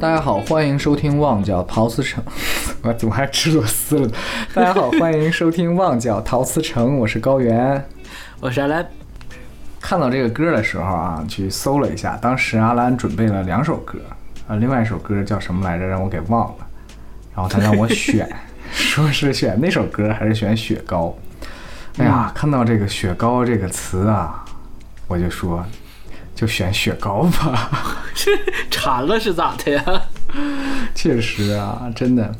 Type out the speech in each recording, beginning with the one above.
大家好，欢迎收听《旺角陶瓷城》。我怎么还吃螺丝了？大家好，欢迎收听《旺角陶瓷城》，我是高原。我是阿兰。看到这个歌的时候啊，去搜了一下，当时阿兰准备了两首歌，啊，另外一首歌叫什么来着？让我给忘了。然后他让我选，说是选那首歌还是选雪糕？哎呀，看到这个雪糕这个词啊，我就说。就选雪糕吧，是馋了是咋的呀？确实啊，真的。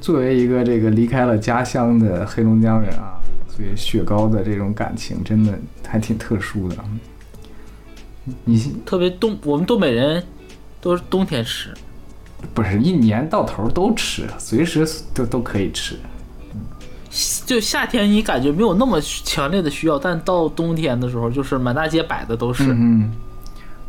作为一个这个离开了家乡的黑龙江人啊，对雪糕的这种感情真的还挺特殊的。你特别东，我们东北人都是冬天吃，不是一年到头都吃，随时都都可以吃。就夏天你感觉没有那么强烈的需要，但到冬天的时候，就是满大街摆的都是。嗯。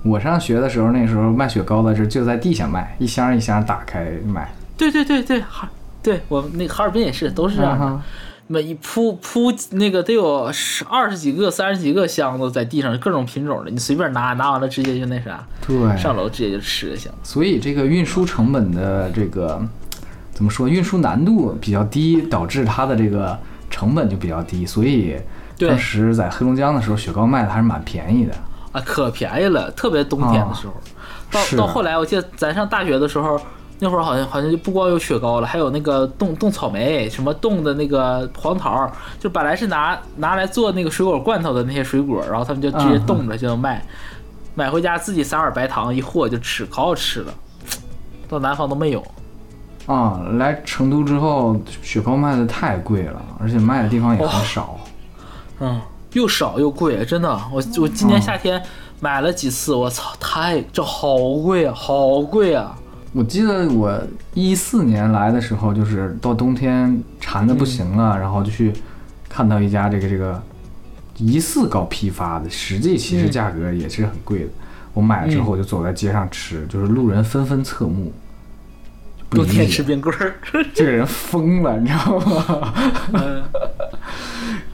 我上学的时候，那时候卖雪糕的是就在地下卖，一箱一箱打开卖。对对对对，哈，对我们那哈尔滨也是，都是这样。每一铺铺那个得有十二十几个、三十几个箱子在地上，各种品种的，你随便拿，拿完了直接就那啥，对，上楼直接就吃就行。所以这个运输成本的这个怎么说？运输难度比较低，导致它的这个成本就比较低。所以当时在黑龙江的时候，雪糕卖的还是蛮便宜的。可便宜了，特别冬天的时候，到到后来，我记得咱上大学的时候，那会儿好像好像就不光有雪糕了，还有那个冻冻草莓，什么冻的那个黄桃，就本来是拿拿来做那个水果罐头的那些水果，然后他们就直接冻着就能卖，买回家自己撒点白糖一和就吃，可好吃了。到南方都没有。啊，来成都之后，雪糕卖的太贵了，而且卖的地方也很少。嗯。又少又贵，真的，我我今年夏天买了几次，我操，太这好贵啊，好贵啊！我记得我一四年来的时候，就是到冬天馋的不行了，然后就去看到一家这个这个疑似搞批发的，实际其实价格也是很贵的。我买了之后我就走在街上吃，就是路人纷纷侧目。冬天吃冰棍儿，这个人疯了，你知道吗？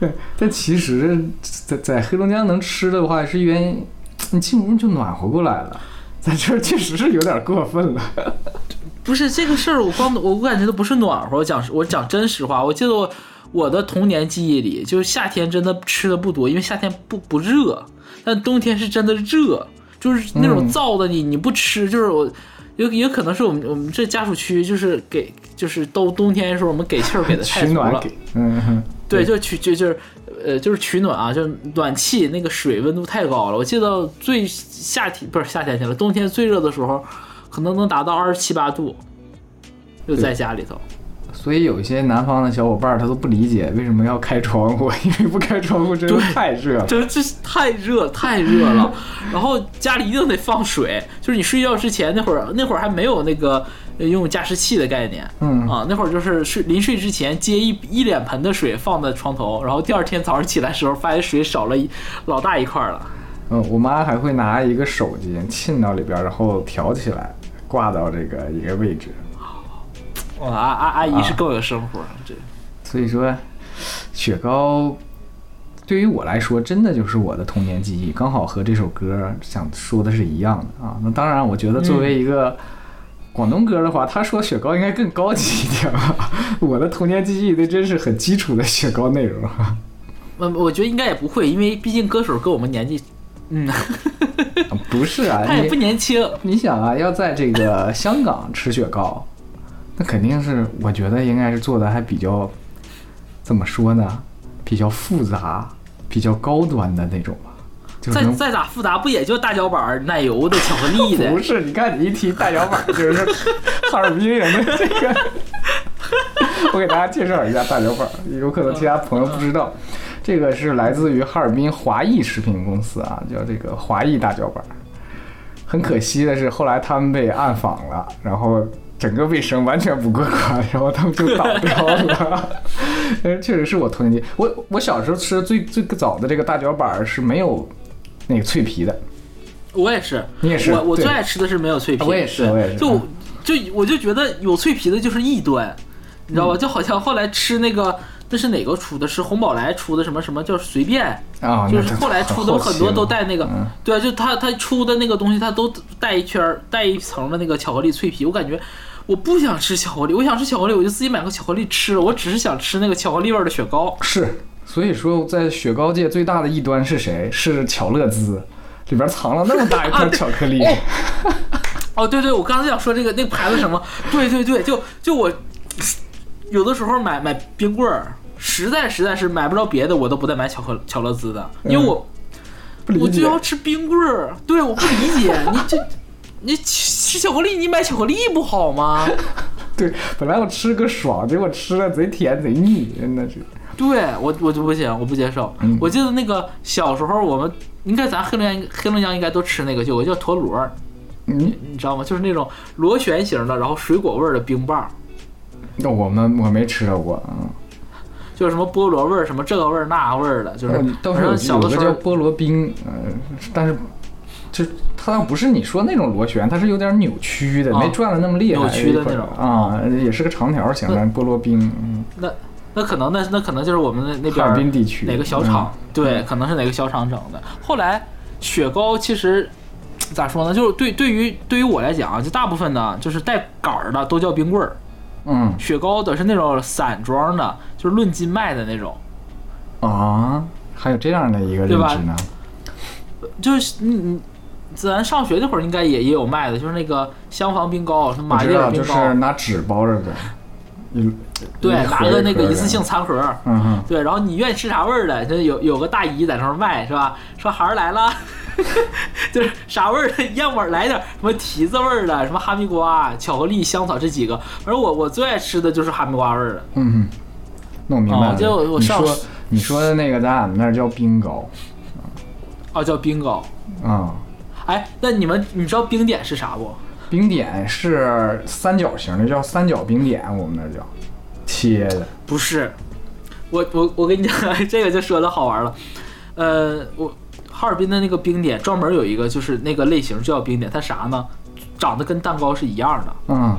但其实，在在黑龙江能吃的话，是因为你进屋就暖和过来了，在这儿确实是有点过分了。不是这个事儿，我光我我感觉都不是暖和。我讲我讲真实话，我记得我我的童年记忆里，就是夏天真的吃的不多，因为夏天不不热，但冬天是真的热，就是那种燥的你你不吃，就是我有也可能是我们我们这家属区就是给就是都冬天的时候我们给气儿给的太足了，嗯。对，就取就就是，呃，就是取暖啊，就暖气那个水温度太高了。我记得最夏天不是夏天去了，冬天最热的时候，可能能达到二十七八度，就在家里头。所以有一些南方的小伙伴他都不理解为什么要开窗户，因为不开窗户真的太热了，这这太热太热了。然后家里一定得放水，就是你睡觉之前那会儿那会儿还没有那个。用加湿器的概念，嗯啊，那会儿就是睡临睡之前接一一脸盆的水放在床头，然后第二天早上起来时候发现水少了一老大一块了。嗯，我妈还会拿一个手机浸到里边，然后挑起来挂到这个一个位置。哇，阿阿阿姨是够有生活，这。所以说，雪糕对于我来说，真的就是我的童年记忆，刚好和这首歌想说的是一样的啊。那当然，我觉得作为一个。广东歌的话，他说雪糕应该更高级一点吧。我的童年记忆那真是很基础的雪糕内容。嗯我觉得应该也不会，因为毕竟歌手跟我们年纪，嗯，不是啊，他也不年轻。你想啊，要在这个香港吃雪糕，那肯定是我觉得应该是做的还比较，怎么说呢？比较复杂、比较高端的那种吧。再再咋复杂，不也就大脚板、奶油的、巧克力 的？不是，你看你一提大脚板，就是哈尔滨人的这个。我给大家介绍一下大脚板，有可能其他朋友不知道，这个是来自于哈尔滨华谊食品公司啊，叫这个华谊大脚板。很可惜的是，后来他们被暗访了，然后整个卫生完全不过关，然后他们就倒掉了。嗯，确实是我童年记。我我小时候吃的最最早的这个大脚板是没有。那个脆皮的，我也是，你也是，我我最爱吃的是没有脆皮，我也是，我也是，就就我就觉得有脆皮的就是异端，你知道吧？就好像后来吃那个那是哪个出的？是红宝来出的什么什么叫随便啊？就是后来出的很多都带那个，嗯、对啊，就他他出的那个东西，他都带一圈带一层的那个巧克力脆皮。我感觉我不想吃巧克力，我想吃巧克力，我就自己买个巧克力吃。我只是想吃那个巧克力味的雪糕。是，所以说在雪糕界最大的异端是谁？是巧乐兹，里边藏了那么大一块巧克力。啊 哦，对对，我刚才想说这个那个牌子什么？对对对，就就我有的时候买买冰棍儿，实在实在是买不着别的，我都不带买巧克巧乐兹的，因为我、嗯、我就要吃冰棍儿。对，我不理解你这你吃巧克力，你买巧克力不好吗？对，本来我吃个爽，结果吃了贼甜贼腻，真的是。对我我就不行，我不接受。嗯、我记得那个小时候我们应该咱黑龙江黑龙江应该都吃那个，就有个叫陀螺。你你知道吗？就是那种螺旋形的，然后水果味的冰棒。那我们我没吃到过，嗯，就是什么菠萝味儿，什么这个味儿那味儿的，就是倒是有小的时菠萝冰，呃，但是就它倒不是你说那种螺旋，它是有点扭曲的，啊、没转的那么厉害，扭曲的那种啊，也是个长条形的菠萝冰。嗯，那那可能那那可能就是我们那那边哈尔滨地区哪个小厂，嗯、对，可能是哪个小厂整的。后来雪糕其实。咋说呢？就是对对于对于我来讲啊，就大部分呢，就是带杆儿的都叫冰棍儿。嗯，雪糕的是那种散装的，就是论斤卖的那种。啊，还有这样的一个认知呢？就是你咱上学那会儿应该也也有卖的，就是那个香坊冰糕，什么马迭尔冰糕，就是拿纸包着的。对，拿个那个一次性餐盒，嗯哼，对，然后你愿意吃啥味儿的，就有有个大姨在那儿卖，是吧？说孩儿来了，就是啥味儿的样板来点，什么提子味儿的，什么哈密瓜、巧克力、香草这几个。反正我我最爱吃的就是哈密瓜味儿的。嗯哼，那我明白了。哦、就我上你说你说的那个在俺们那儿叫冰糕，哦，叫冰糕。啊、嗯，哎，那你们你知道冰点是啥不？冰点是三角形的，叫三角冰点，我们那叫切的。不是，我我我跟你讲，这个就说的好玩了。呃，我哈尔滨的那个冰点专门有一个，就是那个类型就叫冰点，它啥呢？长得跟蛋糕是一样的，嗯，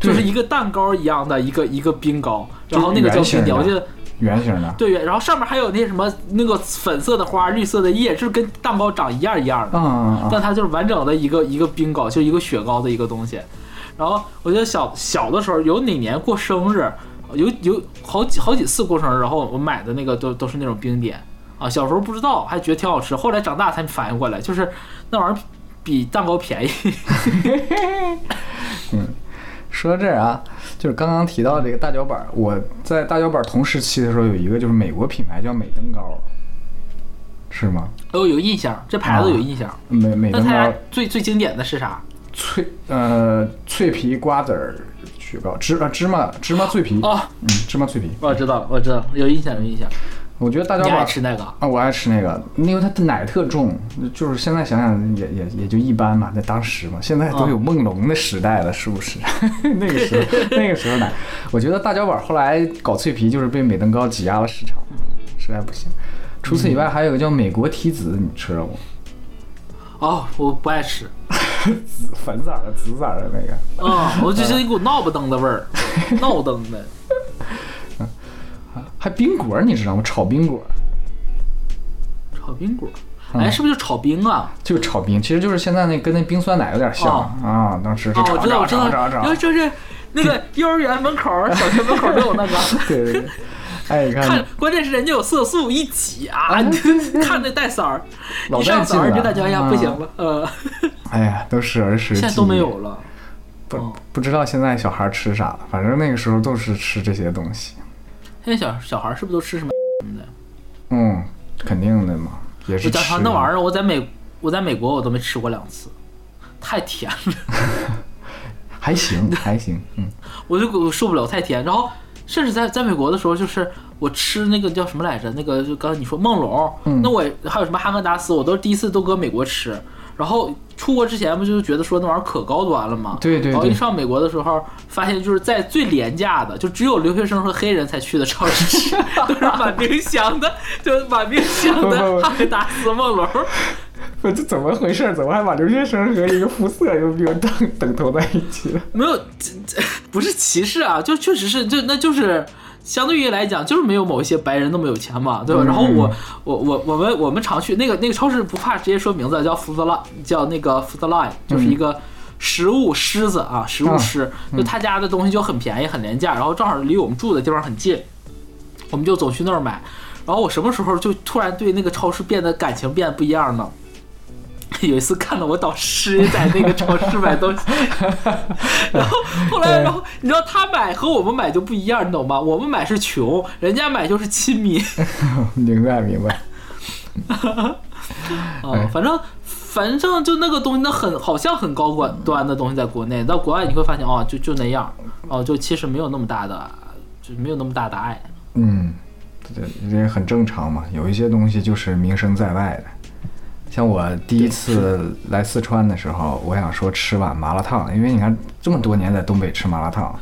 就是一个蛋糕一样的一个一个冰糕，然后那个叫冰点，我记得。圆形的，对，然后上面还有那什么那个粉色的花、绿色的叶，就是跟蛋糕长一样一样的。嗯。但它就是完整的一个一个冰糕，就一个雪糕的一个东西。然后我觉得小小的时候，有哪年过生日，有有好几好几次过生日，然后我买的那个都都是那种冰点啊。小时候不知道，还觉得挺好吃，后来长大才反应过来，就是那玩意儿比蛋糕便宜。嗯。说到这儿啊，就是刚刚提到这个大脚板，我在大脚板同时期的时候有一个就是美国品牌叫美登高，是吗？哦，有印象，这牌子有印象。美美登高最最经典的是啥？脆呃脆皮瓜子儿雪糕，芝啊芝麻芝麻脆皮哦，嗯芝麻脆皮，我知道了，我知道，有印象有印象。我觉得大脚板爱吃那个啊，我爱吃那个，因为它的奶特重，就是现在想想也也也就一般嘛，在当时嘛，现在都有梦龙的时代了，是不是？那个时候 那个时候奶，我觉得大脚板后来搞脆皮就是被美登高挤压了市场，实在不行。除此以外，还有个叫美国提子，你吃了吗？哦，我不爱吃，紫粉色的、紫色的那个。啊、嗯，我就是一股闹不登的味儿，闹登的。还冰果，你知道吗？炒冰果，炒冰果，哎，是不是就炒冰啊？就是炒冰，其实就是现在那跟那冰酸奶有点像哦啊。当时是哦，炒我知道，我知道，炒炒炒因为就是那个幼儿园门口、小学门口都有那个。对对对。哎，你看，看，关键是人家有色素一挤啊，你看那带色儿，老一上色儿带劲了就感觉哎呀不行了，呃，哎呀，都是儿时。现在都没有了。不不知道现在小孩吃啥了，反正那个时候都是吃这些东西。现在小小孩是不是都吃什么的？嗯，肯定的嘛，也是我讲那玩意儿，我在美我在美国我都没吃过两次，太甜了，还行 还行，嗯，我就我受不了太甜。然后甚至在在美国的时候，就是我吃那个叫什么来着？那个就刚才你说梦龙，嗯那我还有什么哈根达斯，我都是第一次都搁美国吃。然后出国之前不就是觉得说那玩意儿可高端了吗？对对对然后一上美国的时候，发现就是在最廉价的，就只有留学生和黑人才去的超市，都是满冰箱的，就是满冰箱的 不哈根达斯、梦龙。不，这怎么回事？怎么还把留学生和一个肤色又又等等同在一起了？没有，这这不是歧视啊，就确实是，就那就是相对于来讲，就是没有某一些白人那么有钱嘛，对吧？然后我我我我们我们常去那个那个超市，不怕直接说名字，叫 Food Line，叫那个 Food Line，就是一个食物狮子啊，食物狮，就他家的东西就很便宜很廉价，然后正好离我们住的地方很近，我们就总去那儿买。然后我什么时候就突然对那个超市变得感情变得不一样呢？有一次看到我导师在那个超市买东西，然后后来，然后你知道他买和我们买就不一样，你懂吗？我们买是穷，人家买就是亲民。明白明白。啊，反正反正就那个东西，那很好像很高端的东西，在国内到国外你会发现，哦，就就那样，哦，就其实没有那么大的，就没有那么大的爱。嗯，这这也很正常嘛，有一些东西就是名声在外的。像我第一次来四川的时候，我想说吃碗麻辣烫，因为你看这么多年在东北吃麻辣烫，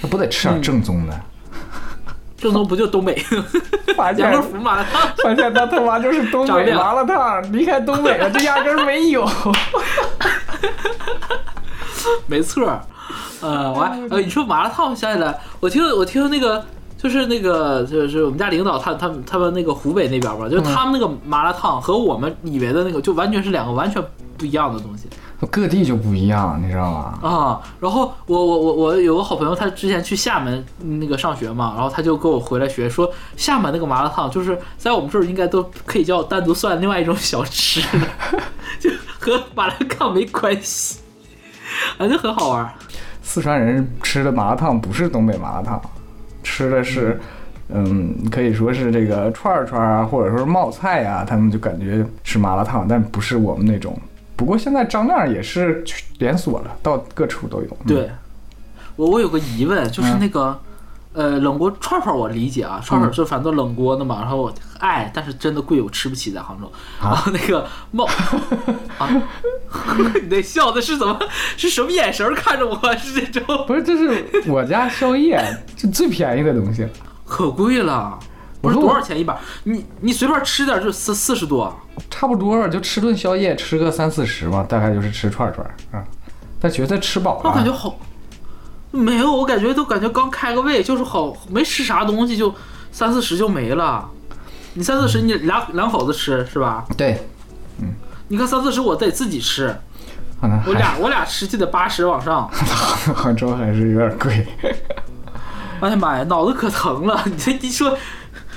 那不得吃点正宗的？正宗不就东北？发现麻辣烫，发现那他妈就是东北麻辣烫，离开东北了，这压根没有。没错，呃，我还呃，你说麻辣烫，我想起来，我听我听那个。就是那个，就是我们家领导，他他们他们那个湖北那边吧，就是他们那个麻辣烫和我们以为的那个，就完全是两个完全不一样的东西。各地就不一样，你知道吗？啊，然后我我我我有个好朋友，他之前去厦门那个上学嘛，然后他就跟我回来学，说厦门那个麻辣烫，就是在我们这儿应该都可以叫单独算另外一种小吃，就和麻辣烫没关系，反正很好玩。四川人吃的麻辣烫不是东北麻辣烫。吃的是，嗯，可以说是这个串串啊，或者说是冒菜啊，他们就感觉是麻辣烫，但不是我们那种。不过现在张亮也是连锁了，到各处都有。对，我我有个疑问，就是那个，呃，冷锅串串我理解啊，串串就反正冷锅的嘛，然后我爱，但是真的贵，我吃不起，在杭州。然后那个冒，啊，你那笑的是怎么？是什么眼神看着我？是这种？不是，这是我家宵夜，就最便宜的东西，可贵了。不是多少钱一把？你你随便吃点就四四十多，差不多就吃顿宵夜，吃个三四十嘛，大概就是吃串串啊。但觉得吃饱了，我感觉好，没有，我感觉都感觉刚开个胃，就是好没吃啥东西就三四十就没了。你三四十你两两口子吃是吧？对，嗯。你看三四十我得自己吃，我俩我俩吃就得八十往上。杭州还是有点贵。哎呀妈呀，脑子可疼了！你这一说。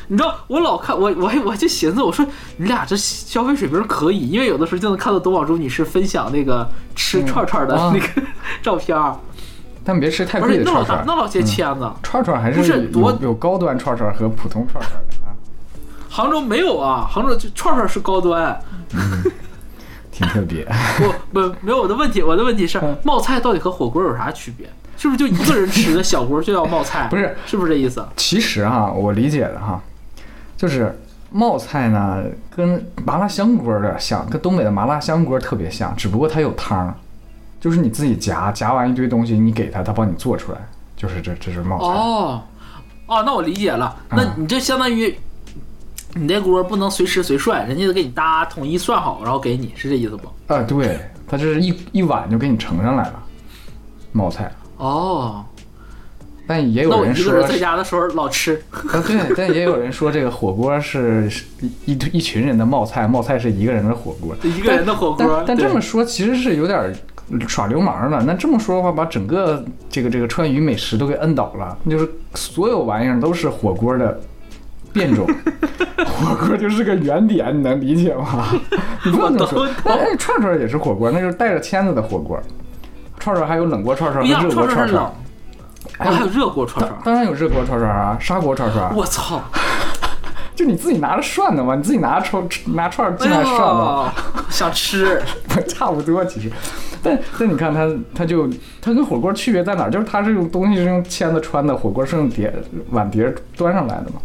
你知道我老看我我还我就寻思我说你俩这消费水平可以，因为有的时候就能看到董宝珠女士分享那个吃串串的那个照片儿，但别吃太贵的串串，那老些签子串串还是有有高端串串和普通串串的啊。杭州没有啊，杭州串串是高端，挺特别。不不没有我的问题，我的问题是冒菜到底和火锅有啥区别？是不是就一个人吃的小锅就要冒菜？不是，是不是这意思？其实哈，我理解的哈。就是冒菜呢，跟麻辣香锅有点像，跟东北的麻辣香锅特别像，只不过它有汤，就是你自己夹，夹完一堆东西，你给他，他帮你做出来，就是这这是冒菜。哦，哦，那我理解了，那你这相当于你那锅不能随吃随涮，人家都给你搭统一涮好，然后给你，是这意思不？啊，对，他这是一一碗就给你盛上来了，冒菜。哦。但也有人说，在家的时候老吃啊，对，但也有人说这个火锅是一一一群人的冒菜，冒菜是一个人的火锅，一个人的火锅。但这么说其实是有点耍流氓了。那这么说的话，把整个这个这个川渝美食都给摁倒了，就是所有玩意儿都是火锅的变种，火锅就是个原点，你能理解吗？你不能说，哎，串串也是火锅，那就是带着签子的火锅，串串还有冷锅串串和热锅串串。还有热锅串串，当然有热锅串串啊，砂锅串串。我操！就你自己拿着涮的嘛？你自己拿着串拿串进来涮吗？想吃，差不多其实。但但你看它，它就它跟火锅区别在哪儿？就是它是用东西是用签子穿的，火锅是用碟碗碟端上来的嘛。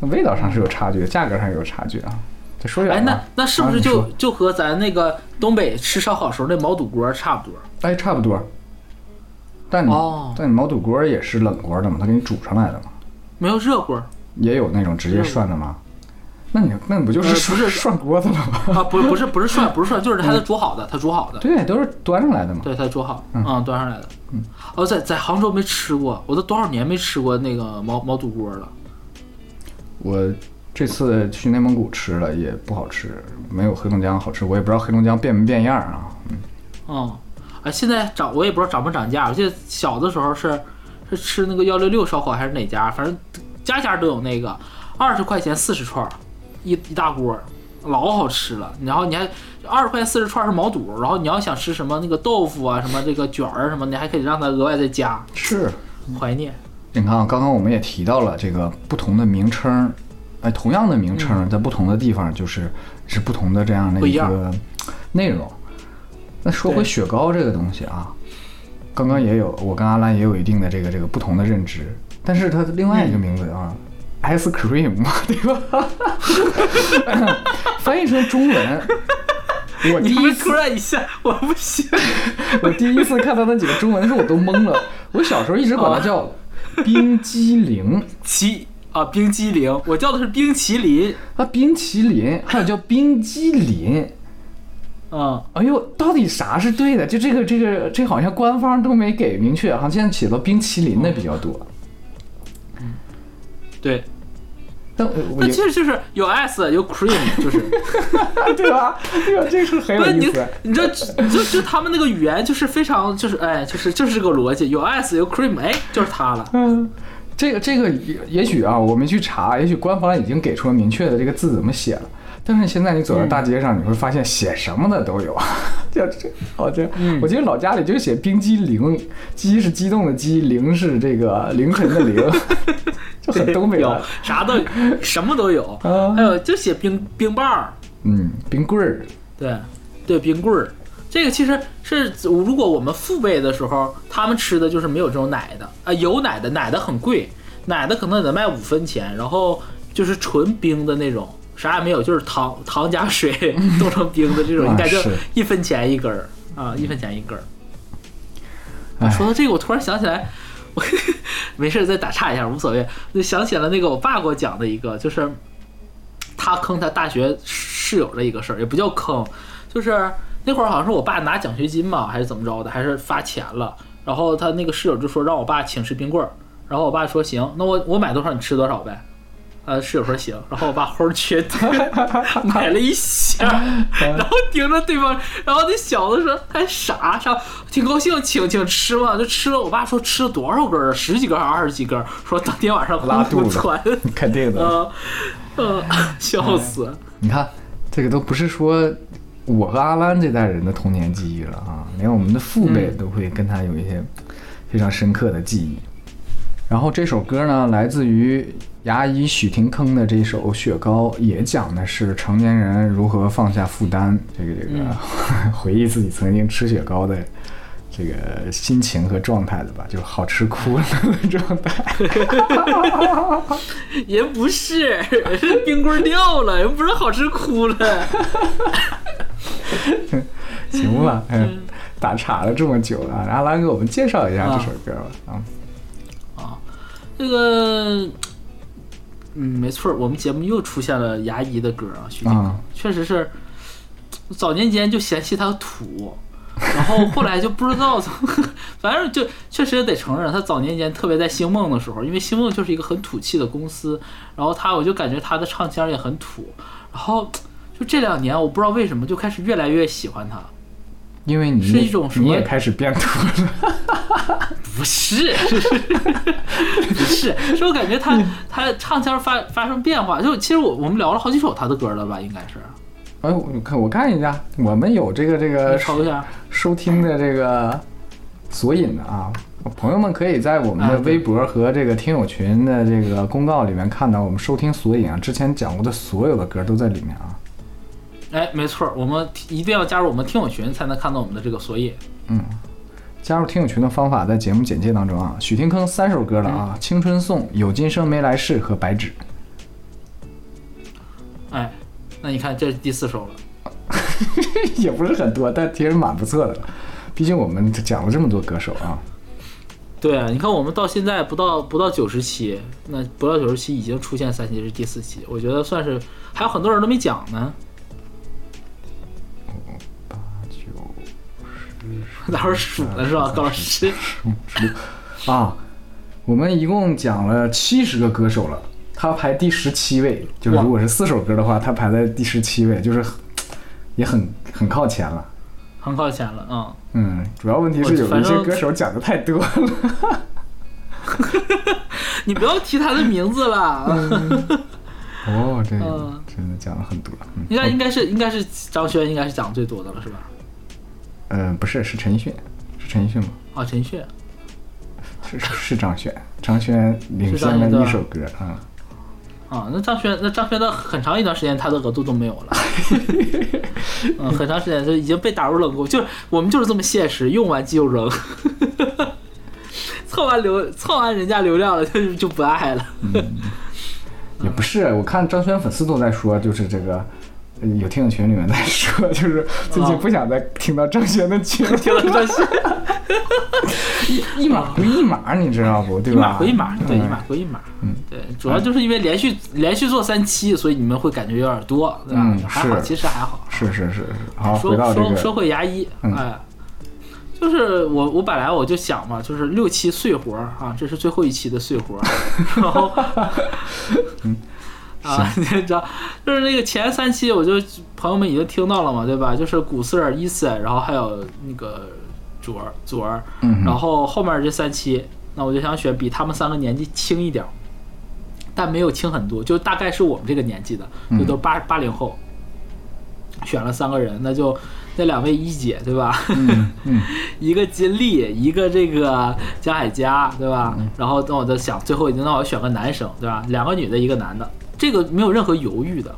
那味道上是有差距，价格上也有差距啊。再说远了。哎，那那是不是就就和咱那个东北吃烧烤时候那毛肚锅差不多？哎，差不多。但你但你毛肚锅也是冷锅的嘛？它给你煮上来的嘛？没有热锅，也有那种直接涮的吗？那你那你不就是不是涮锅子了吗？啊，不不是不是涮 不是涮，就是他煮好的，他煮好的。对，都是端上来的嘛。对，他煮好，嗯，端上来的。嗯，哦，在在杭州没吃过，我都多少年没吃过那个毛毛肚锅了。我这次去内蒙古吃了，也不好吃，没有黑龙江好吃。我也不知道黑龙江变没变样啊。嗯。哦，哎，现在涨我也不知道涨不涨价。我记得小的时候是是吃那个幺六六烧烤还是哪家，反正家家都有那个，二十块钱四十串。一一大锅，老好吃了。然后你还二十块钱四十串是毛肚，然后你要想吃什么那个豆腐啊，什么这个卷儿什么，你还可以让它额外再加。是，怀念。你看啊，刚刚我们也提到了这个不同的名称，哎，同样的名称在不同的地方就是是不同的这样的一个内容。那说回雪糕这个东西啊，刚刚也有我跟阿兰也有一定的这个这个不同的认知，但是它的另外一个名字啊。ice cream 嘛，对吧？翻译成中文，我第一次突然一下，我不行。我第一次看到那几个中文的时候，我都懵了。我小时候一直管它叫冰激凌，淇啊，冰激凌，我叫的是冰淇淋啊，冰淇淋，还有叫冰激凌。啊，哎呦，到底啥是对的？就这个，这个，这好像官方都没给明确，好像现在写到冰淇淋的比较多。对，那其实就是有 s 有 cream，就是 对吧？对吧？这是很有意思。你这就就他们那个语言就是非常就是哎，就是就是这个逻辑，有 s 有 cream，哎，就是它了。嗯，这个这个也也许啊，我没去查，也许官方已经给出了明确的这个字怎么写了。但是现在你走在大街上，你会发现写什么的都有。就这，好这，我记得老家里就写冰激凌，激是激动的激，凌是这个凌晨的凌。就很东北有啥都什么都有，还有就写冰冰棒儿，嗯，冰棍儿，对对，冰棍儿，这个其实是如果我们父辈的时候，他们吃的就是没有这种奶的。啊，有奶的奶的很贵，奶的可能得卖五分钱，然后就是纯冰的那种，啥也没有，就是糖糖加水 冻成冰的这种，应该就一分钱一根儿啊，一分钱一根儿。说到这个，我突然想起来。我 没事，再打岔一下，无所谓。就想起了那个我爸给我讲的一个，就是他坑他大学室友的一个事儿，也不叫坑，就是那会儿好像是我爸拿奖学金嘛，还是怎么着的，还是发钱了。然后他那个室友就说让我爸请吃冰棍儿，然后我爸说行，那我我买多少你吃多少呗。呃，室友说行，然后我爸齁缺德，买了一箱，然后盯着对方，然后那小子说还傻傻，挺高兴，请请吃嘛，就吃了。我爸说吃了多少根儿，十几根还是二十几根？说当天晚上拉肚子，肯定的，嗯，笑死。你看，这个都不是说我和阿兰这代人的童年记忆了啊，连我们的父辈都会跟他有一些非常深刻的记忆。然后这首歌呢，来自于。牙医许廷铿的这首《雪糕》也讲的是成年人如何放下负担，这个这个 回忆自己曾经吃雪糕的这个心情和状态的吧，就好吃哭了的状态。也不是，冰棍掉了，又不是好吃哭了。行吧，嗯，打岔了这么久了，阿兰给我们介绍一下这首歌吧。啊，啊，这个。嗯，没错，我们节目又出现了牙医的歌啊，徐静，确实是早年间就嫌弃他土，然后后来就不知道，反正就确实也得承认，他早年间特别在星梦的时候，因为星梦就是一个很土气的公司，然后他我就感觉他的唱腔也很土，然后就这两年我不知道为什么就开始越来越喜欢他。因为你是一种什么？你也开始变土了？不是，不是，是我感觉他他唱腔发发生变化。就其实我我们聊了好几首他的歌了吧？应该是。哎，我看我看一下，我们有这个这个抽一下收听的这个索引的啊，朋友们可以在我们的微博和这个听友群的这个公告里面看到我们收听索引啊，之前讲过的所有的歌都在里面啊。哎，没错，我们一定要加入我们听友群才能看到我们的这个索引。嗯，加入听友群的方法在节目简介当中啊。许廷铿三首歌了啊，《青春颂》《有今生没来世》和《白纸》。哎，那你看这是第四首了，也不是很多，但其实蛮不错的。毕竟我们讲了这么多歌手啊。对啊，你看我们到现在不到不到九十期，那不到九十期已经出现三期是第四期，我觉得算是还有很多人都没讲呢。哪会儿数了是吧，高老师？啊，我们一共讲了七十个歌手了，他排第十七位，就是如果是四首歌的话，他排在第十七位，就是也很很靠前了。很靠前了，嗯。嗯，主要问题是有一些歌手讲的太多了。你不要提他的名字了，哦，这个嗯真的讲了很多。嗯，应该应该是应该是张轩应该是讲最多的了是吧？嗯，不是，是陈奕迅，是陈奕迅吗？啊，陈奕迅，是是是张悬，张悬领先了一首歌啊。啊，那张轩，那张轩的很长一段时间他的额度都没有了，嗯，很长时间就已经被打入冷宫，就是我们就是这么现实，用完即就扔，蹭完流蹭完人家流量了，就就不爱了，也不是，我看张悬粉丝都在说，就是这个。呃有听友群里面在说，就是最近不想再听到张悬的节目，听到张轩，一码归一码，你知道不？对一？码归一码，对，嗯一码归一码，嗯，对，主要就是因为连续连续做三期，所以你们会感觉有点多，对吧？嗯还好，其实还好。是是是是。好，说回到这说说个，回牙医，嗯哎，就是我我本来我就想嘛，就是六期碎活儿啊，这是最后一期的碎活儿，然后，啊，你知道，就是那个前三期我就朋友们已经听到了嘛，对吧？就是古瑟尔、伊森，然后还有那个卓儿左儿，然后后面这三期，那我就想选比他们三个年纪轻一点儿，但没有轻很多，就大概是我们这个年纪的，就都八八零后。选了三个人，那就那两位一姐对吧？嗯嗯 一个金立，一个这个江海佳对吧？然后那我在想，最后一那我选个男生对吧？两个女的，一个男的，这个没有任何犹豫的，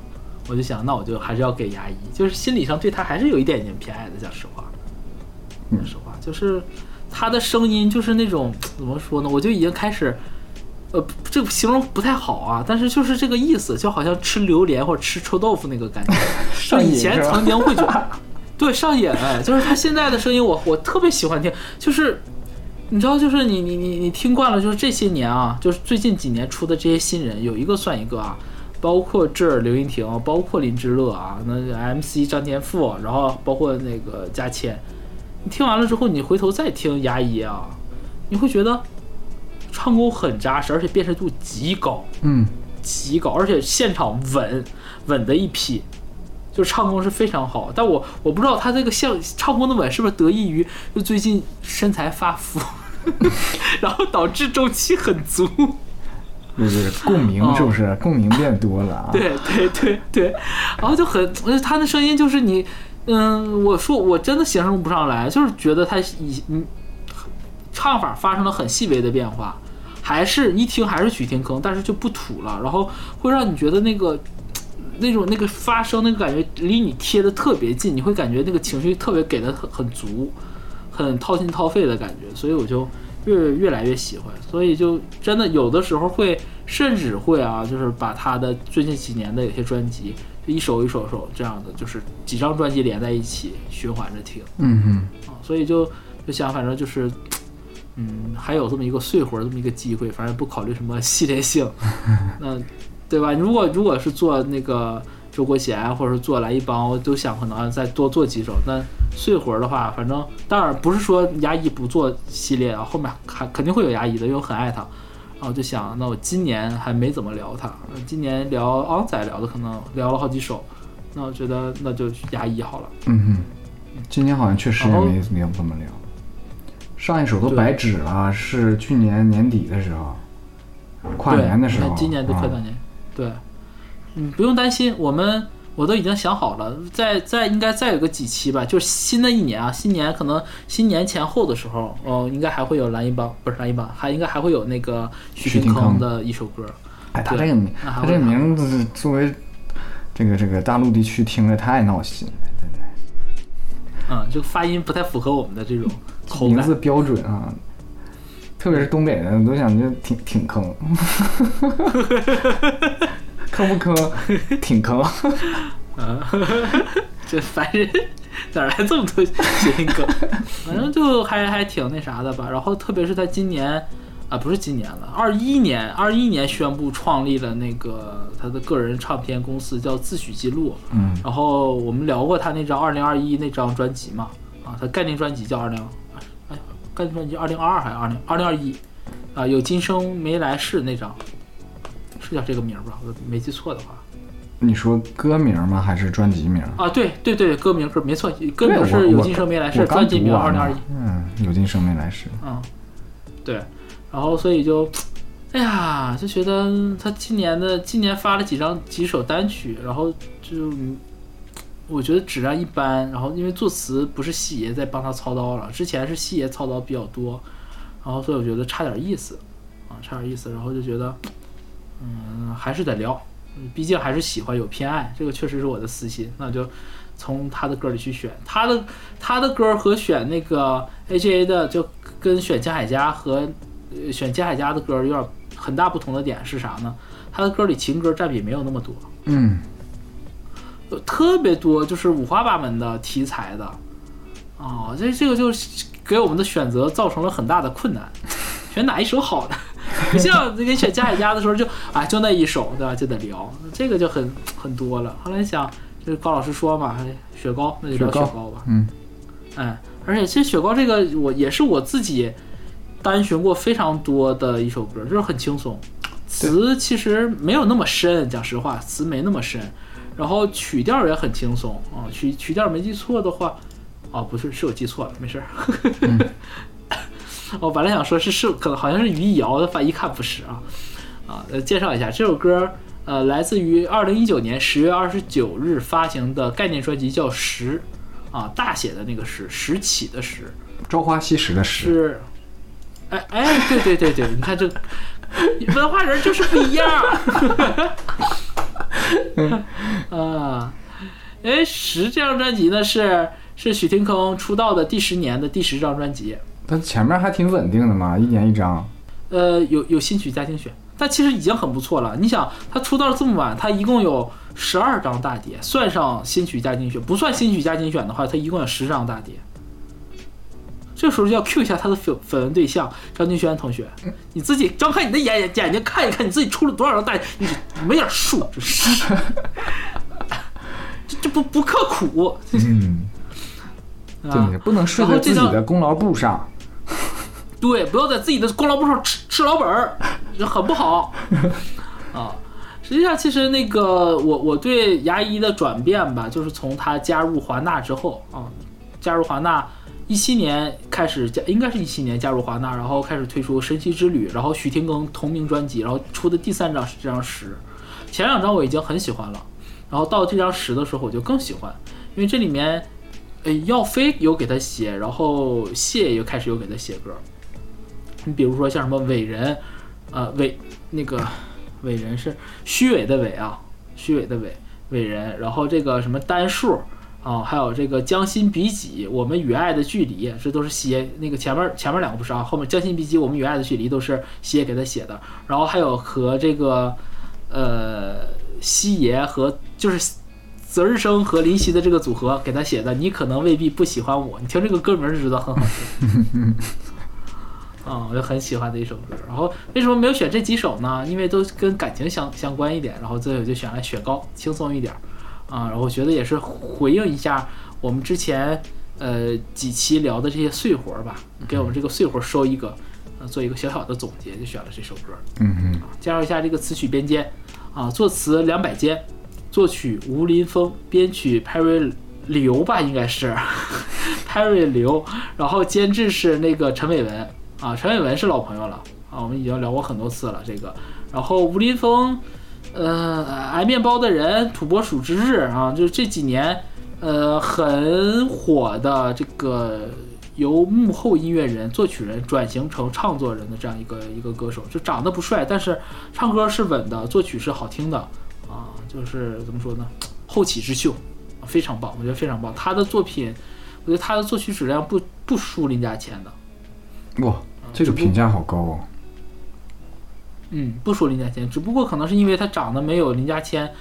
我就想，那我就还是要给牙医，就是心理上对他还是有一点点偏爱的，讲实话，嗯讲实话，就是他的声音就是那种怎么说呢？我就已经开始。呃，这个形容不太好啊，但是就是这个意思，就好像吃榴莲或者吃臭豆腐那个感觉。就以前曾经会觉得，对上瘾，哎，就是他现在的声音我，我特别喜欢听，就是你知道，就是你你你你听惯了，就是这些年啊，就是最近几年出的这些新人，有一个算一个啊，包括这儿刘云婷，包括林志乐啊，那 MC 张天赋，然后包括那个佳谦，你听完了之后，你回头再听牙医啊，你会觉得唱功很扎实，而且辨识度极高。嗯极高，而且现场稳稳的一批，就唱功是非常好。但我我不知道他这个像唱功的稳是不是得益于就最近身材发福，然后导致周期很足。就是共鸣是不是？共鸣变多了啊。哦 对对对对，然后就很，呃他的声音就是你，嗯，我说我真的形容不上来，就是觉得他以嗯唱法发生了很细微的变化，还是一听还是许天坑，但是就不土了，然后会让你觉得那个。那种那个发声那个感觉离你贴的特别近，你会感觉那个情绪特别给的很很足，很掏心掏肺的感觉，所以我就越越来越喜欢，所以就真的有的时候会，甚至会啊，就是把他的最近几年的有些专辑，就一首一首首这样的，就是几张专辑连在一起循环着听嗯嗯啊，所以就就想反正就是。嗯，还有这么一个碎活儿这么一个机会，反正不考虑什么系列性，那对吧？如果如果是做那个周国贤，或者是做来一帮，我都想可能再多做几首。那碎活儿的话，反正当然不是说牙医不做系列啊，后面还肯定会有牙医的，因为我很爱他。然后就想，那我今年还没怎么聊他，呃今年聊昂仔聊的可能聊了好几首，那我觉得那就牙医好了。嗯哼，今年好像确实也没没有怎么聊。上一首都白纸了，是去年年底的时候，跨年的时候。今年都快啊到年，对，嗯，不用担心，我们我都已经想好了，再再应该再有个几期吧，就是新的一年啊，新年可能新年前后的时候，哦，应该还会有蓝一帮，不是蓝一帮，还应该还会有那个许许廷铿廷铿的一首歌，哎，他这个名，他这个名字是作为这个这个大陆地区听着太闹心了，真的。嗯，这个发音不太符合我们的这种 口感名字，标准啊，特别是东北人都想就挺挺坑，坑不坑？挺坑。嗯，这烦人，哪来这么多谐音梗？反正就还还挺那啥的吧。然后特别是他今年啊，不是今年了，二一年，二一年宣布创立了那个他的个人唱片公司，叫自诩记录。嗯。然后我们聊过他那张二零二一那张专辑嘛，啊，他概念专辑叫二零，哎，概念专辑二零二二还是二零二零二一？啊，有今生没来世那张，是叫这个名吧？我没记错的话。你说歌名吗？还是专辑名？啊，对对对，歌名歌没错，歌名是有今生没来世，专辑名二零二一。嗯，有今生没来世。嗯，对，然后所以就，哎呀，就觉得他今年的今年发了几张几首单曲，然后就我觉得质量一般。然后因为作词不是细爷在帮他操刀了，之前是细爷操刀比较多，然后所以我觉得差点意思啊，差点意思。然后就觉得，嗯，还是得聊。毕竟还是喜欢有偏爱，这个确实是我的私心。那就从他的歌里去选他的他的歌和选那个 A.J.A 的，就跟选江海佳和选江海佳的歌有点很大不同的点是啥呢？他的歌里情歌占比没有那么多，嗯，特别多就是五花八门的题材的哦，这这个就给我们的选择造成了很大的困难，选哪一首好呢？不 像那个选加海加的时候就啊就那一首对吧就得聊这个就很很多了。后来想就是高老师说嘛，雪糕那就聊雪糕吧。嗯，哎，而且其实雪糕这个我也是我自己单寻过非常多的一首歌，就是很轻松，词其实没有那么深，讲实话词没那么深，然后曲调也很轻松啊，曲曲调没记错的话，哦不是是我记错了，没事儿。我本来想说是是可能好像是于一瑶的，发一看不是啊啊！呃，介绍一下这首歌，呃，来自于二零一九年十月二十九日发行的概念专辑，叫《石》，啊，大写的那个石，石起的石，朝花夕拾的石。是，哎哎，对对对对，你看这文化人就是不一样。啊，哎，《石》这张专辑呢是是许廷铿出道的第十年的第十张专辑。它前面还挺稳定的嘛，一年一张。呃，有有新曲加精选，但其实已经很不错了。你想，他出道这么晚，他一共有十二张大碟，算上新曲加精选，不算新曲加精选的话，他一共有十张大碟。这时候就要 Q 一下他的粉粉丝对象张敬轩同学，你自己张开你的眼眼眼睛看一看，你自己出了多少张大碟，你没点数，这这不不刻苦。嗯，对，不能睡在自己的功劳簿上。对，不要在自己的功劳簿上吃吃老本儿，很不好 啊。实际上，其实那个我我对牙医的转变吧，就是从他加入华纳之后啊，加入华纳一七年开始加，应该是一七年加入华纳，然后开始推出《神奇之旅》，然后许廷铿同名专辑，然后出的第三张是这张十，前两张我已经很喜欢了，然后到这张十的时候我就更喜欢，因为这里面，呃，耀飞有给他写，然后谢也开始有给他写歌。你比如说像什么伟人，呃伟那个伟人是虚伪的伟啊，虚伪的伟伟人，然后这个什么单数啊，还有这个将心比己，我们与爱的距离，这都是写那个前面前面两个不是啊，后面将心比己，我们与爱的距离都是写给他写的，然后还有和这个呃西爷和就是泽日生和林夕的这个组合给他写的，你可能未必不喜欢我，你听这个歌名就知道很好听。啊，我就很喜欢的一首歌。然后为什么没有选这几首呢？因为都跟感情相相关一点。然后最后就选了《雪糕》，轻松一点。啊，然后我觉得也是回应一下我们之前呃几期聊的这些碎活吧，给我们这个碎活收一个，呃，做一个小小的总结，就选了这首歌。嗯嗯。介绍一下这个词曲编监啊，作词梁百坚，作曲吴林峰，编曲 Perry 刘吧，应该是 Perry 刘，然后监制是那个陈伟文。啊，陈伟文是老朋友了啊，我们已经聊过很多次了。这个，然后吴林峰，呃，挨面包的人，土拨鼠之日啊，就是这几年，呃，很火的这个由幕后音乐人、作曲人转型成唱作人的这样一个一个歌手，就长得不帅，但是唱歌是稳的，作曲是好听的啊，就是怎么说呢，后起之秀，非常棒，我觉得非常棒。他的作品，我觉得他的作曲质量不不输林家谦的，哇。这个评价好高哦。嗯，不说林家谦，只不过可能是因为他长得没有林家谦，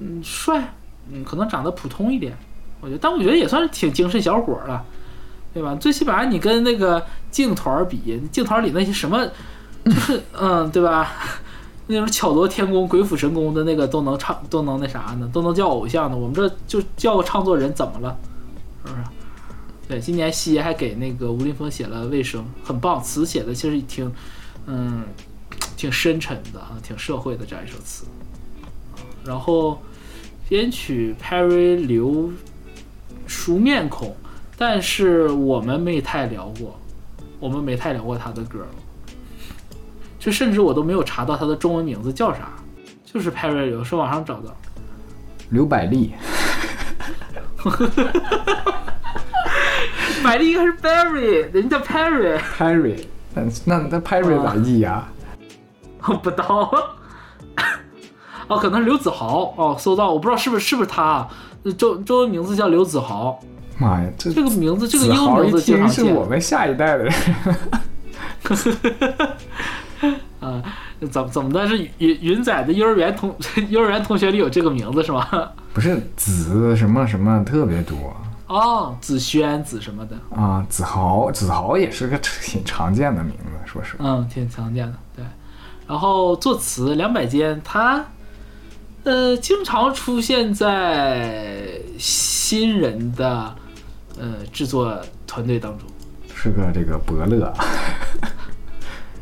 嗯，帅，嗯，可能长得普通一点，我觉得，但我觉得也算是挺精神小伙了，对吧？最起码你跟那个镜团比，镜团里那些什么，就是 嗯，对吧？那种巧夺天工、鬼斧神工的那个都能唱，都能那啥呢？都能叫偶像的。我们这就叫个唱作人，怎么了？是不是？对，今年西还给那个吴林峰写了《卫生》，很棒，词写的其实挺，嗯，挺深沉的啊，挺社会的这样一首词。然后编曲 Perry 刘熟面孔，但是我们没太聊过，我们没太聊过他的歌。就甚至我都没有查到他的中文名字叫啥，就是 Perry 刘，是网上找的。刘百丽，百丽应该是 Barry，人家叫 Perry。Perry，那那那 Perry 咋译呀？我不知道。哦，可能是刘子豪。哦，搜到，我不知道是不是是不是他。中中文名字叫刘子豪。妈呀，这这个名字，这个英文名字经常是我们下一代的人。啊，怎么怎么的？是云云仔的幼儿园同 幼儿园同学里有这个名字是吗？不是子什么什么特别多哦，子轩子什么的啊，子豪子豪也是个挺常见的名字，说实话。嗯，挺常见的。对，然后作词梁百坚，他呃经常出现在新人的呃制作团队当中，是个这个伯乐。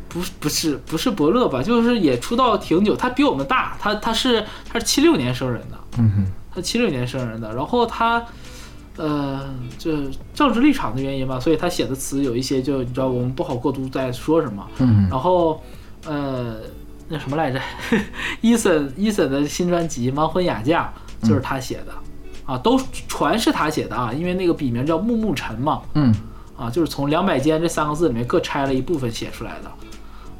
不不是不是伯乐吧？就是也出道挺久，他比我们大，他他是他是七六年生人的，嗯哼，他七六年生人的，然后他，呃，这政治立场的原因吧，所以他写的词有一些就你知道我们不好过度在说什么，嗯，然后呃那什么来着，伊森伊森的新专辑《盲婚哑嫁》就是他写的，啊，都传是他写的啊，因为那个笔名叫木木尘嘛，嗯，啊，就是从两百间这三个字里面各拆了一部分写出来的。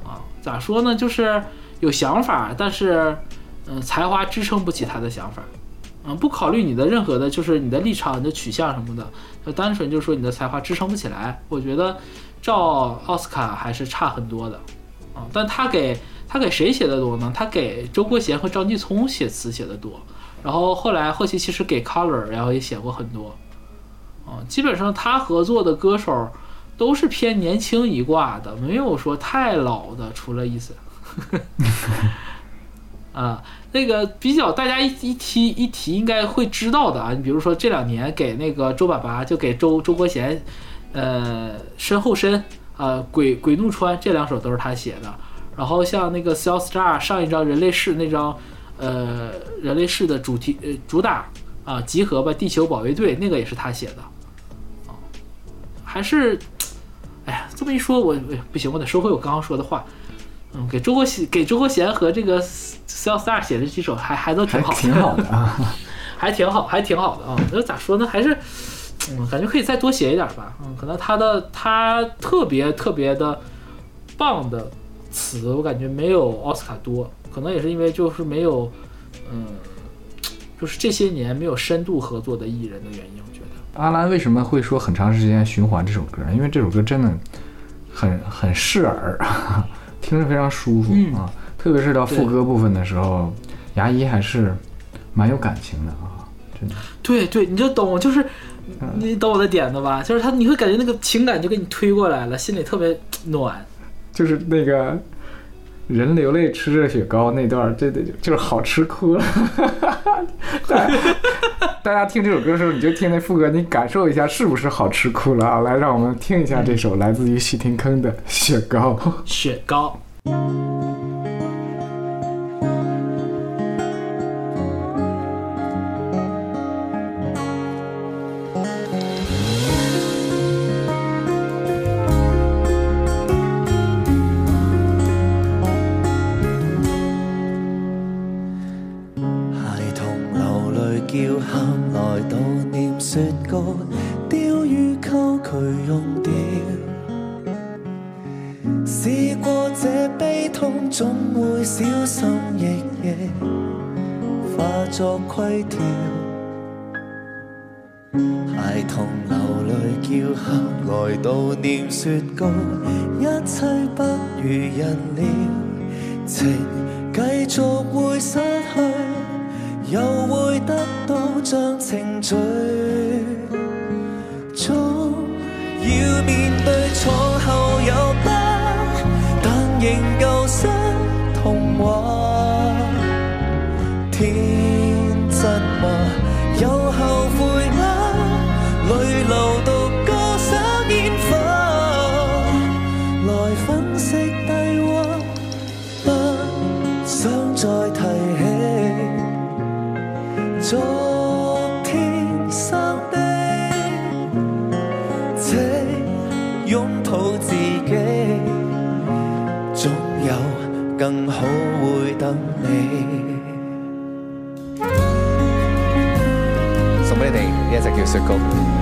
啊咋说呢？就是有想法，但是，嗯，才华支撑不起他的想法，嗯，不考虑你的任何的，就是你的立场、你的取向什么的，就单纯就说你的才华支撑不起来。我觉得照奥斯卡还是差很多的，啊，但他给他给谁写的多呢？他给周国贤和张继聪写词写的多，然后后来后期其实给 Color，然后也写过很多，啊，基本上他合作的歌手。都是偏年轻一挂的，没有说太老的，除了意思。啊，那个比较大家一一提一提应该会知道的啊，你比如说这两年给那个周爸爸就给周周国贤，呃，身后身啊，鬼鬼怒川这两首都是他写的。然后像那个 Cell Star 上一张人类世那张，呃，人类世的主题呃主打啊，集合吧地球保卫队那个也是他写的。啊，还是。哎呀，这么一说，我不行，我得收回我刚刚说的话。嗯，给周国贤、给周国贤和这个 Cell Star 写的几首，还还都挺好，挺好的啊，还挺好，还挺好的啊。那咋说呢？还是，嗯，感觉可以再多写一点吧。嗯，可能他的他特别特别的棒的词，我感觉没有奥斯卡多。可能也是因为就是没有，嗯，就是这些年没有深度合作的艺人的原因。我觉得阿兰为什么会说很长时间循环这首歌？因为这首歌真的很很适耳，听着非常舒服啊。特别是到副歌部分的时候，牙医还是蛮有感情的啊，真的。对对，你就懂，就是你懂我的点子吧？就是他，你会感觉那个情感就给你推过来了，心里特别暖。就是那个。人流泪吃着雪糕那段，这这就是好吃哭了。大家听这首歌的时候，你就听那副歌，你感受一下是不是好吃哭了啊？来，让我们听一下这首来自于许廷坑的《雪糕》。雪糕。雪糕雕于沟渠用掉试过这悲痛总会小心翼翼化作亏条孩童流泪叫喊来悼念雪糕一切不如人了情继续会失去又会得到。像程序，总要面对错后有不，但仍旧更好会等你。送俾你呢一只叫雪糕。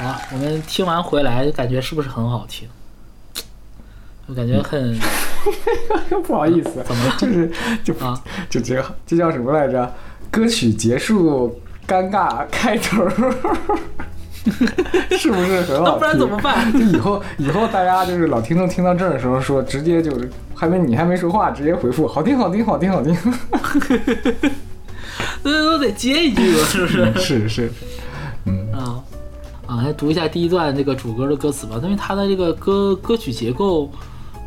啊，我们听完回来感觉是不是很好听？我感觉很 不好意思，怎么了就是 就啊就这个这叫什么来着？歌曲结束，尴尬开头，是不是很好？那不然怎么办就以后以后大家就是老听众听到这儿的时候说，直接就是还没你还没说话，直接回复好听好听好听好听。那都得接一句了，是不是？是是，啊，来读一下第一段这个主歌的歌词吧，因为它的这个歌歌曲结构，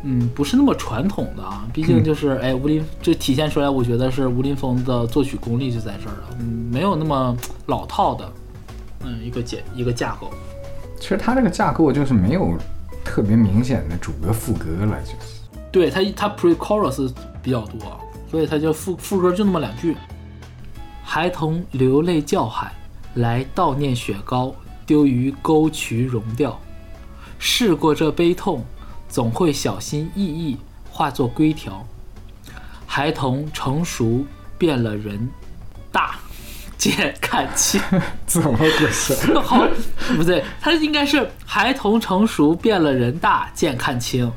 嗯，不是那么传统的啊，毕竟就是哎，吴林这体现出来，我觉得是吴林峰的作曲功力就在这儿了，嗯，没有那么老套的，嗯，一个结一个架构。其实它这个架构就是没有特别明显的主歌副歌了，就是。对它它 pre chorus 比较多，所以它就副副歌就那么两句。孩童流泪叫喊，来悼念雪糕丢于沟渠溶掉。试过这悲痛，总会小心翼翼化作规条。孩童成熟变了人，大，见看清。怎么回事？好，不对，他应该是孩童成熟，变了人大，见看清，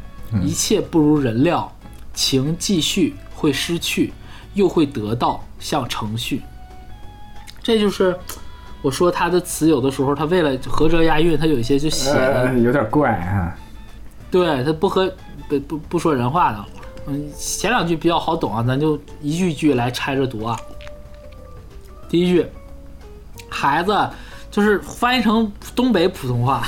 一切不如人料，情继续会失去，又会得到，像程序。这就是我说他的词，有的时候他为了合辙押韵，他有一些就写的、呃，有点怪啊。对他不合不不不说人话的。嗯，前两句比较好懂啊，咱就一句一句来拆着读啊。第一句，孩子就是翻译成东北普通话，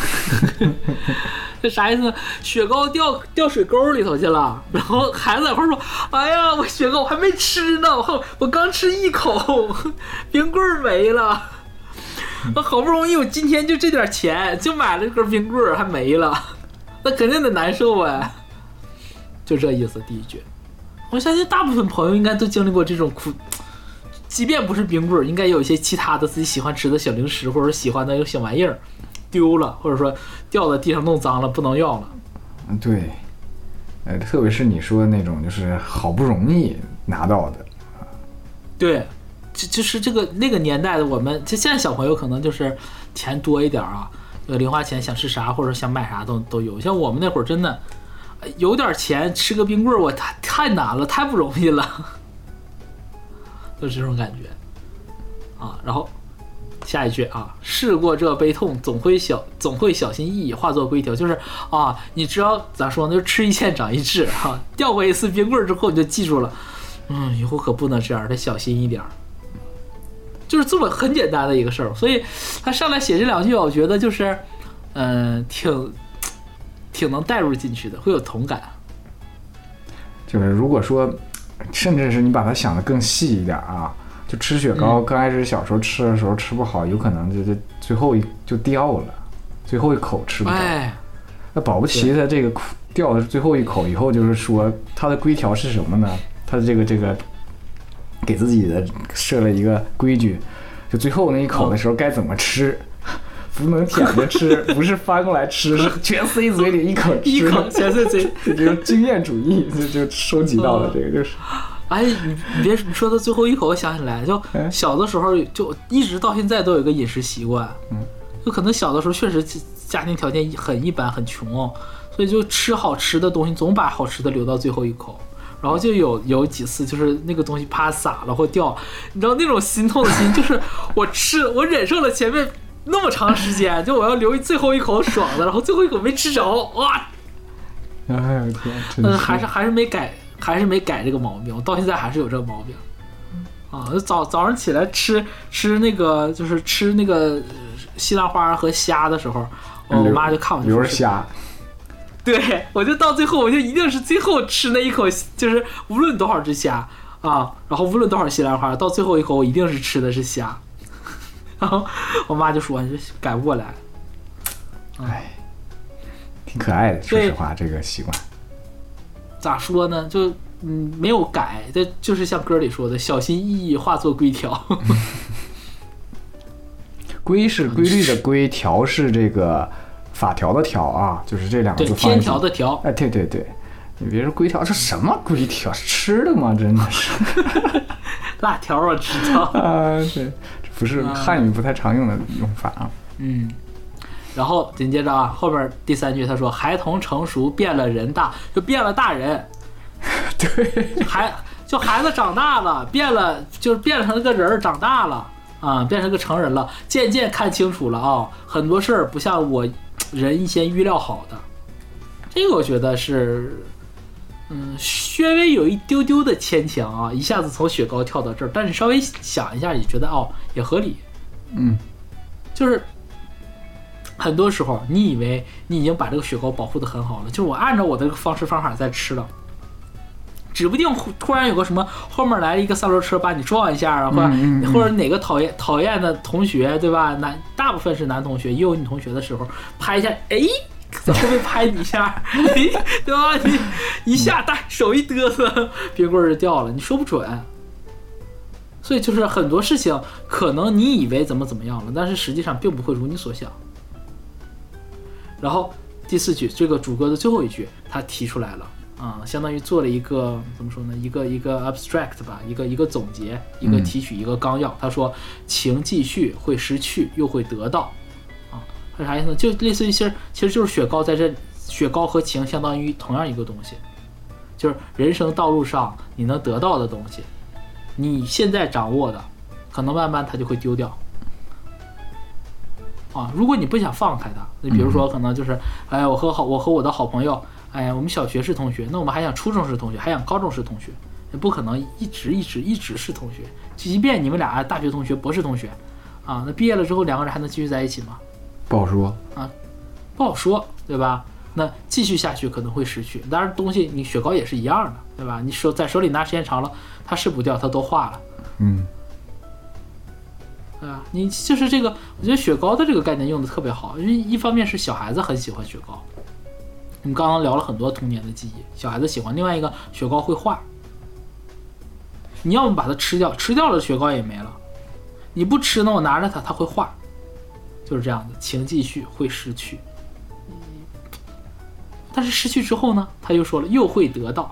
这啥意思呢？雪糕掉掉水沟里头去了，然后孩子在块说：“哎呀，我雪糕我还没吃呢，我我刚吃一口，冰棍没了。我好不容易我今天就这点钱就买了根冰棍儿，还没了，那肯定得难受呗。”就这意思，第一句。我相信大部分朋友应该都经历过这种苦，即便不是冰棍儿，应该有一些其他的自己喜欢吃的小零食或者喜欢的一个小玩意儿丢了，或者说掉在地上弄脏了不能要了。嗯，对，呃，特别是你说的那种，就是好不容易拿到的，对，就就是这个那个年代的我们，就现在小朋友可能就是钱多一点啊，有零花钱想吃啥或者想买啥都都有。像我们那会儿真的。有点钱吃个冰棍儿，我太太难了，太不容易了，就这种感觉啊。然后下一句啊，试过这悲痛，总会小总会小心翼翼，化作规条。就是啊，你只要咋说呢，就吃一堑长一智哈。掉过一次冰棍儿之后，你就记住了，嗯，以后可不能这样，得小心一点儿。就是这么很简单的一个事儿，所以他上来写这两句，我觉得就是嗯，挺。挺能带入进去的，会有同感。就是如果说，甚至是你把它想的更细一点啊，就吃雪糕，刚开始小时候吃的时候吃不好，有可能就就最后一就掉了，最后一口吃不着。那保不齐它这个掉的是最后一口以后，就是说它的规条是什么呢？它的这个这个给自己的设了一个规矩，就最后那一口的时候该怎么吃。不能舔着吃，不是翻过来吃，是全塞嘴里一口吃。一口全塞嘴，这就是经验主义，就就收集到了这个就是。哎，你你别你说到最后一口，我想起来，就小的时候就一直到现在都有一个饮食习惯，嗯，就可能小的时候确实家庭条件很一般，很穷，所以就吃好吃的东西，总把好吃的留到最后一口，然后就有有几次就是那个东西啪洒了或掉，你知道那种心痛的心，就是我吃我忍受了前面。那么长时间，就我要留最后一口爽的，然后最后一口没吃着，哇！哎呀天！嗯，还是还是没改，还是没改这个毛病，我到现在还是有这个毛病。啊，早早上起来吃吃那个，就是吃那个西兰花和虾的时候，我妈就看我留着虾。对，我就到最后，我就一定是最后吃那一口，就是无论多少只虾啊，然后无论多少西兰花，到最后一口我一定是吃的是虾。然后我妈就说：“你这改不过来。”哎，挺可爱的。说实话，这个习惯咋说呢？就嗯，没有改，这就是像歌里说的“小心翼翼化作规条 ”。规是规律的规，条是这个法条的条啊，就是这两个字。天条的条。哎，对对对，你别说规条，这什么规条？吃的吗？真的是。辣条我知道 啊，对。不是汉语不太常用的用法啊。嗯，然后紧接着啊，后边第三句他说：“孩童成熟，变了人大，就变了大人。”对，孩就孩子长大了，变了，就是变成了个人儿，长大了啊，变成个成人了，渐渐看清楚了啊，很多事儿不像我人先预料好的。这个我觉得是。嗯，稍微有一丢丢的牵强啊，一下子从雪糕跳到这儿，但是稍微想一下也觉得哦，也合理。嗯，就是很多时候你以为你已经把这个雪糕保护的很好了，就是我按照我的方式方法在吃了，指不定突然有个什么后面来了一个三轮车把你撞一下啊，或者或者哪个讨厌讨厌的同学对吧？男大部分是男同学，也有女同学的时候拍一下，哎。在后面拍你一下，对吧？你一下大手一嘚瑟，冰棍儿就掉了，你说不准。所以就是很多事情，可能你以为怎么怎么样了，但是实际上并不会如你所想。然后第四句，这个主歌的最后一句，他提出来了啊、相当于做了一个怎么说呢？一个一个 abstract 吧，一个一个总结，一个嗯提取，一个纲要。他说情继续会失去，又会得到，啊，是啥意思呢？就类似于其实其实就是雪糕在这，雪糕和情相当于同样一个东西，就是人生道路上你能得到的东西，你现在掌握的，可能慢慢它就会丢掉。啊，如果你不想放开它，你比如说可能就是，哎，我和好我和我的好朋友，哎呀，我们小学是同学，那我们还想初中是同学，还想高中是同学，也不可能一直一直一直是同学。即便你们俩大学同学、博士同学，啊，那毕业了之后两个人还能继续在一起吗？不好说啊。不好说，对吧？那继续下去可能会失去。当然，东西你雪糕也是一样的，对吧？你手在手里拿时间长了，它是不掉，它都化了，嗯，对吧？你就是这个，我觉得雪糕的这个概念用的特别好，因为一方面是小孩子很喜欢雪糕，我们刚刚聊了很多童年的记忆，小孩子喜欢；另外一个，雪糕会化，你要么把它吃掉，吃掉了雪糕也没了；你不吃呢，我拿着它，它会化，就是这样的，情继续会失去。但是失去之后呢，他又说了，又会得到。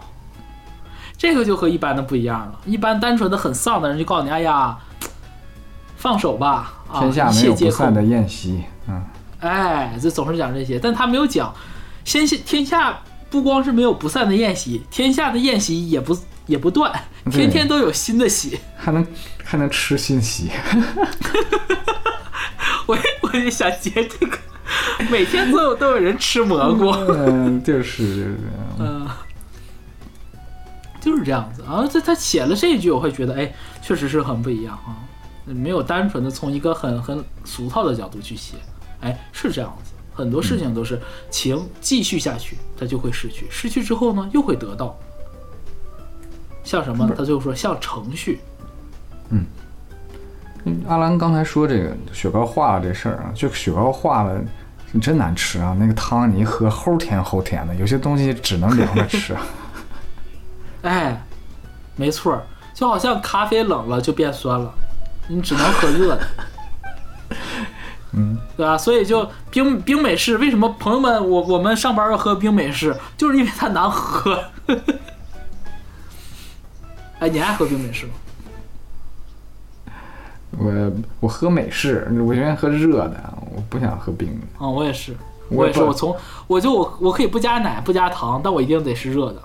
这个就和一般的不一样了。一般单纯的很丧的人就告诉你，哎呀，放手吧，啊，天下没有不散。的宴席。嗯，哎，这总是讲这些，但他没有讲，天下天下不光是没有不散的宴席，天下的宴席也不也不断，天天都有新的席。还能还能吃新席。我我就想接这个，每天都有都有人吃蘑菇。嗯，就是 嗯，就是这样子啊。这他写了这一句，我会觉得，哎，确实是很不一样啊，没有单纯的从一个很很俗套的角度去写，哎，是这样子。很多事情都是情继续下去，它就会失去，失去之后呢，又会得到。像什么？他最后说像程序，嗯阿兰刚才说这个雪糕化了这事儿啊，就雪糕化了，真难吃啊！那个汤你一喝齁甜齁甜的，有些东西只能凉着吃。哎，没错儿，就好像咖啡冷了就变酸了，你只能喝热的。嗯，对吧？所以就冰冰美式，为什么朋友们我我们上班要喝冰美式，就是因为它难喝。哎，你爱喝冰美式吗？我我喝美式，我愿意喝热的，我不想喝冰的。啊、我也是，我我也是，不我从我就我我可以不加奶不加糖，但我一定得是热的。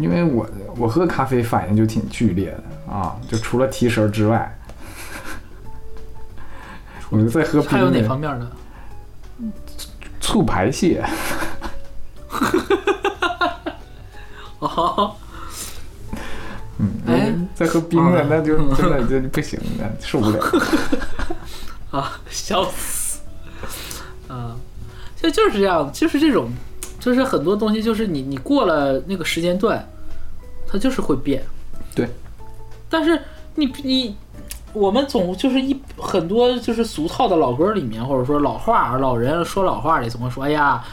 因为我我喝咖啡反应就挺剧烈的啊，就除了提神之外，我们在喝冰还有哪方面呢？促排泄。哦，嗯，哎再喝冰的那就 真的就不行了，受不了。啊，笑死！啊，就就是这样，就是这种，就是很多东西，就是你你过了那个时间段，它就是会变。对，但是你你我们总就是一很多就是俗套的老歌里面，或者说老话，老人说老话里总会说，哎呀，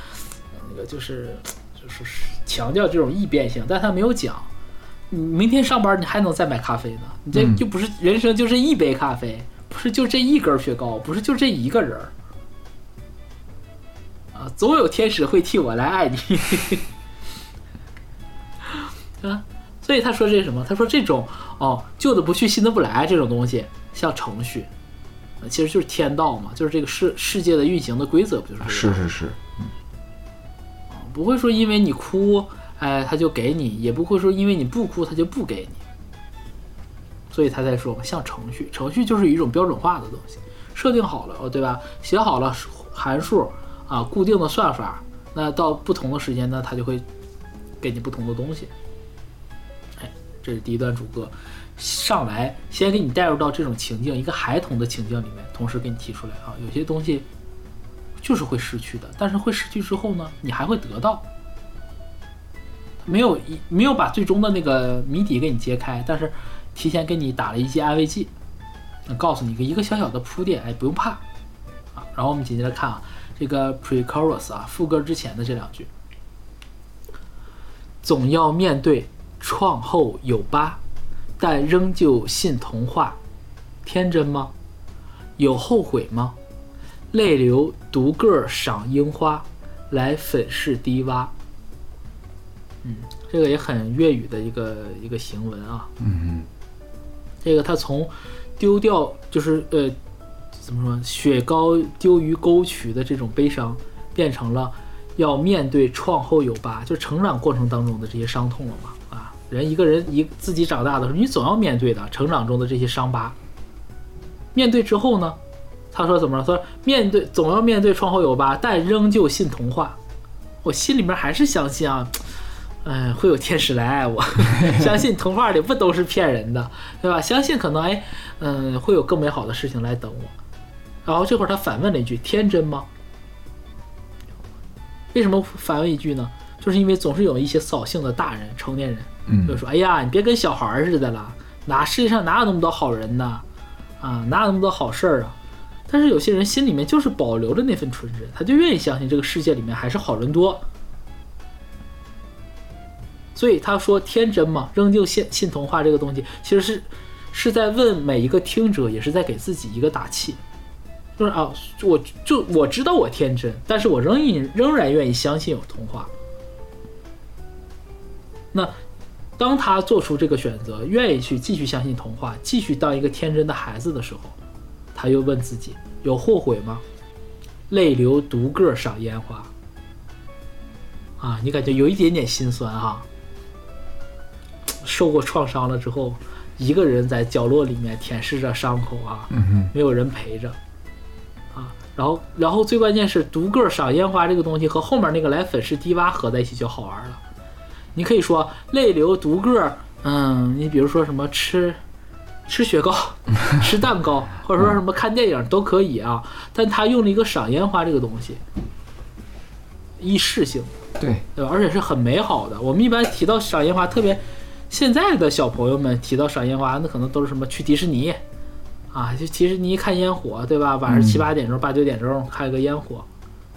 那个就是就是强调这种易变性，但他没有讲。你明天上班你还能再买咖啡呢，你这就不是人生，就这一杯咖啡，不是就这一根雪糕，不是就这一个人啊，总有天使会替我来爱你啊。所以他说这是什么？他说这种哦，旧的不去，新的不来这种东西，像程序，呃其实就是天道嘛，就是这个世世界的运行的规则，不就是是是是是，不会说因为你哭，哎，他就给你，也不会说因为你不哭，他就不给你。所以他才说嘛，像程序，程序就是一种标准化的东西，设定好了，哦，对吧？写好了函数啊，固定的算法，那到不同的时间呢，它就会给你不同的东西。这是第一段主歌，上来先给你带入到这种情境，一个孩童的情境里面，同时给你提出来啊，有些东西就是会失去的，但是会失去之后呢，你还会得到。没有一没有把最终的那个谜底给你揭开，但是提前给你打了一剂安慰剂，告诉你一个一个小小的铺垫，哎，不用怕啊。然后我们紧接着看啊，这个 pre-chorus 啊，副歌之前的这两句，总要面对创后有疤，但仍旧信童话，天真吗？有后悔吗？泪流独个儿赏樱花，来粉饰低洼。嗯，这个也很粤语的一个一个行文啊。嗯嗯这个他从丢掉就是呃怎么说雪糕丢于沟渠的这种悲伤，变成了要面对创后有疤，就成长过程当中的这些伤痛了嘛啊，人一个人一自己长大的时候，你总要面对的成长中的这些伤疤。面对之后呢，他说怎么了？他说面对总要面对创后有疤，但仍旧信童话。我心里面还是相信啊，嗯、会有天使来爱我，相信童话里不都是骗人的，对吧？相信可能哎，嗯、会有更美好的事情来等我。然后这会儿他反问了一句：“天真吗？”为什么反问一句呢？就是因为总是有一些扫兴的大人、成年人，就说：“哎呀，你别跟小孩似的了，哪世界上哪有那么多好人呢？啊，哪有那么多好事儿啊？”但是有些人心里面就是保留着那份纯真，他就愿意相信这个世界里面还是好人多。所以他说天真嘛，仍旧信信童话这个东西，其实是是在问每一个听者，也是在给自己一个打气，就是啊，我就我知道我天真，但是我仍然仍然愿意相信有童话。那当他做出这个选择，愿意去继续相信童话，继续当一个天真的孩子的时候，他又问自己：有后悔吗？泪流独个赏烟花。啊，你感觉有一点点心酸哈、受过创伤了之后，一个人在角落里面舔舐着伤口啊，没有人陪着啊。然后，然后最关键是独个赏烟花这个东西和后面那个来粉饰低洼合在一起就好玩了。你可以说泪流独个，嗯，你比如说什么吃吃雪糕、吃蛋糕，或者说什么看电影都可以啊。但他用了一个赏烟花这个东西，仪式性，对，对吧？而且是很美好的。我们一般提到赏烟花，特别现在的小朋友们提到赏烟花，那可能都是什么去迪士尼啊，就迪士尼看烟火，对吧？晚上七八点钟、八九点钟看一个烟火，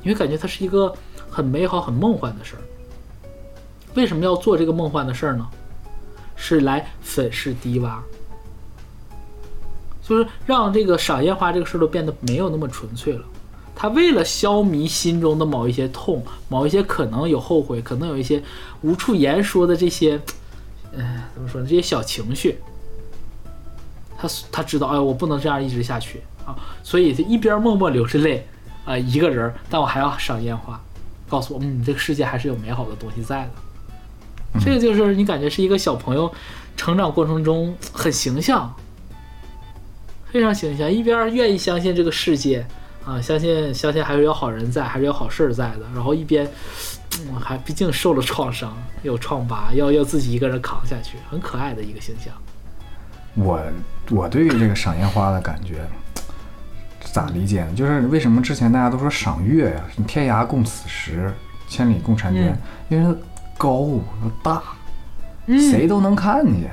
你会感觉它是一个很美好、很梦幻的事儿。为什么要做这个梦幻的事儿呢？是来粉饰低洼，就是让这个赏烟花这个事儿都变得没有那么纯粹了。他为了消弭心中的某一些痛，某一些可能有后悔，可能有一些无处言说的这些，呃，怎么说呢？这些小情绪，他他知道，哎，我不能这样一直下去啊，所以他一边默默流着泪，啊、一个人，但我还要赏烟花，告诉我，嗯，这个世界还是有美好的东西在的。这个就是你感觉是一个小朋友成长过程中很形象，非常形象，一边愿意相信这个世界啊，相信相信还是有好人在，还是有好事儿在的，然后一边，嗯，还毕竟受了创伤，有创疤，要要自己一个人扛下去，很可爱的一个形象。我我对于这个赏烟花的感觉咋理解呢？就是为什么之前大家都说赏月呀、什么天涯共此时，千里共婵娟，嗯因为它高又大，嗯。谁都能看见。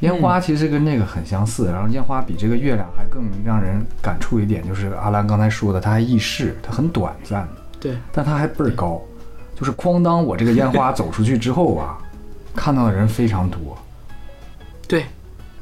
烟花其实跟这个很相似，然后烟花比这个月亮还更让人感触一点，就是阿兰刚才说的，它还易逝，它很短暂，对，但它还倍儿高。就是哐当，我这个烟花走出去之后啊，看到的人非常多，对，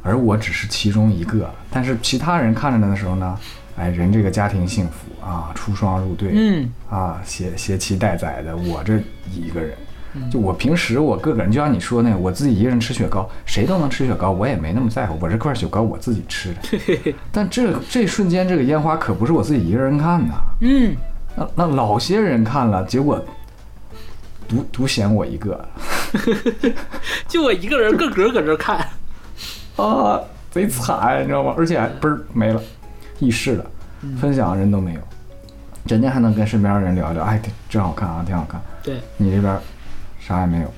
而我只是其中一个。但是其他人看着的时候呢，哎，人这个家庭幸福啊，出双入对，嗯，啊，携携妻带崽的，我这一个人，嗯。就我平时我个个人，就像你说那个，我自己一个人吃雪糕，谁都能吃雪糕，我也没那么在乎，我这块雪糕我自己吃的。但这这瞬间，这个烟花可不是我自己一个人看的，嗯，那那老些人看了，结果独独显我一个。就我一个人个个搁这看，啊，贼惨，你知道吗？而且还嘣儿没了，易逝了，分享的人都没有，人家还能跟身边的人聊聊，哎，挺真好看啊，挺好看。对，你这边啥也没有，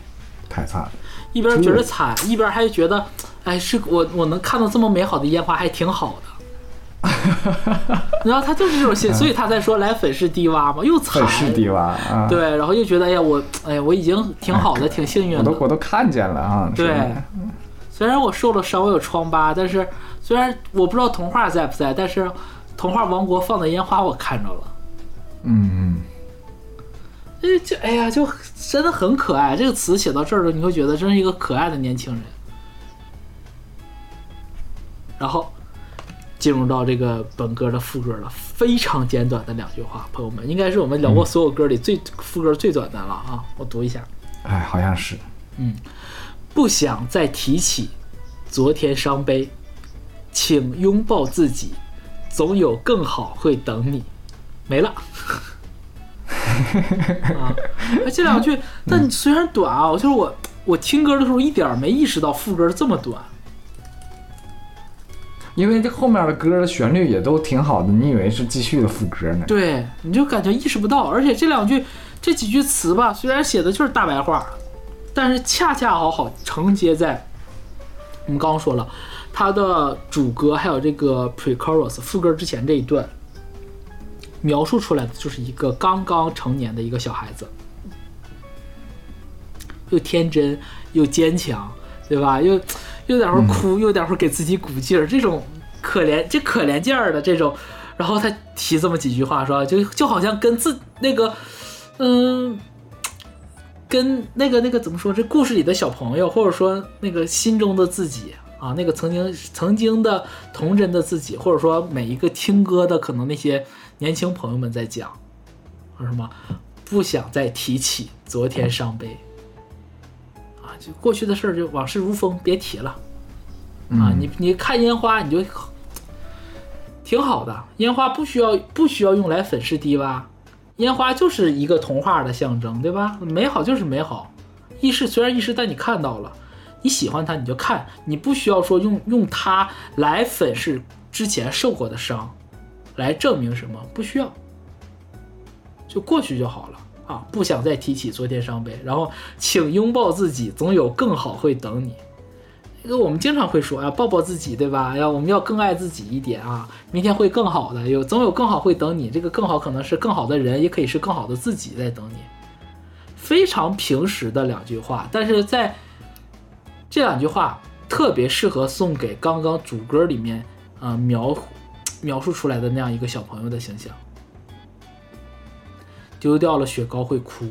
太惨了。一边觉得惨，一边还觉得，哎，是我我能看到这么美好的烟花，还挺好的。然后他就是这种心，所以他才说来粉饰低洼嘛，又惨粉，饰低洼啊！，对，然后又觉得，哎呀，我，哎呀，我已经挺好的，挺幸运的我都。我都看见了啊。对，虽然我受了伤，我有疮疤，但是虽然我不知道童话在不在，但是童话王国放的烟花我看着了。嗯嗯，哎，就哎呀，就真的很可爱。这个词写到这儿了，你会觉得真是一个可爱的年轻人。然后进入到这个本歌的副歌了，非常简短的两句话，朋友们，应该是我们聊过所有歌里最副歌最短的了啊！我读一下。哎，好像是。嗯不想再提起昨天伤悲，请拥抱自己，总有更好会等你。没了。啊，哎这两句，但虽然短啊，就是我我听歌的时候一点没意识到副歌这么短。因为这后面的歌的旋律也都挺好的，你以为是继续的副歌呢？对，你就感觉意识不到，而且这两句这几句词吧，虽然写的就是大白话，但是恰恰好好承接在我们刚刚说了，它的主歌还有这个 pre-chorus 副歌之前这一段，描述出来的就是一个刚刚成年的一个小孩子，又天真又坚强，对吧？又又有点会哭，又有点会给自己鼓劲儿，这种可怜这可怜劲儿的这种，然后他提这么几句话说，就就好像跟自那个，嗯，跟那个那个怎么说？这故事里的小朋友，或者说那个心中的自己啊，那个曾经曾经的童真的自己，或者说每一个听歌的可能那些年轻朋友们在讲，说什么不想再提起昨天伤悲。啊，就过去的事儿就往事如风，别提了。啊，你你看烟花，你就挺好的。烟花不需要不需要用来粉饰低洼，烟花就是一个童话的象征，对吧？美好就是美好，易逝虽然易逝，但你看到了，你喜欢他你就看，你不需要说用用他来粉饰之前受过的伤，来证明什么，不需要，就过去就好了。啊，不想再提起昨天伤悲，然后请拥抱自己，总有更好会等你。这个我们经常会说啊，抱抱自己，对吧？要我们要更爱自己一点啊，明天会更好的，有总有更好会等你。这个更好可能是更好的人，也可以是更好的自己在等你。非常平实的两句话，但是在这两句话特别适合送给刚刚主歌里面啊、呃描描述出来的那样一个小朋友的形象。丢掉了雪糕会哭。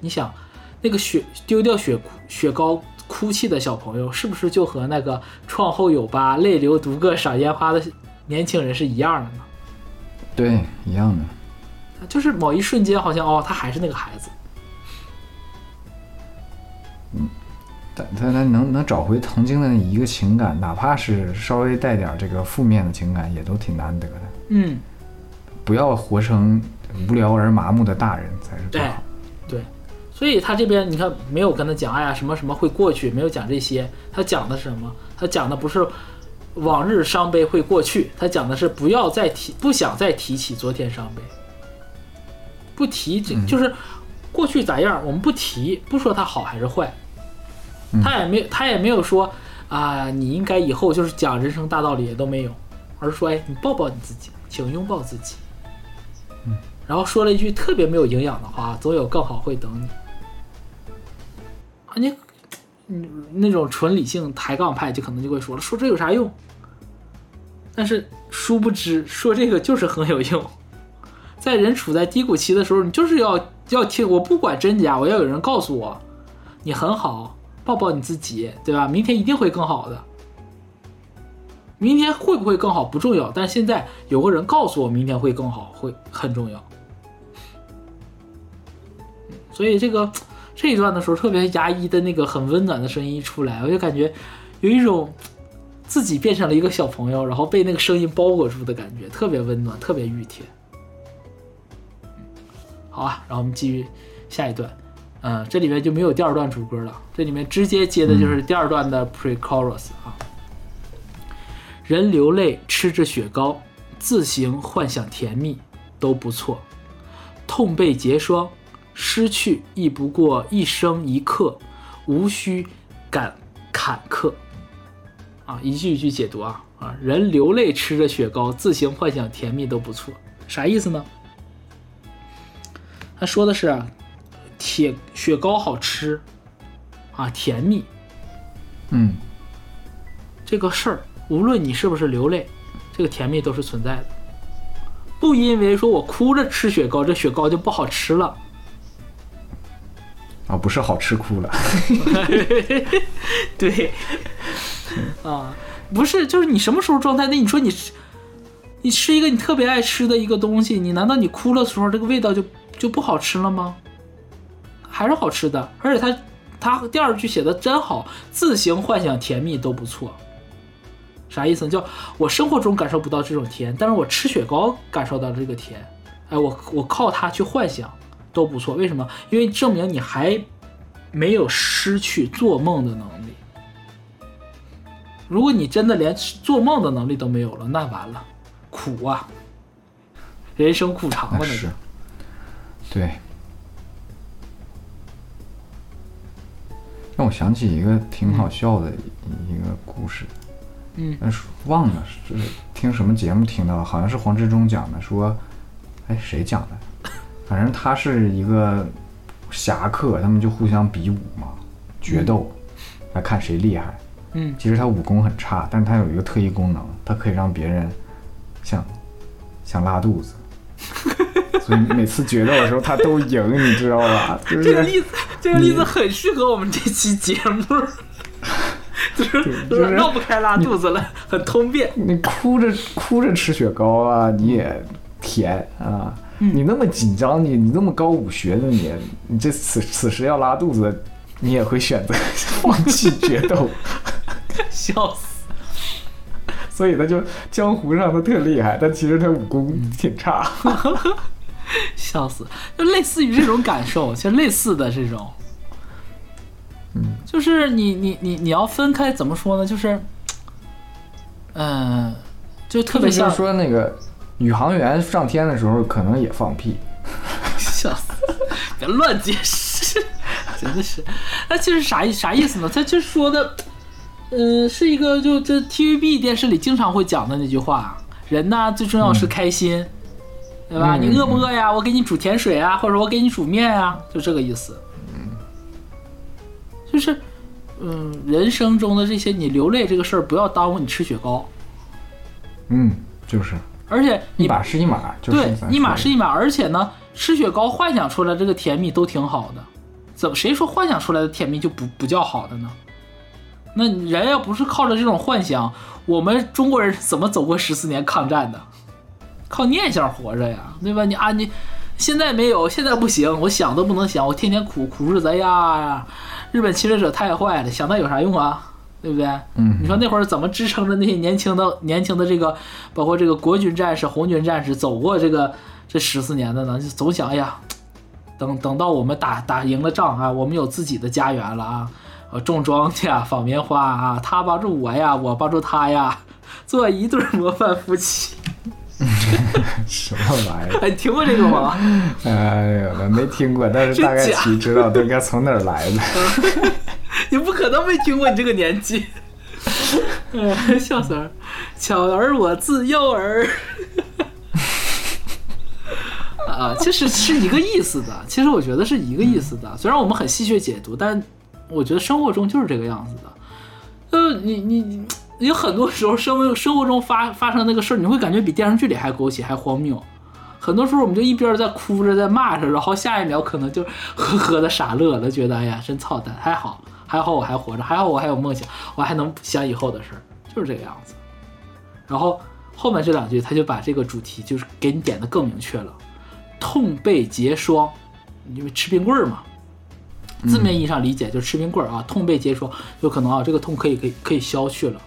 你想，那个雪丢掉雪雪糕哭泣的小朋友，是不是就和那个创后有疤、泪流独个赏烟花的年轻人是一样的呢？对，一样的。就是某一瞬间，好像哦，他还是那个孩子。但他他能能找回曾经的那一个情感，哪怕是稍微带点这个负面的情感，也都挺难得的。嗯，不要活成无聊而麻木的大人才是最好。对，所以他这边你看没有跟他讲，哎呀什么什么会过去，没有讲这些，他讲的是什么？他讲的不是往日伤悲会过去，他讲的是不要再提，不想再提起昨天伤悲，不提这就是过去咋样，我们不提，不说它好还是坏，他也没他也没有说啊，你应该以后就是讲人生大道理也都没有，而是说哎，你抱抱你自己，请拥抱自己。然后说了一句特别没有营养的话：“总有更好会等你。”啊，你，嗯，那种纯理性抬杠派就可能就会说了，说这有啥用？但是殊不知，说这个就是很有用。在人处在低谷期的时候，你就是要要听，我不管真假，我要有人告诉我，你很好，抱抱你自己，对吧？明天一定会更好的。明天会不会更好不重要，但现在有个人告诉我明天会更好，会很重要。所以这个这一段的时候，特别牙医的那个很温暖的声音一出来，我就感觉有一种自己变成了一个小朋友，然后被那个声音包裹住的感觉，特别温暖，特别熨帖。好啊，然后我们继续下一段。嗯，这里面就没有第二段主歌了，这里面直接接的就是第二段的 pre-chorus 啊。人流泪吃着雪糕，自行幻想甜蜜都不错。痛被结霜，失去亦不过一生一刻，无需感坎坷。啊，一句一句解读啊啊！人流泪吃着雪糕，自行幻想甜蜜都不错，啥意思呢？他说的是啊，铁雪糕好吃啊，甜蜜嗯，这个事儿，无论你是不是流泪，这个甜蜜都是存在的。不因为说我哭着吃雪糕，这雪糕就不好吃了。啊，不是好吃哭了。对，啊，不是，就是你什么时候状态？那你说你吃，你吃一个你特别爱吃的一个东西，你难道你哭了的时候，这个味道就就不好吃了吗？还是好吃的。而且他他第二句写的真好，自行幻想甜蜜都不错。啥意思呢？叫我生活中感受不到这种甜，但是我吃雪糕感受到这个甜。哎，我我靠它去幻想都不错。为什么？因为证明你还没有失去做梦的能力。如果你真的连做梦的能力都没有了，那完了，苦啊！人生苦长了，那是。对。让我想起一个挺好笑的一个故事。嗯。但是忘了是听什么节目听到，好像是黄志忠讲的，说，哎，谁讲的？反正他是一个侠客，他们就互相比武嘛，决斗，来看谁厉害。嗯，其实他武功很差，但是他有一个特异功能，他可以让别人想想拉肚子，所以每次决斗的时候他都赢，你知道吧？就是这个例子，这个例子很适合我们这期节目，就是绕不开拉肚子了，很通便。你哭着哭着吃雪糕啊，你也甜啊，你那么紧张，你你那么高武学的你，你这此此时要拉肚子，你也会选择放弃决斗。笑死！所以他就江湖上他特厉害，但其实他武功挺差。笑死！就类似于这种感受，其实类似的这种，嗯，就是你你你你要分开怎么说呢？就是，嗯，就特别像说那个宇航员上天的时候可能也放屁。笑死！别乱解释，真的是。那其实啥意啥意思呢？他就说的。嗯，是一个就这 TVB 电视里经常会讲的那句话，人呢最重要是开心，对吧？你饿不饿呀？我给你煮甜水啊，或者我给你煮面啊，就这个意思。嗯，就是，嗯，人生中的这些你流泪这个事儿，不要耽误你吃雪糕。嗯，就是。而且一码是一码，对，一码是一码。而且呢，吃雪糕幻想出来这个甜蜜都挺好的，怎么谁说幻想出来的甜蜜就不不叫好的呢？那人要不是靠着这种幻想，我们中国人怎么走过十四年抗战的？靠念想活着呀，对吧？你啊，你现在没有，现在不行，我想都不能想，我天天苦苦日子，哎呀，日本侵略者太坏了，想那有啥用啊？对不对？嗯，你说那会儿怎么支撑着那些年轻的、年轻的这个，包括这个国军战士、红军战士走过这个这十四年的呢？就总想，哎呀，等等到我们打打赢了仗啊，我们有自己的家园了啊。种庄稼、纺棉花啊，他帮助我呀，我帮助他呀，做一对模范夫妻。什么玩意儿？哎，听过这个吗？哎呀，没听过，但是大概其知道都应该从哪儿来的。你不可能没听过，你这个年纪。哎笑死儿，巧儿我自幼儿。啊，其实是一个意思的。其实我觉得是一个意思的。虽然我们很戏谑解读，但。我觉得生活中就是这个样子的，呃，你你你很多时候生生活中发发生那个事儿，你会感觉比电视剧里还狗血还荒谬。很多时候我们就一边在哭着在骂着，然后下一秒可能就呵呵的傻乐了，觉得哎呀真操蛋，还好还好我还活着，还好我还有梦想，我还能想以后的事儿，就是这个样子。然后后面这两句他就把这个主题就是给你点的更明确了，痛被结霜，因为吃冰棍儿嘛。字面意义上理解就是吃冰棍儿啊，痛被结霜，有可能啊，这个痛可以可以可以消去了，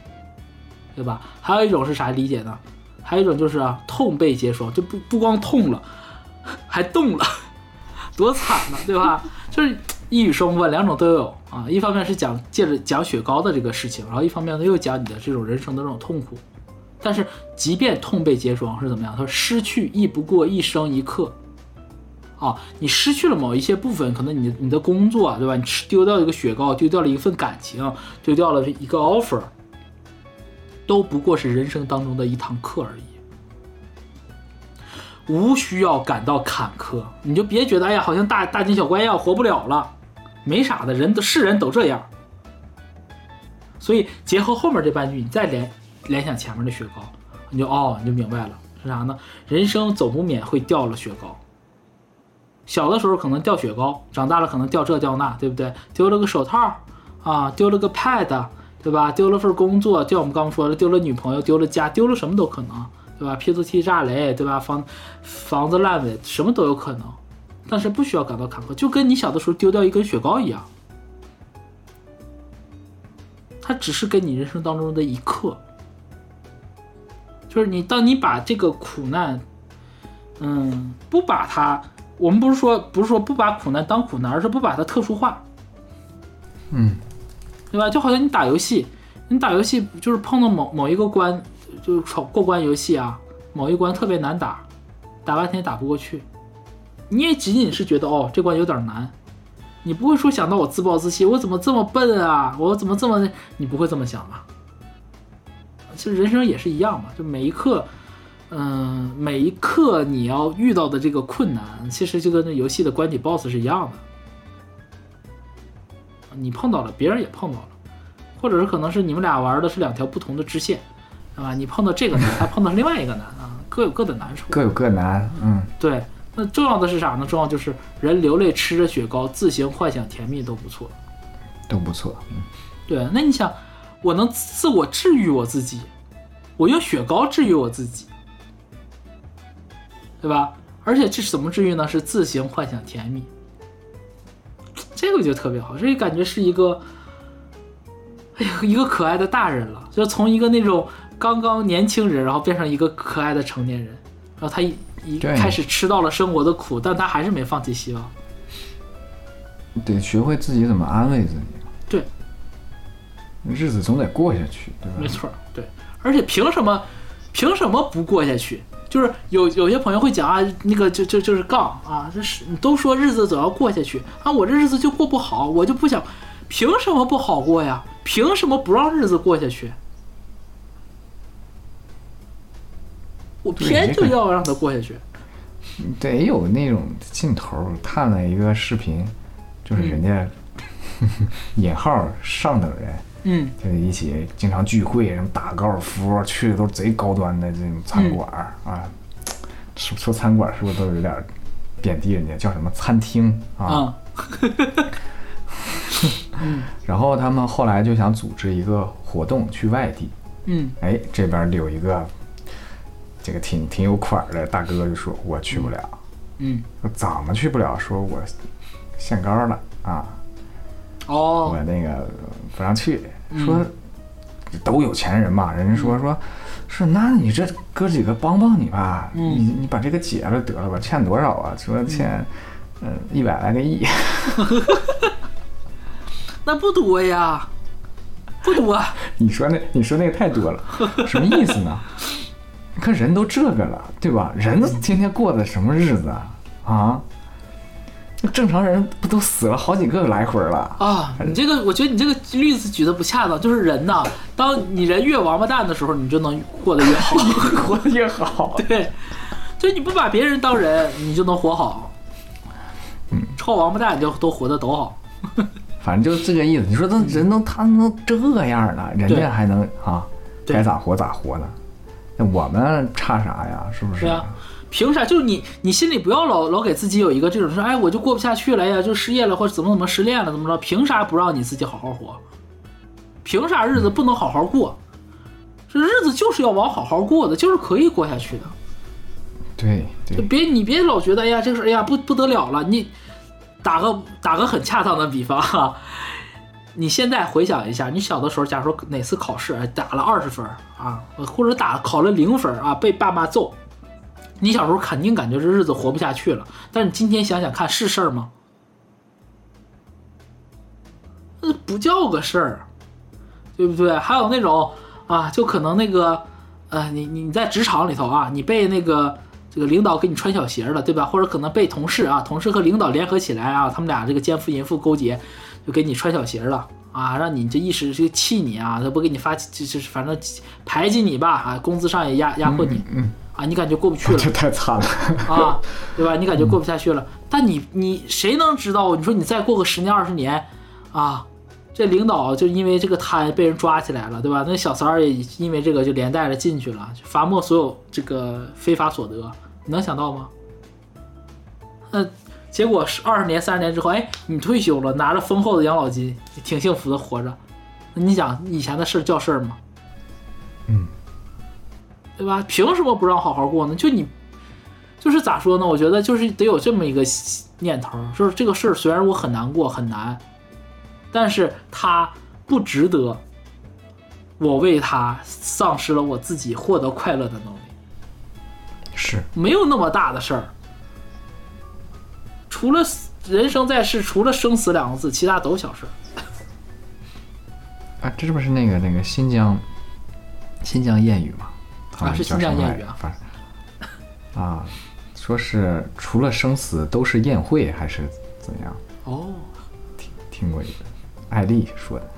对吧？还有一种是啥理解呢？还有一种就是啊，痛被结霜，就不不光痛了，还动了，多惨呢，对吧？就是一语双关，两种都有啊。一方面是讲借着讲雪糕的这个事情，然后一方面呢又讲你的这种人生的这种痛苦。但是即便痛被结霜是怎么样？他说失去亦不过一生一刻。啊，你失去了某一些部分，可能你你的工作，对吧？你吃丢掉一个雪糕，丢掉了一份感情，丢掉了一个 offer，都不过是人生当中的一堂课而已，无需要感到坎坷。你就别觉得，哎呀，好像大大惊小怪一样，活不了了，没啥的，人都是人都这样。所以结合后面这半句，你再联联想前面的雪糕，你就哦，你就明白了是啥呢？人生总不免会掉了雪糕。小的时候可能掉雪糕，长大了可能掉这掉那，对不对？丢了个手套，啊，丢了个 pad，对吧？丢了份工作，就我们刚说的，丢了女朋友，丢了家，丢了什么都可能，对吧？P to T 炸雷，对吧？房房子烂尾，什么都有可能。但是不需要感到坎坷，就跟你小的时候丢掉一根雪糕一样，它只是跟你人生当中的一刻，就是你当你把这个苦难，嗯，不把它，我们不是说不是说不把苦难当苦难，而是不把它特殊化，嗯，对吧？就好像你打游戏，你打游戏就是碰到某某一个关，就是闯过关游戏啊，某一关特别难打，打半天打不过去，你也仅仅是觉得哦这关有点难，你不会说想到我自暴自弃，我怎么这么笨啊，我怎么这么，你不会这么想吧？其实人生也是一样嘛，就每一刻，嗯、每一刻你要遇到的这个困难，其实就跟那游戏的关底 BOSS 是一样的。你碰到了，别人也碰到了，或者是可能是你们俩玩的是两条不同的支线，对吧？你碰到这个难，他碰到另外一个难啊，各有各的难处。各有各难，嗯，对，那重要的是啥呢？重要就是人流泪吃着雪糕，自行幻想甜蜜都不错。都不错，嗯对，那你想，我能自我治愈我自己，我用雪糕治愈我自己，对吧？而且这是怎么治愈呢？是自行幻想甜蜜，这个就特别好，这个感觉是一个，哎呀，一个可爱的大人了，就从一个那种刚刚年轻人，然后变成一个可爱的成年人，然后他一一开始吃到了生活的苦，但他还是没放弃希望。得学会自己怎么安慰自己，对，日子总得过下去，对吧？没错，对，而且凭什么，凭什么不过下去？就是有有些朋友会讲啊，那个就就就是杠啊，这是你都说日子总要过下去啊，我这日子就过不好，我就不想，凭什么不好过呀？凭什么不让日子过下去？我偏就要让它过下去。得有那种劲头。看了一个视频，就是人家 引号上等人，嗯就一起经常聚会，什么打高尔夫，去的都是贼高端的这种餐馆儿、啊。说说餐馆是不是都有点儿贬低人家？叫什么餐厅啊？啊 然后他们后来就想组织一个活动去外地，嗯哎，这边有一个这个挺挺有款儿的大哥就说我去不了，嗯说怎么去不了？说我限高了啊，哦我那个不让去，说都有钱人嘛，人家说说是那你这哥几个帮帮你吧，嗯你你把这个解了得了吧，欠多少啊？说欠嗯一百来个亿，那不多呀，不多。你说那你说那个太多了，什么意思呢？你看人都这个了，对吧？人都天天过的什么日子啊？啊？那正常人不都死了好几个来回了？啊，你这个，我觉得你这个例子举的不恰当。就是人呐，当你人越王八蛋的时候，你就能过得越好。活得越好。对，就你不把别人当人，你就能活好。嗯，臭王八蛋就都活得都好。反正就这个意思。你说那人都他们都这样了，人家还能啊，该咋活咋活呢？那我们差啥呀？是不是？对啊，凭啥？就是你，你心里不要老老给自己有一个这种说，哎，我就过不下去了呀，就失业了或者怎么怎么失恋了怎么着？凭啥不让你自己好好活？凭啥日子不能好好过？这日子就是要往好好过的，就是可以过下去的。对对，就别你别老觉得哎呀这个事哎呀不不得了了，你打个打个很恰当的比方哈，你现在回想一下，你小的时候，假如说哪次考试哎打了二十分啊，或者打考了零分啊，被爸妈揍，你小时候肯定感觉这日子活不下去了。但是今天想想看，是事儿吗？那不叫个事儿，对不对？还有那种啊，就可能那个，呃，你你你在职场里头啊，你被那个这个领导给你穿小鞋了，对吧？或者可能被同事啊，同事和领导联合起来啊，他们俩这个奸夫淫妇勾结，就给你穿小鞋了啊，让你这一时这气你啊，他不给你发，就就是反正排挤你吧啊，工资上也压压迫你，嗯，啊，你感觉过不去了。这太惨了。啊，对吧？你感觉过不下去了，但你你谁能知道？你说你再过个十年二十年，啊，这领导就因为这个贪被人抓起来了，对吧？那小三儿也因为这个就连带着进去了，罚没所有这个非法所得，你能想到吗？那结果是二十年、三十年之后，哎，你退休了，拿着丰厚的养老金，挺幸福的活着。那你想以前的事儿叫事儿吗？嗯，对吧？凭什么不让好好过呢？就你，就就是咋说呢？我觉得就是得有这么一个念头，就是这个事儿虽然我很难过很难，但是它不值得我为它丧失了我自己获得快乐的能力。是没有那么大的事儿，除了死人生在世，除了生死两个字，其他都小事儿。啊，这不是那个那个新疆新疆谚语吗？啊是新疆谚语啊反正啊，说是除了生死都是宴会，还是怎样？哦，听过一个艾丽说的。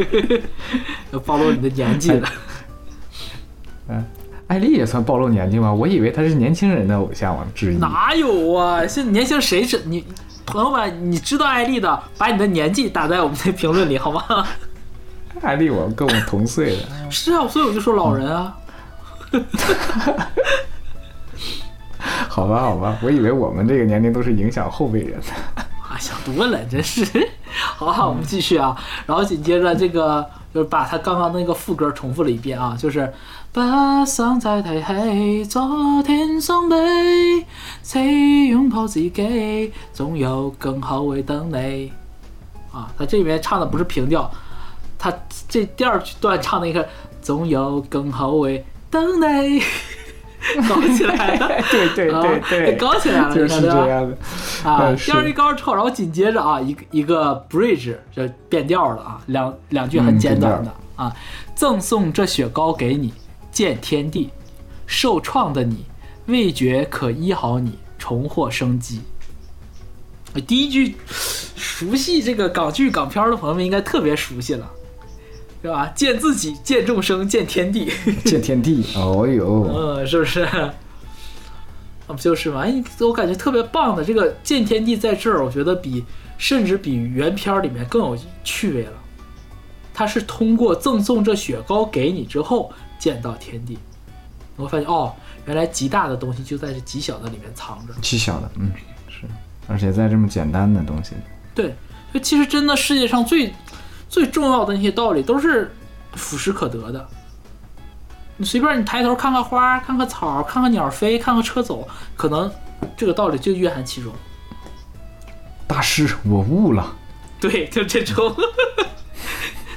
要暴露你的年纪了。嗯，艾丽也算暴露年纪吗？我以为她是年轻人的偶像啊之一。哪有啊？现在年轻人谁是你？朋友们，你知道艾丽的，把你的年纪打在我们的评论里好吗？艾丽我跟我同岁的，是啊，所以我就说老人啊。好吧好吧，我以为我们这个年龄都是影响后辈人的。啊，想多了，真是。好，我们继续啊。然后紧接着这个就是把他刚刚那个副歌重复了一遍啊，就是不想再提起昨天伤悲，请拥抱自己，总有更好会等你。啊，他这里面唱的不是平调，他这第二段唱的一个总有更好会等你，搞起来了。对对对对，啊搞起来了，就是这样的。啊，呃第二句高之后，然后紧接着啊，一个一个 bridge 就变调了啊，两两句很简短的、啊，赠送这雪糕给你，见天地，受创的你，味觉可医好你，重获生机。呃第一句，熟悉这个港剧港片的朋友们应该特别熟悉了，对吧？见自己，见众生，见天地。见天地，哦呦，嗯，是不是？啊，不就是吗？哎，我感觉特别棒的这个见天地在这儿，我觉得比甚至比原片儿里面更有趣味了。它是通过赠送这雪糕给你之后见到天地，我发现哦，原来极大的东西就在这极小的里面藏着。极小的，嗯，是，而且在这么简单的东西，对，就其实真的世界上最最重要的那些道理都是俯视可得的。你随便你抬头看看花，看看草，看看鸟飞，看看车走，可能这个道理就蕴含其中。大师，我悟了。对，就这种。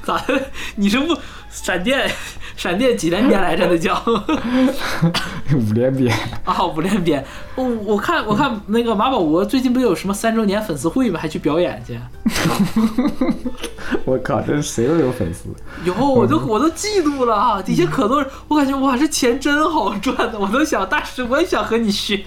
咋的？你是不闪电？闪电几连鞭来着？那叫 五连鞭，啊，五连鞭。我我看我看那个马保国最近不是有什么三周年粉丝会吗？还去表演去。我靠，这谁都有粉丝。有，我都我都嫉妒了啊！底下可多人，我感觉哇，这钱真好赚的，我都想大师，我也想和你学。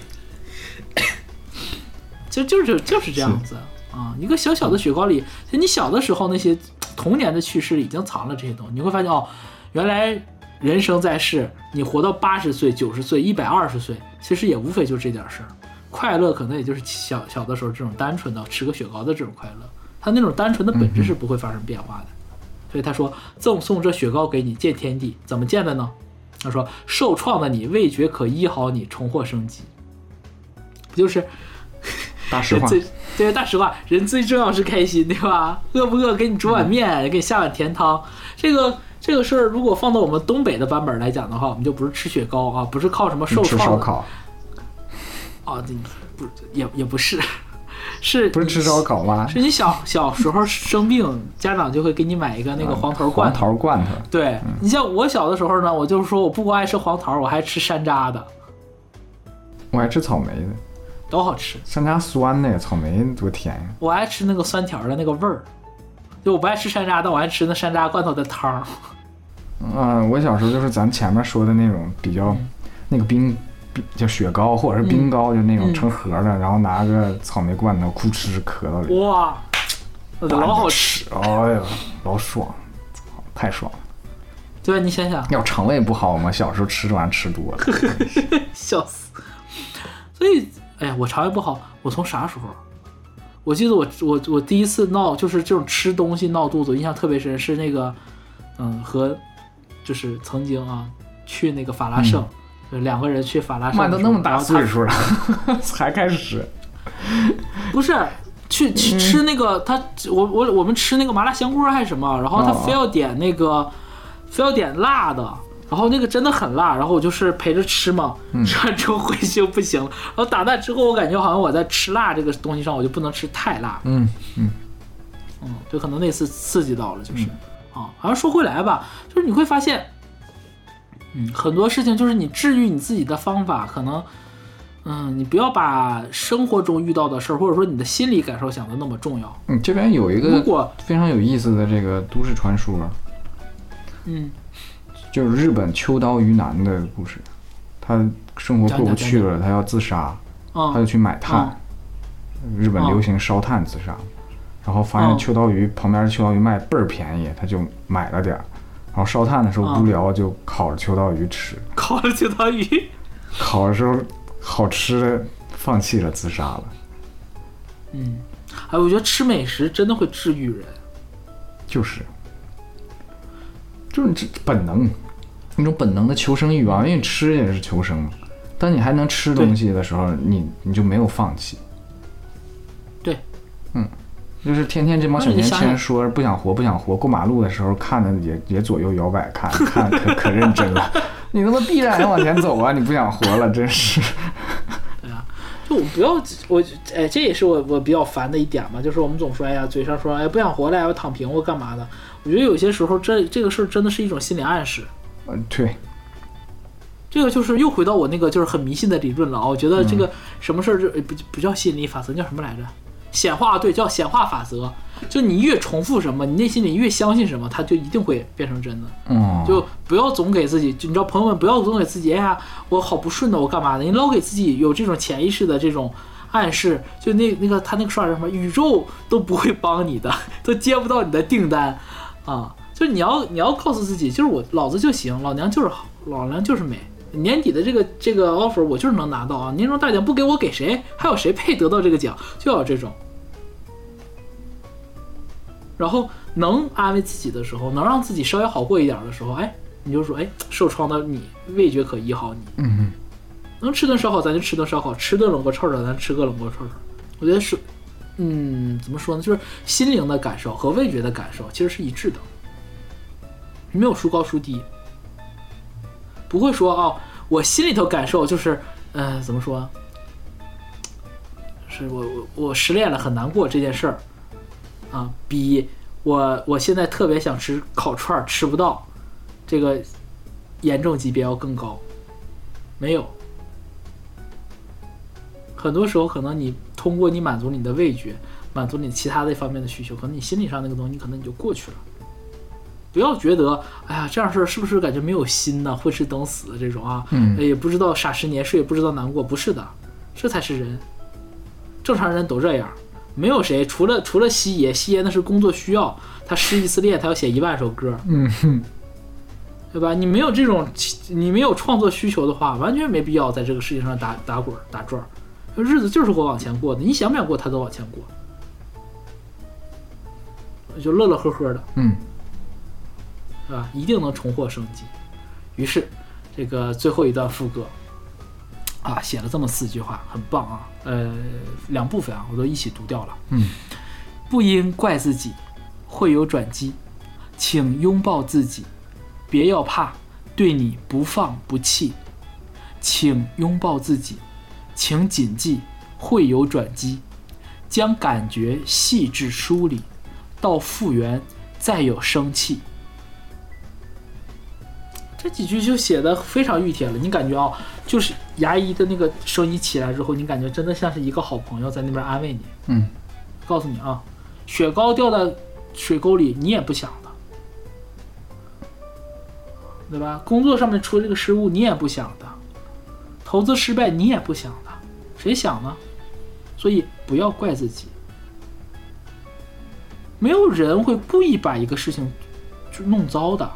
就就是就是这样子啊！一个小小的雪糕里，就你小的时候那些童年的趣事已经藏了这些东西，你会发现哦，原来人生在世，你活到八十岁、九十岁、一百二十岁，其实也无非就这点事儿。快乐可能也就是小小的时候这种单纯的吃个雪糕的这种快乐，它那种单纯的本质是不会发生变化的。所以他说：“赠送这雪糕给你，见天地。怎么见的呢？他说：受创的你，味觉可医好你，重获生机。不就是大实话，对大实话，人最重要是开心，对吧？饿不饿？给你煮碗面，给你下碗甜汤。这个这个事儿，如果放到我们东北的版本来讲的话，我们就不是吃雪糕啊，不是靠什么受吃烧烤，啊，这不也也不是，是不是吃烧烤吗？是你小小时候生病，家长就会给你买一个那个黄桃罐黄头。桃罐头，对你像我小的时候呢，我就是说我不光爱吃黄桃，我还吃山楂的，我还吃草莓的，都好吃。山楂酸的，草莓多甜呀。我爱吃那个酸甜的那个味儿，就我不爱吃山楂，但我爱吃那山楂罐头的汤儿。嗯，我小时候就是咱前面说的那种比较，那个冰冰叫雪糕或者是冰糕，就那种嗯成盒的，然后拿个草莓罐头哭哧磕到里，哇，那老好吃。哎呀，老爽，太爽了。对吧？你想想，要肠胃不好嘛，小时候吃这玩意儿吃多了，笑死。所以，哎呀，我肠胃不好，我从啥时候？我记得我我我第一次闹就是这种吃东西闹肚子，印象特别深，是那个嗯和就是曾经啊去那个法拉盛，就两个人去法拉盛都那么大岁数了，才开始。不是去去吃那个他我我我们吃那个麻辣香锅还是什么，然后他哦非要点那个非要点辣的，然后那个真的很辣，然后我就是陪着吃嘛，吃完之后回去就不行了。然后打那之后，我感觉好像我在吃辣这个东西上，我就不能吃太辣。嗯嗯嗯，就可能那次刺激到了，就是、啊。好像说回来吧，就是你会发现，嗯，很多事情就是你治愈你自己的方法，可能，嗯，你不要把生活中遇到的事儿，或者说你的心理感受想的那么重要。嗯，这边有一如个果，非常有意思的这个都市传说，嗯就是日本秋刀鱼男的故事。他生活过不去了，他要自杀，他就嗯去买炭。日本流行烧炭自杀，然后发现嗯秋刀鱼旁边的秋刀鱼卖倍儿便宜，他就买了点儿。然后烧炭的时候嗯无聊，就烤着秋刀鱼吃。烤着秋刀鱼，烤的时候好吃的，放弃了，自杀了。嗯，哎，我觉得吃美食真的会治愈人。就是，就是这本能，那种本能的求生欲望，因为吃也是求生嘛。当你还能吃东西的时候，你你就没有放弃。对，嗯就是天天这帮小年轻说不想活不想活，过马路的时候看的也也左右摇摆看，看可可认真了。你他妈必然要往前走啊！你不想活了，真是。对啊，就我不要我哎，这也是我我比较烦的一点嘛，就是我们总说哎呀，嘴上说哎不想活了，要躺平或干嘛的。我觉得有些时候这这个事儿真的是一种心理暗示。嗯，对，这个就是又回到我那个就是很迷信的理论了啊。我觉得这个什么事儿就呃不不叫心理法则，叫什么来着？显化对，叫显化法则。就你越重复什么，你内心里越相信什么，它就一定会变成真的。嗯，就不要总给自己，就你知道，朋友们不要总给自己，哎呀，我好不顺的，我干嘛的？你老给自己有这种潜意识的这种暗示，就那那个他那个说法是什么？宇宙都不会帮你的，都接不到你的订单啊！就是你要你要告诉自己，就是我老子就行，老娘就是好，老娘就是美。年底的这个这个 offer 我就是能拿到啊！年终大奖不给我给谁？还有谁配得到这个奖？就要有这种。然后能安慰自己的时候，能让自己稍微好过一点的时候，哎，你就说，哎，受创的你味觉可医好你，嗯能吃顿烧烤咱就吃顿烧烤，吃顿冷锅串串咱吃个冷锅串串。我觉得是，嗯，怎么说呢？就是心灵的感受和味觉的感受其实是一致的，没有孰高孰低，不会说哦，我心里头感受就是，呃，怎么说？是我我我失恋了很难过这件事儿，啊，比我我现在特别想吃烤串吃不到，这个严重级别要更高。没有，很多时候可能你通过你满足你的味觉，满足你其他的方面的需求，可能你心理上那个东西，可能你就过去了。不要觉得，哎呀，这样事儿是不是感觉没有心呢？混吃等死的这种啊，嗯也不知道傻十年，睡也不知道难过，不是的，这才是人。正常人都这样，没有谁除了除了西爷，西爷那是工作需要，他失一次恋，他要写一万首歌，嗯哼，对吧？你没有这种，你没有创作需求的话，完全没必要在这个世界上打打滚打转儿。日子就是会往前过的，你想不想过，他都往前过，就乐乐呵呵的，嗯是吧？一定能重获生机。于是，这个最后一段副歌啊，写了这么四句话，很棒啊。呃，两部分啊，我都一起读掉了。嗯，不应怪自己，会有转机，请拥抱自己，别要怕，对你不放不弃。请拥抱自己，请谨记，会有转机，将感觉细致梳理，到复原再有生气。这几句就写的非常熨帖了，你感觉啊、就是牙医的那个声音起来之后，你感觉真的像是一个好朋友在那边安慰你。嗯，告诉你啊，雪糕掉到水沟里，你也不想的，对吧？工作上面出这个失误，你也不想的；投资失败，你也不想的，谁想呢？所以不要怪自己，没有人会故意把一个事情就弄糟的。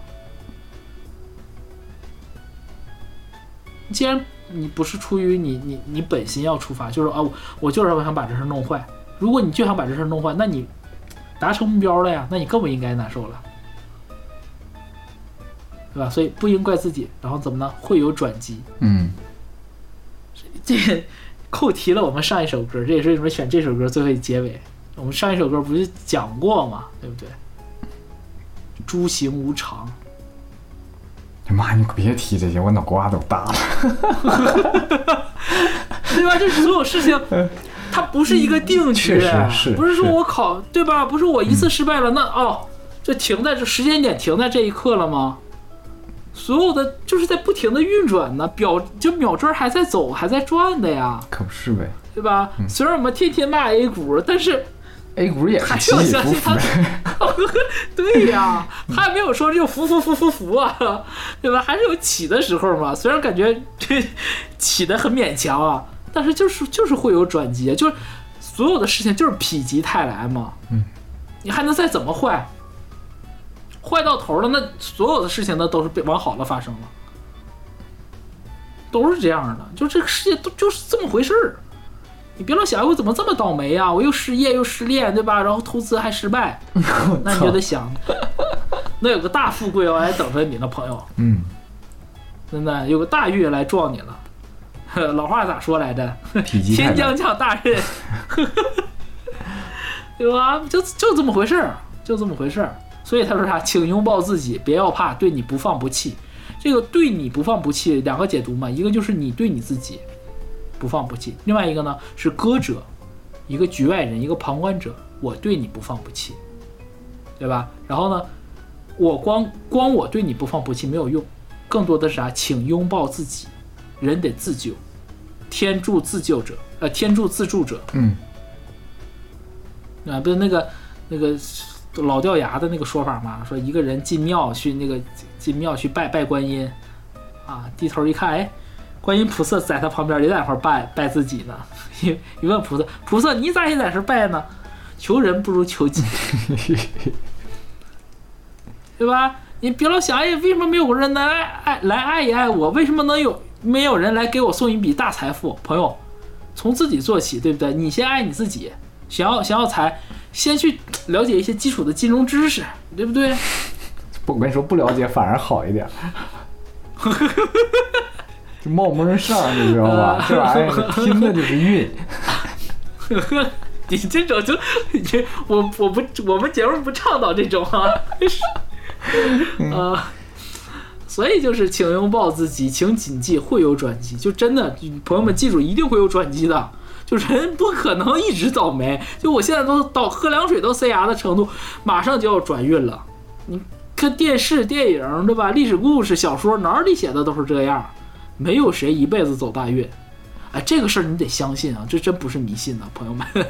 既然你不是出于你你你本心要出发，就是啊，我我就是我想把这事弄坏。如果你就想把这事弄坏，那你达成目标了呀，那你更不应该难受了，对吧？所以不应怪自己，然后怎么呢？会有转机。嗯这扣题了我们上一首歌，这也是为什么选这首歌最后结尾。我们上一首歌不是讲过吗？对不对？诸行无常，妈，你可别提这些，我脑瓜都大了。对吧？这所有事情，它不是一个定局，不是说我考对吧？不是我一次失败了，那哦，就停在这时间点停在这一刻了吗？所有的就是在不停的运转呢，表就秒针还在走，还在转的呀，可不是呗对吧？虽然我们天天骂 A 股，但是，A 股也起起相信他伏伏。对呀，他也没有说就浮浮浮浮浮啊，对吧？还是有起的时候嘛。虽然感觉这起的很勉强啊，但是就是就是会有转机，就是所有的事情就是否极泰来嘛。嗯，你还能再怎么坏？坏到头了，那所有的事情那都是被往好了发生了，都是这样的。就这个世界都就是这么回事儿。你别老想我怎么这么倒霉啊、我又失业又失恋，对吧？然后投资还失败，那你就得想，那有个大富贵要来等着你呢，朋友，嗯，真的有个大运来撞你了。老话咋说来着？天将降大任，对吧？就就这么回事儿，就这么回事儿。所以他说啥？请拥抱自己，别要怕，对你不放不弃。这个对你不放不弃两个解读嘛，一个就是你对你自己不放不弃，另外一个呢是歌者，一个局外人，一个旁观者，我对你不放不弃，对吧？然后呢，我光光我对你不放不弃没有用，更多的是啥？请拥抱自己，人得自救，天助自救者，呃，天助自助者，嗯，啊，不是那个那个老掉牙的那个说法嘛？说一个人进庙去那个进庙去拜拜观音，啊，低头一看，哎，观音菩萨在他旁边也在那块拜拜自己呢。一 一问菩萨，菩萨你咋也在这拜呢？求人不如求己，对吧？你别老想，哎，为什么没有人来爱来爱一爱我？为什么能有没有人来给我送一笔大财富？朋友，从自己做起，对不对？你先爱你自己，想要想要财，先去了解一些基础的金融知识，对不对？不，我跟你说，不了解反而好一点。就冒蒙上，你知道吧？这玩意儿拼的就是运。你这种就，你我我不我们节目不倡导这种啊，啊、所以就是请拥抱自己，请谨记会有转机，就真的朋友们记住，一定会有转机的。就人不可能一直倒霉，就我现在都到喝凉水都塞牙的程度，马上就要转运了。你看电视、电影，对吧？历史故事、小说哪里写的都是这样，没有谁一辈子走大运。哎，这个事儿你得相信啊，这真不是迷信呐，朋友们。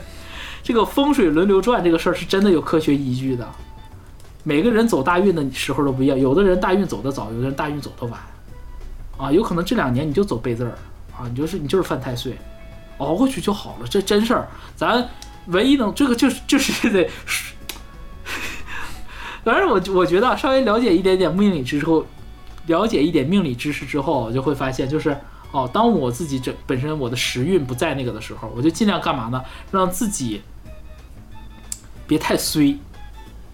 这个风水轮流转这个事儿是真的有科学依据的。每个人走大运的时候都不一样，有的人大运走得早，有的人大运走得晚。啊，有可能这两年你就走背字儿啊，你就是你就是犯太岁，熬过去就好了，这真事儿。咱唯一能这个就是就是 得，反正我我觉得稍微了解一点点命理之后，了解一点命理知识之后，我就会发现就是哦，当我自己这本身我的时运不在那个的时候，我就尽量干嘛呢？让自己别太衰，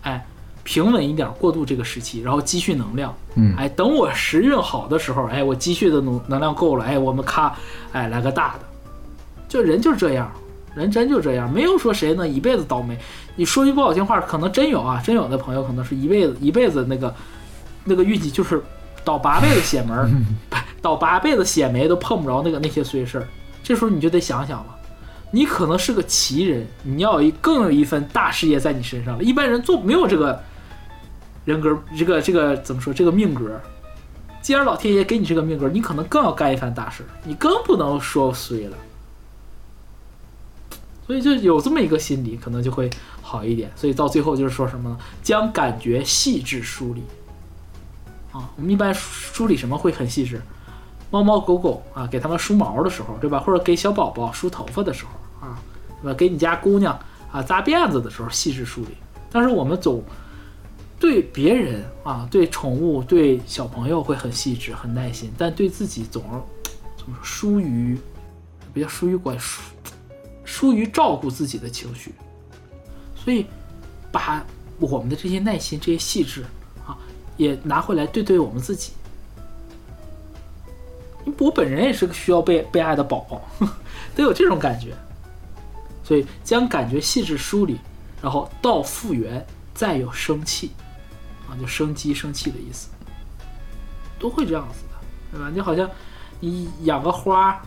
哎，平稳一点，过渡这个时期，然后积蓄能量。嗯哎，等我时运好的时候，哎，我积蓄的能能量够了，哎，我们咔，哎，来个大的。就人就是这样，人真就这样，没有说谁能一辈子倒霉。你说句不好听话，可能真有啊，真有的朋友可能是一辈子一辈子那个那个运气就是倒八辈子血门儿，倒八辈子血霉都碰不着那个那些衰事儿。这时候你就得想想了，你可能是个奇人，你要有一更有一份大事业在你身上了。一般人做没有这个人格，这个这个怎么说？这个命格。既然老天爷给你这个命格，你可能更要干一番大事，你更不能说衰了。所以就有这么一个心理，可能就会好一点。所以到最后就是说什么呢？将感觉细致梳理。啊，我们一般梳理什么会很细致？猫猫狗狗啊，给它们梳毛的时候，对吧？或者给小宝宝梳头发的时候啊，对吧？给你家姑娘啊扎辫子的时候细致梳理。但是我们总对别人啊，对宠物、对小朋友会很细致、很耐心，但对自己总是怎么说疏于，比较疏于管疏疏于照顾自己的情绪，所以把我们的这些耐心、这些细致啊，也拿回来对对我们自己。我本人也是个需要被被爱的宝宝，得有这种感觉。所以将感觉细致梳理，然后到复原，再有生气，啊，就生机生气的意思。都会这样子的，对吧？你好像你养个花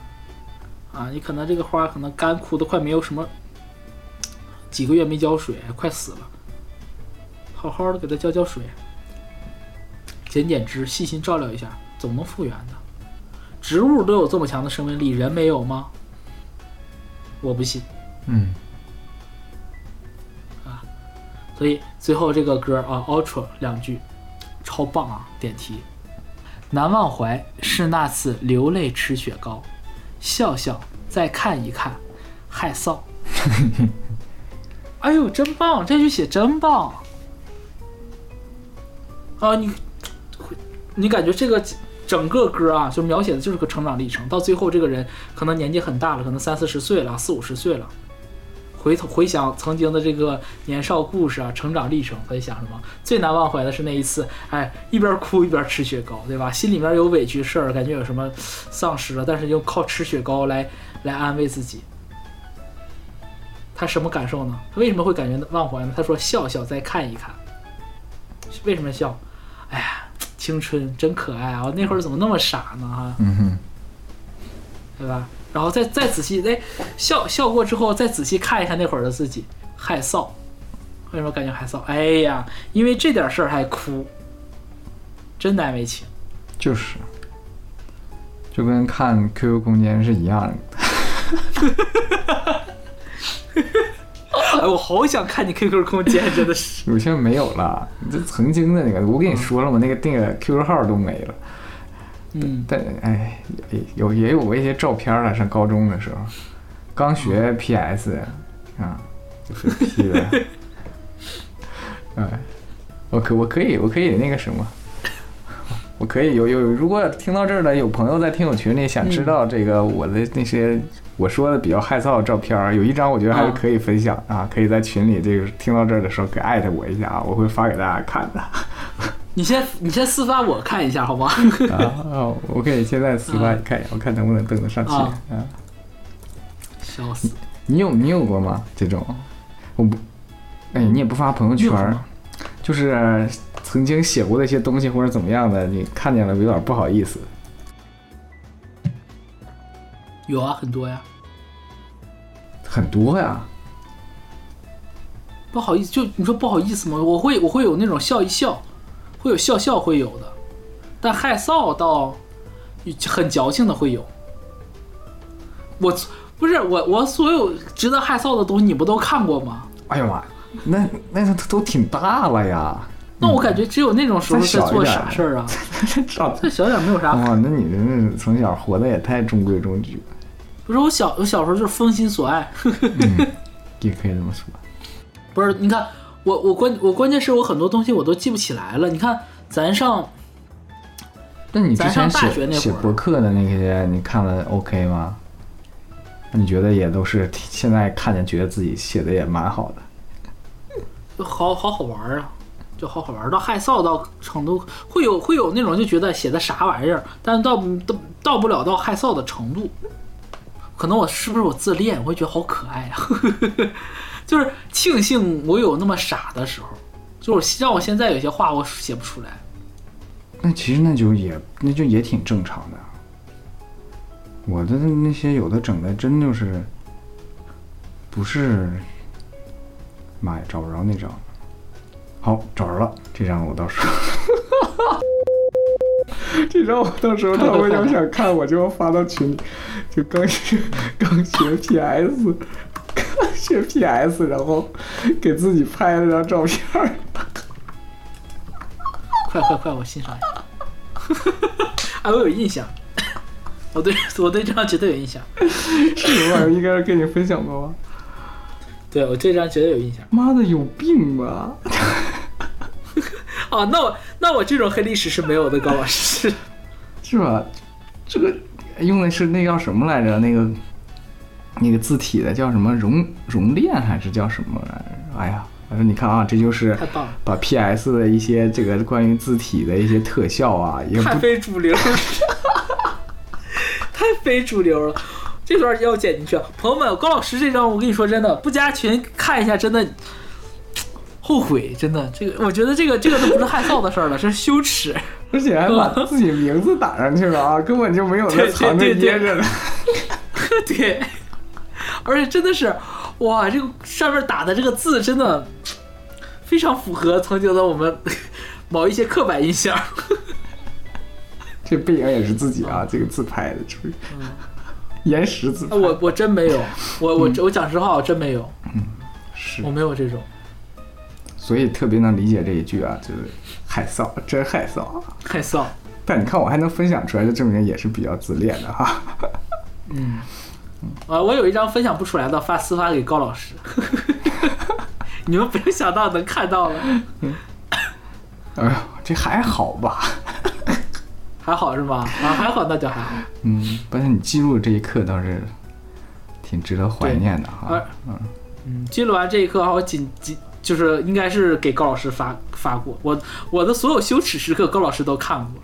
啊，你可能这个花可能干枯的快没有什么，几个月没浇水，快死了，好好的给它浇浇水，剪剪枝，细心照料一下，总能复原的。植物都有这么强的生命力，人没有吗？我不信。嗯，啊所以最后这个歌啊，Ultra 两句，超棒啊！点题，难忘怀是那次流泪吃雪糕，笑笑再看一看，害臊。哎呦，真棒！这句写真棒啊！你，你感觉这个整个歌啊，就描写的就是个成长历程。到最后，这个人可能年纪很大了，可能三四十岁了，四五十岁了。回头回想曾经的这个年少故事啊，成长历程，他就想什么？最难忘怀的是那一次，哎，一边哭一边吃雪糕，对吧？心里面有委屈事儿，感觉有什么丧失了，但是又靠吃雪糕来来安慰自己。他什么感受呢？他为什么会感觉忘怀呢？他说：“笑笑再看一看。”为什么笑？哎呀，青春真可爱啊！我那会儿怎么那么傻呢？哈，嗯哼，对吧？然后再再仔细哎笑笑过之后，再仔细看一看那会儿的自己，害臊。为什么感觉害臊？哎呀，因为这点事儿还哭，真难为情。就是，就跟看 QQ 空间是一样的。哎，我好想看你 QQ 空间，真的是。有些没有了，这曾经的那个，我跟你说了嘛，那个那个 QQ 号都没了。嗯，但哎，有也有过一些照片了，上高中的时候，刚学 PS 啊，就是 P 的。哎，我可我可以我可以那个什么，我可以有有，如果听到这儿的有朋友在听友群里想知道这个我的那些我说的比较害臊的照片儿，有一张我觉得还是可以分享啊，可以在群里这个听到这儿的时候给艾特我一下啊，我会发给大家看的。你先你先私发我看一下好吗？啊啊，我可以现在私发你看一下，我看能不能登得上去啊啊。笑死！你有你有过吗？这种，我不，哎，你也不发朋友圈就是曾经写过的一些东西或者怎么样的，你看见了有点不好意思。有啊，很多呀。很多呀，不好意思，就你说不好意思吗？我会我会有那种笑一笑，会有笑笑会有的，但害臊倒很矫情的会有。我不是我我所有值得害臊的东西，你不都看过吗？哎呀妈呀，那那都都挺大了呀。那我感觉只有那种时候再在做傻事儿啊，长再小点没有啥。哇，那你这是从小活的也太中规中矩了，不是我小我小时候就是封心所爱，也可以这么说。不是你看我我关我关键是我很多东西我都记不起来了。你看咱上那你之咱上前大学那会儿写写博客的那些，你看了 OK 吗？那你觉得也都是 现在看见觉得自己写的也蛮好的？就好好好玩啊，就好好玩，到害臊到程度，会有会有那种就觉得写的啥玩意儿，但到到到不了到害臊的程度。可能我是不是我自恋，我会觉得好可爱啊，就是庆幸我有那么傻的时候，就是让我现在有些话我写不出来。那其实那就也那就也挺正常的。我的那些有的整的真就是不是，妈呀，找不着那张。好，找着了，这张我到时候，这张我到时候他们要想看，我就要发到群里。就刚学 刚学 PS，学 PS，然后给自己拍了张照片。快快快，我欣赏一下。哎，我有印象，我对我对这张绝对有印象。这个玩意儿应该是跟你分享过吧？对我对这张绝对有印象。妈的，有病吧？啊，那我那我这种黑历史是没有的，高老师。是吧？这个用的是那叫什么来着？那个那个字体的叫什么熔熔炼还是叫什么来着？哎呀，反正你看啊，这就是把 PS 的一些这个关于字体的一些特效啊，也太不非主流，太非主流了。这段要剪进去，朋友们，高老师这张我跟你说真的，不加群看一下，真的后悔，真的。这个我觉得这个这个都不是害臊的事儿了，这是羞耻。而且还把自己名字打上去了啊，根本就没有那藏着掖着的。对，而且真的是，哇，这个上面打的这个字真的非常符合曾经的我们 某一些刻板印象。这背影也是自己啊，这个自拍的，属于延时自拍。我我真没有，我我我讲实话，我真没有，嗯是我，没有这种所以特别能理解这一句啊，就是害臊，真害臊啊。害臊。但你看我还能分享出来，就证明也是比较自恋的哈。啊，我有一张分享不出来的，发私发给高老师，你们不要想到能看到了，哎呦，这还好吧？还好是吧？啊，还好，那就还好。嗯，不是你记录这一刻倒是挺值得怀念的哈嗯。嗯，记录完这一刻，我紧紧就是应该是给高老师发发过，我我的所有羞耻时刻，高老师都看过，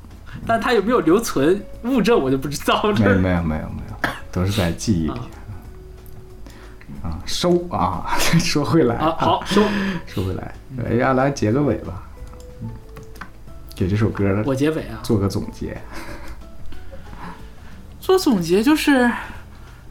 但他有没有留存物证，我就不知道了。没有没有没有没有，都是在记忆里。啊，收啊！说回来啊，好，收，说回来，哎呀，来结个尾吧，给这首歌我结尾啊。做个总结。做总结就是，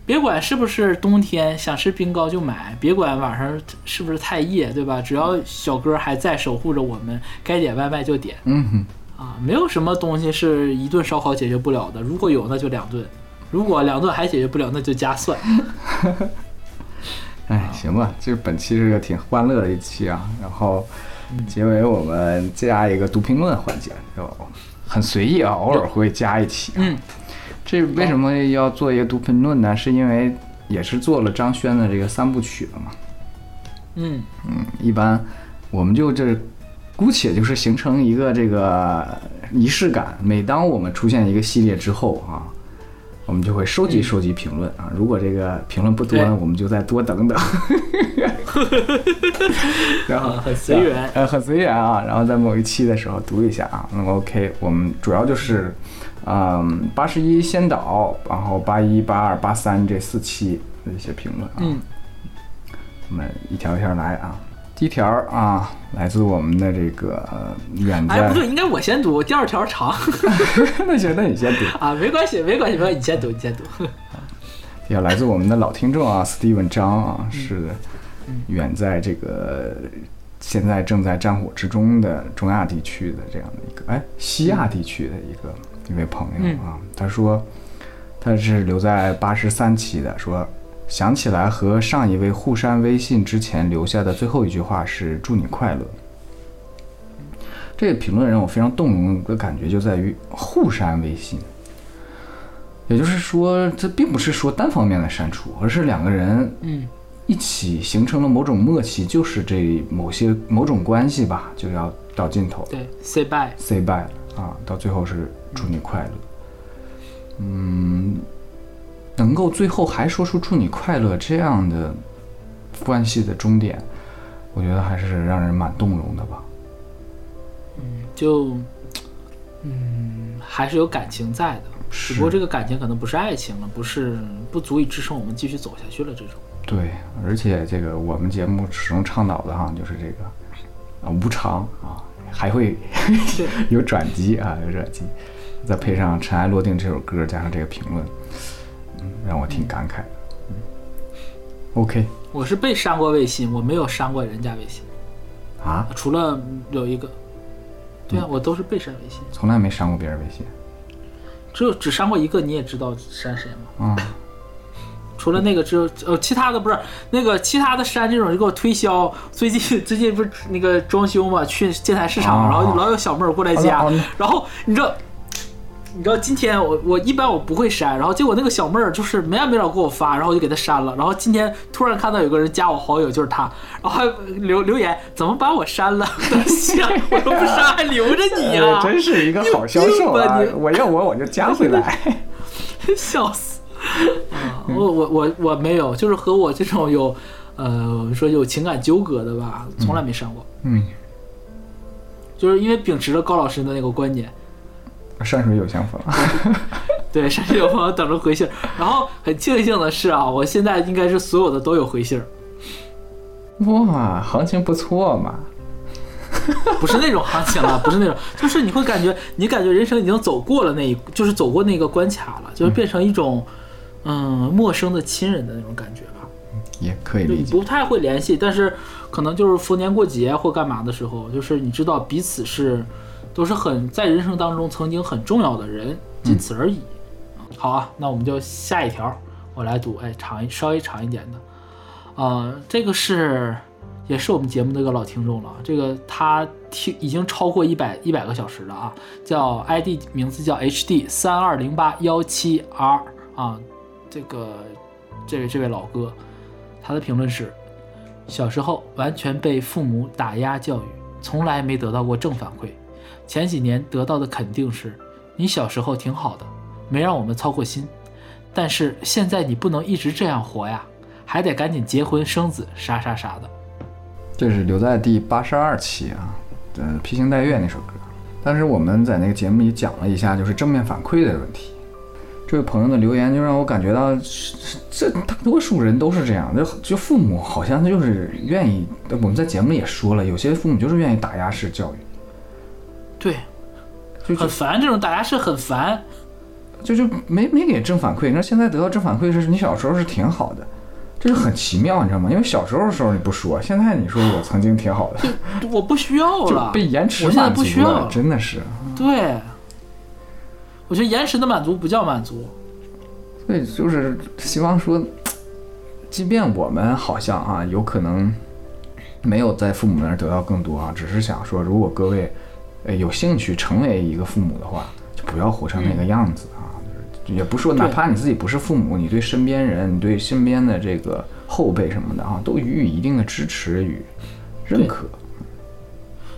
别管是不是冬天，想吃冰糕就买；别管晚上是不是太夜，对吧？只要小哥还在守护着我们，该点外卖就点嗯哼，啊！没有什么东西是一顿烧烤解决不了的，如果有那就两顿，如果两段还解决不了，那就加蒜。哎，行吧，这本期是个挺欢乐的一期啊。然后结尾我们加一个读评论环节，就很随意啊，偶尔会加一期。嗯，这为什么要做一个读评论呢？是因为也是做了张轩的这个三部曲了嘛。嗯，嗯，一般我们就这姑且就是形成一个这个仪式感。每当我们出现一个系列之后啊，我们就会收集收集评论啊。如果这个评论不多我们就再多等等。然后啊很随缘呃，很随缘啊。然后在某一期的时候读一下啊。那么 OK，我们主要就是，嗯，八十一先导，然后八一、八二、八三这四期的一些评论啊。嗯，我们一条一条来啊。第一条啊，来自我们的这个呃远哎，在不，对，应该我先读，第二条长 那行，那你先读。啊，没关系，没关系，没关系，你先读，你先读。也来自我们的老听众啊，Steven 张啊，是远在这个现在正在战火之中的中亚地区的这样的一个哎西亚地区的一个一位朋友啊，他说他是留在八十三期的，说想起来和上一位互删微信之前留下的最后一句话是祝你快乐。这个评论让我非常动容的感觉就在于互删微信。也就是说，这并不是说单方面的删除，而是两个人嗯一起形成了某种默契，就是这某些某种关系吧，就要到尽头对，say bye。，say bye 啊，到最后是祝你快乐。嗯，能够最后还说出祝你快乐这样的关系的终点，我觉得还是让人蛮动容的吧。嗯就，嗯，还是有感情在的，只不过这个感情可能不是爱情了，不是不足以支撑我们继续走下去了。这种，对，而且这个我们节目始终倡导的哈，就是这个啊无常啊，还会 有转机啊，有转机，再配上《尘埃落定》这首歌，加上这个评论，嗯，让我挺感慨的。嗯，OK。我是被删过微信，我没有删过人家微信，啊，除了有一个，对啊，我都是被删微信，从来没删过别人微信。只有只删过一个，你也知道删谁吗？啊，除了那个之后，呃，其他的不是那个其他的删这种就给我推销。最近 最近不是那个装修嘛，去建材市场，啊然后老有小妹儿过来加然后你知道。你知道今天我我一般我不会删，然后结果那个小妹儿就是没完没了给我发，然后我就给她删了。然后今天突然看到有个人加我好友，就是她，然后还留留言怎么把我删了？我都不删还留着你呀、哎真是一个好销售你！我要我我就加回来。笑死！啊，我我我我没有，就是和我这种有，呃，说有情感纠葛的吧，从来没删过。嗯，就是因为秉持着高老师的那个观点，山水有相逢。对，山水有朋友等着回信儿。然后很庆幸的是啊，我现在应该是所有的都有回信儿。哇，行情不错嘛。不是那种行情了，不是那种，就是你会感觉你感觉人生已经走过了那一，就是走过那个关卡了，就是变成一种嗯陌生的亲人的那种感觉吧。也可以理解。你不太会联系，但是可能就是逢年过节或干嘛的时候，就是你知道彼此是都是很在人生当中曾经很重要的人，仅此而已。好啊，那我们就下一条，我来读，哎，长一稍微长一点的，啊、这个是也是我们节目的一个老听众了，这个他听已经超过一百一百个小时了啊，叫 ID 名字叫 HD 三二零八幺七 R 啊，这个这位这位老哥，他的评论是：小时候完全被父母打压教育，从来没得到过正反馈。前几年得到的肯定是：你小时候挺好的，没让我们操过心。但是现在你不能一直这样活呀，还得赶紧结婚生子，啥啥啥的。这是留在第八十二期啊，呃，《披星戴月》那首歌。当时我们在那个节目里讲了一下，就是正面反馈的问题。这位朋友的留言就让我感觉到，这大多数人都是这样，就就父母好像就是愿意，我们在节目也说了，有些父母就是愿意打压式教育，对，就就很烦这种打压是很烦。就就没没给正反馈。你说现在得到正反馈是你小时候是挺好的，这是很奇妙，你知道吗？因为小时候的时候你不说，现在你说我曾经挺好的，我不需要了，被延迟我现在满足不需要了，真的是。对，我觉得延迟的满足不叫满足。所以就是希望说，即便我们好像啊有可能没有在父母那儿得到更多啊，只是想说，如果各位呃有兴趣成为一个父母的话，就不要活成那个样子啊。就是也不说，哪怕你自己不是父母，你对身边人、你对身边的这个后辈什么的啊，都予以一定的支持与认可。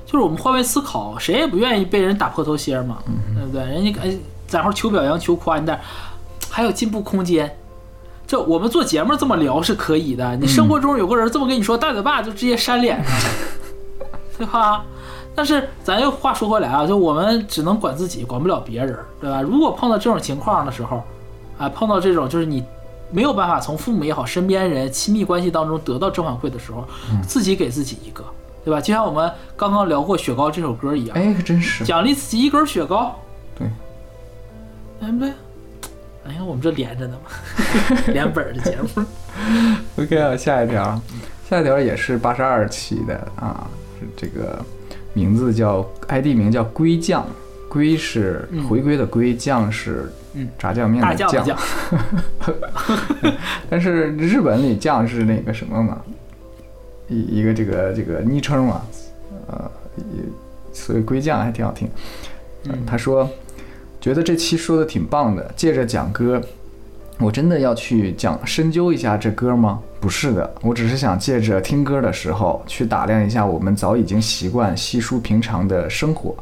就是我们换位思考，谁也不愿意被人打破头鞋嘛，对不对？人家哎，咱会求表扬、求夸你，但还有进步空间。这我们做节目这么聊是可以的，你生活中有个人这么跟你说，大嘴巴就直接扇脸上，对吧？但是咱又话说回来啊，就我们只能管自己，管不了别人，对吧？如果碰到这种情况的时候，啊，碰到这种就是你没有办法从父母也好、身边人、亲密关系当中得到正反馈的时候，自己给自己一个，对吧？就像我们刚刚聊过《雪糕》这首歌一样，哎，可真是。奖励自己一根雪糕，对，对不对？哎呀，我们这连着呢嘛，连本的节目。OK 啊，下一条，下一条也是八十二期的啊，是这个名字叫 ID 名叫龟酱，龟是嗯。回归的龟，酱是嗯。炸酱面的酱，但是日本里酱是那个什么嘛，一一个这个这个昵称嘛，呃，也所以龟酱还挺好听。呃嗯。他说觉得这期说的挺棒的，借着讲歌，我真的要去讲深究一下这歌吗？不是的，我只是想借着听歌的时候去打量一下我们早已经习惯稀疏平常的生活，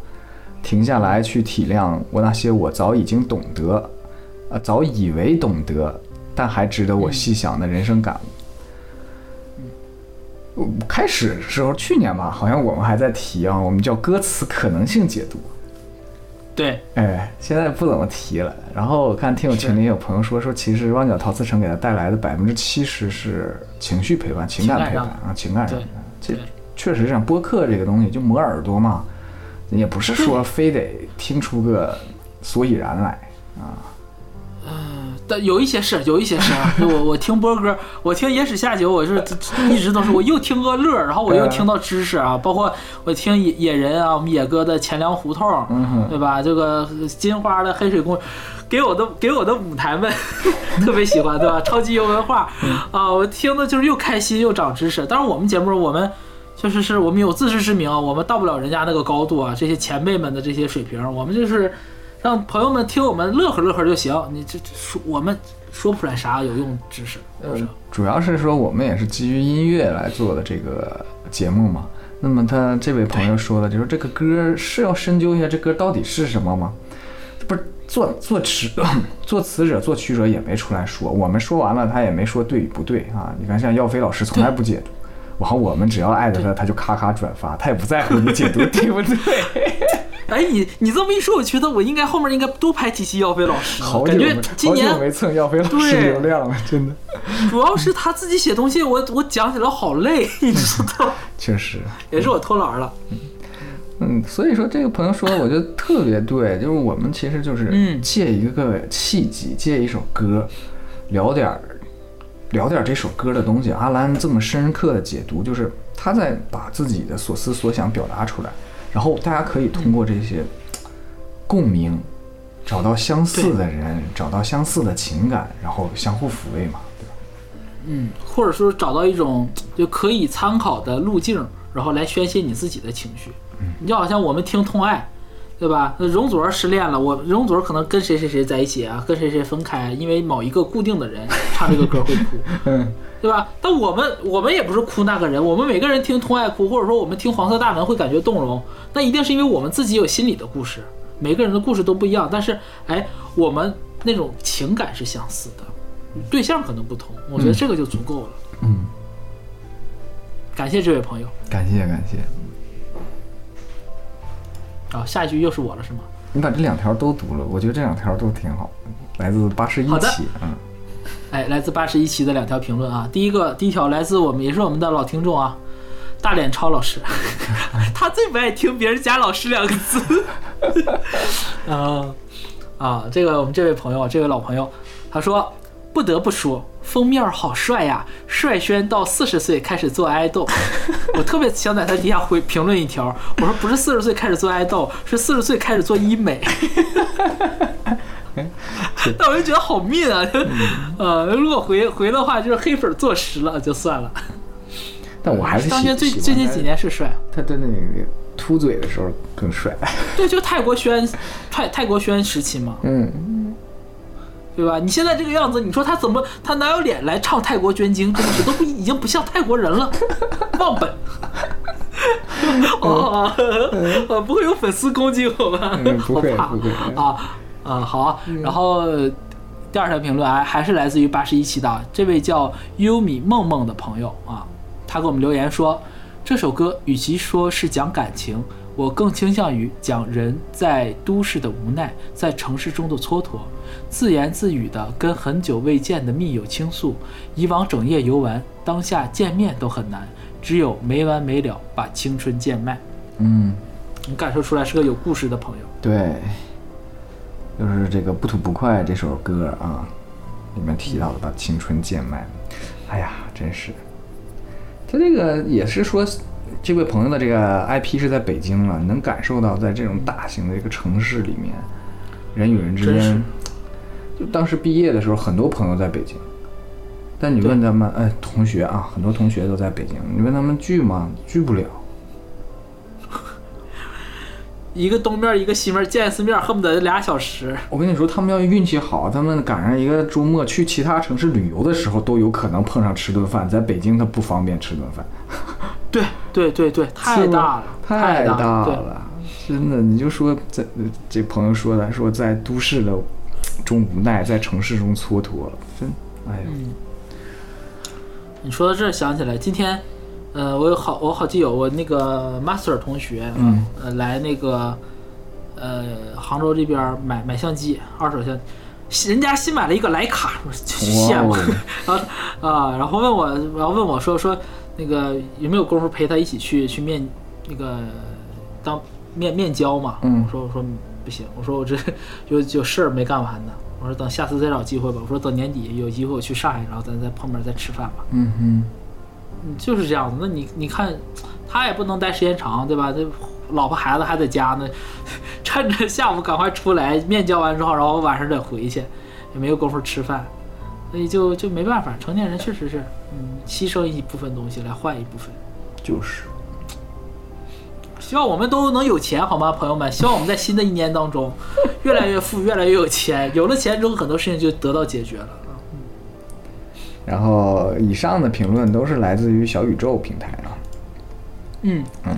停下来去体谅我那些我早已经懂得，呃，早以为懂得，但还值得我细想的人生感悟。呃开始时候，去年吧，好像我们还在提啊，我们叫歌词可能性解读。对，哎，现在不怎么提了。然后我看听友群里有朋友说说，其实旺角陶瓷城给他带来的百分之七十是情绪陪伴、情感陪伴啊，情感上对的。这确实像播客这个东西，就磨耳朵嘛，也不是说非得听出个所以然来啊。但有一些是，有一些是啊。就我我听波哥，我听野史下酒，我是 一直都是我又听个乐，然后我又听到知识啊，包括我听野野人啊，我们野哥的钱粮胡同，对吧？这个金花的黑水公，给我的给我的舞台们 特别喜欢，对吧？超级有文化啊，我听的就是又开心又长知识。当然，我们节目我们确实是我们有自知之明啊，我们到不了人家那个高度啊，这些前辈们的这些水平，我们就是让朋友们听我们乐呵乐呵就行。你这这说我们说不出来啥有用知识？主要是说我们也是基于音乐来做的这个节目嘛。那么他这位朋友说的，就是这个歌是要深究一下这歌到底是什么吗？不是作作词 作词者作曲者也没出来说，我们说完了他也没说对与不对啊。你看像耀飞老师从来不解读，然后我们只要艾特他，他就咔咔转发，他也不在乎你解读对不对。哎，你你这么一说，我觉得我应该后面应该多拍几期耀飞老师，感觉今年没蹭耀飞老师对流量了，真的，主要是他自己写东西，我我讲起来好累，你知道，确实。也是我偷懒了。嗯，所以说这个朋友说的，我觉得特别对，就是我们其实就是嗯借一个契机，借一首歌，聊点儿聊点这首歌的东西。阿兰这么深刻的解读，就是他在把自己的所思所想表达出来，然后大家可以通过这些共鸣，找到相似的人，找到相似的情感，然后相互抚慰嘛，对吧？嗯，或者说找到一种就可以参考的路径，然后来宣泄你自己的情绪。你就好像我们听《痛爱》，对吧？那容祖儿失恋了，我容祖儿可能跟谁谁谁在一起啊，跟谁谁分开，因为某一个固定的人唱这个歌会哭，嗯，对吧？但我们我们也不是哭那个人，我们每个人听《痛爱》哭，或者说我们听《黄色大门》会感觉动容，那一定是因为我们自己有心里的故事，每个人的故事都不一样，但是哎，我们那种情感是相似的，对象可能不同，我觉得这个就足够了。嗯，感谢这位朋友。感谢感谢，啊，下一句又是我了是吗？你把这两条都读了，我觉得这两条都挺好，来自八十一期，嗯。哎，来自八十一期的两条评论啊，第一个第一条来自我们也是我们的老听众啊，大脸超老师，他最不爱听别人加“老师”两个字。啊 啊，这个我们这位朋友，这位老朋友，他说不得不说封面好帅呀，帅轩到四十岁开始做爱豆。我特别想在他底下回评论一条，我说不是四十岁开始做爱豆，是四十岁开始做医美。但我就觉得好命啊，呃，如果回回的话，就是黑粉坐实了就算了。但我还是喜当年最最近几年是帅，他的那个秃嘴的时候更帅。对，就泰国轩泰泰国轩时期嘛，嗯，对吧？你现在这个样子，你说他怎么他哪有脸来唱泰国捐精？真的是都不已经不像泰国人了，忘本。哦，呃，不会有粉丝攻击我吧？嗯不会不会啊啊好啊，然后第二条评论还还是来自于八十一期的这位叫优米梦梦的朋友啊，他给我们留言说，这首歌与其说是讲感情，我更倾向于讲人在都市的无奈，在城市中的蹉跎，自言自语的跟很久未见的密友倾诉，以往整夜游玩，当下见面都很难，只有没完没了把青春贱卖。嗯，你感受出来是个有故事的朋友。对，就是这个不吐不快这首歌啊，里面提到的把青春贱卖，哎呀，真是。他这个也是说，这位朋友的这个 IP 是在北京了，能感受到在这种大型的一个城市里面，人与人之间，就当时毕业的时候，很多朋友在北京，但你问他们，哎，同学啊，很多同学都在北京，你问他们聚吗？聚不了。一个东面一个西面见一次面，恨不得俩小时。我跟你说，他们要运气好，他们赶上一个周末去其他城市旅游的时候，都有可能碰上吃顿饭。在北京，他不方便吃顿饭，对对对对，太大了，太大，了，真的。你就说在这朋友说的，说在都市的中无奈，在城市中蹉跎，真，哎呀，你说到这儿想起来，今天，呃，我有好我好基友，我那个 master 同学，嗯，呃，来那个，呃，杭州这边买买相机，二手相，人家新买了一个徕卡，我羡慕。哇，然后啊，然后问我，然后问我说说那个有没有功夫陪他一起去去面那个当面面交嘛？嗯我说我说不行，我说我这有有事儿没干完呢。我说等下次再找机会吧。我说等年底有机会我去上海，然后咱再碰面再吃饭吧。嗯哼，嗯就是这样子。那你你看，他也不能待时间长，对吧？这老婆孩子还在家呢，趁着下午赶快出来面交完之后，然后晚上得回去，也没有功夫吃饭，所以就就没办法。成年人确实是，嗯，牺牲一部分东西来换一部分。就是，希望我们都能有钱，好吗，朋友们？希望我们在新的一年当中越来越富，越来越有钱。有了钱之后，很多事情就得到解决了。然后以上的评论都是来自于小宇宙平台啊。嗯，嗯，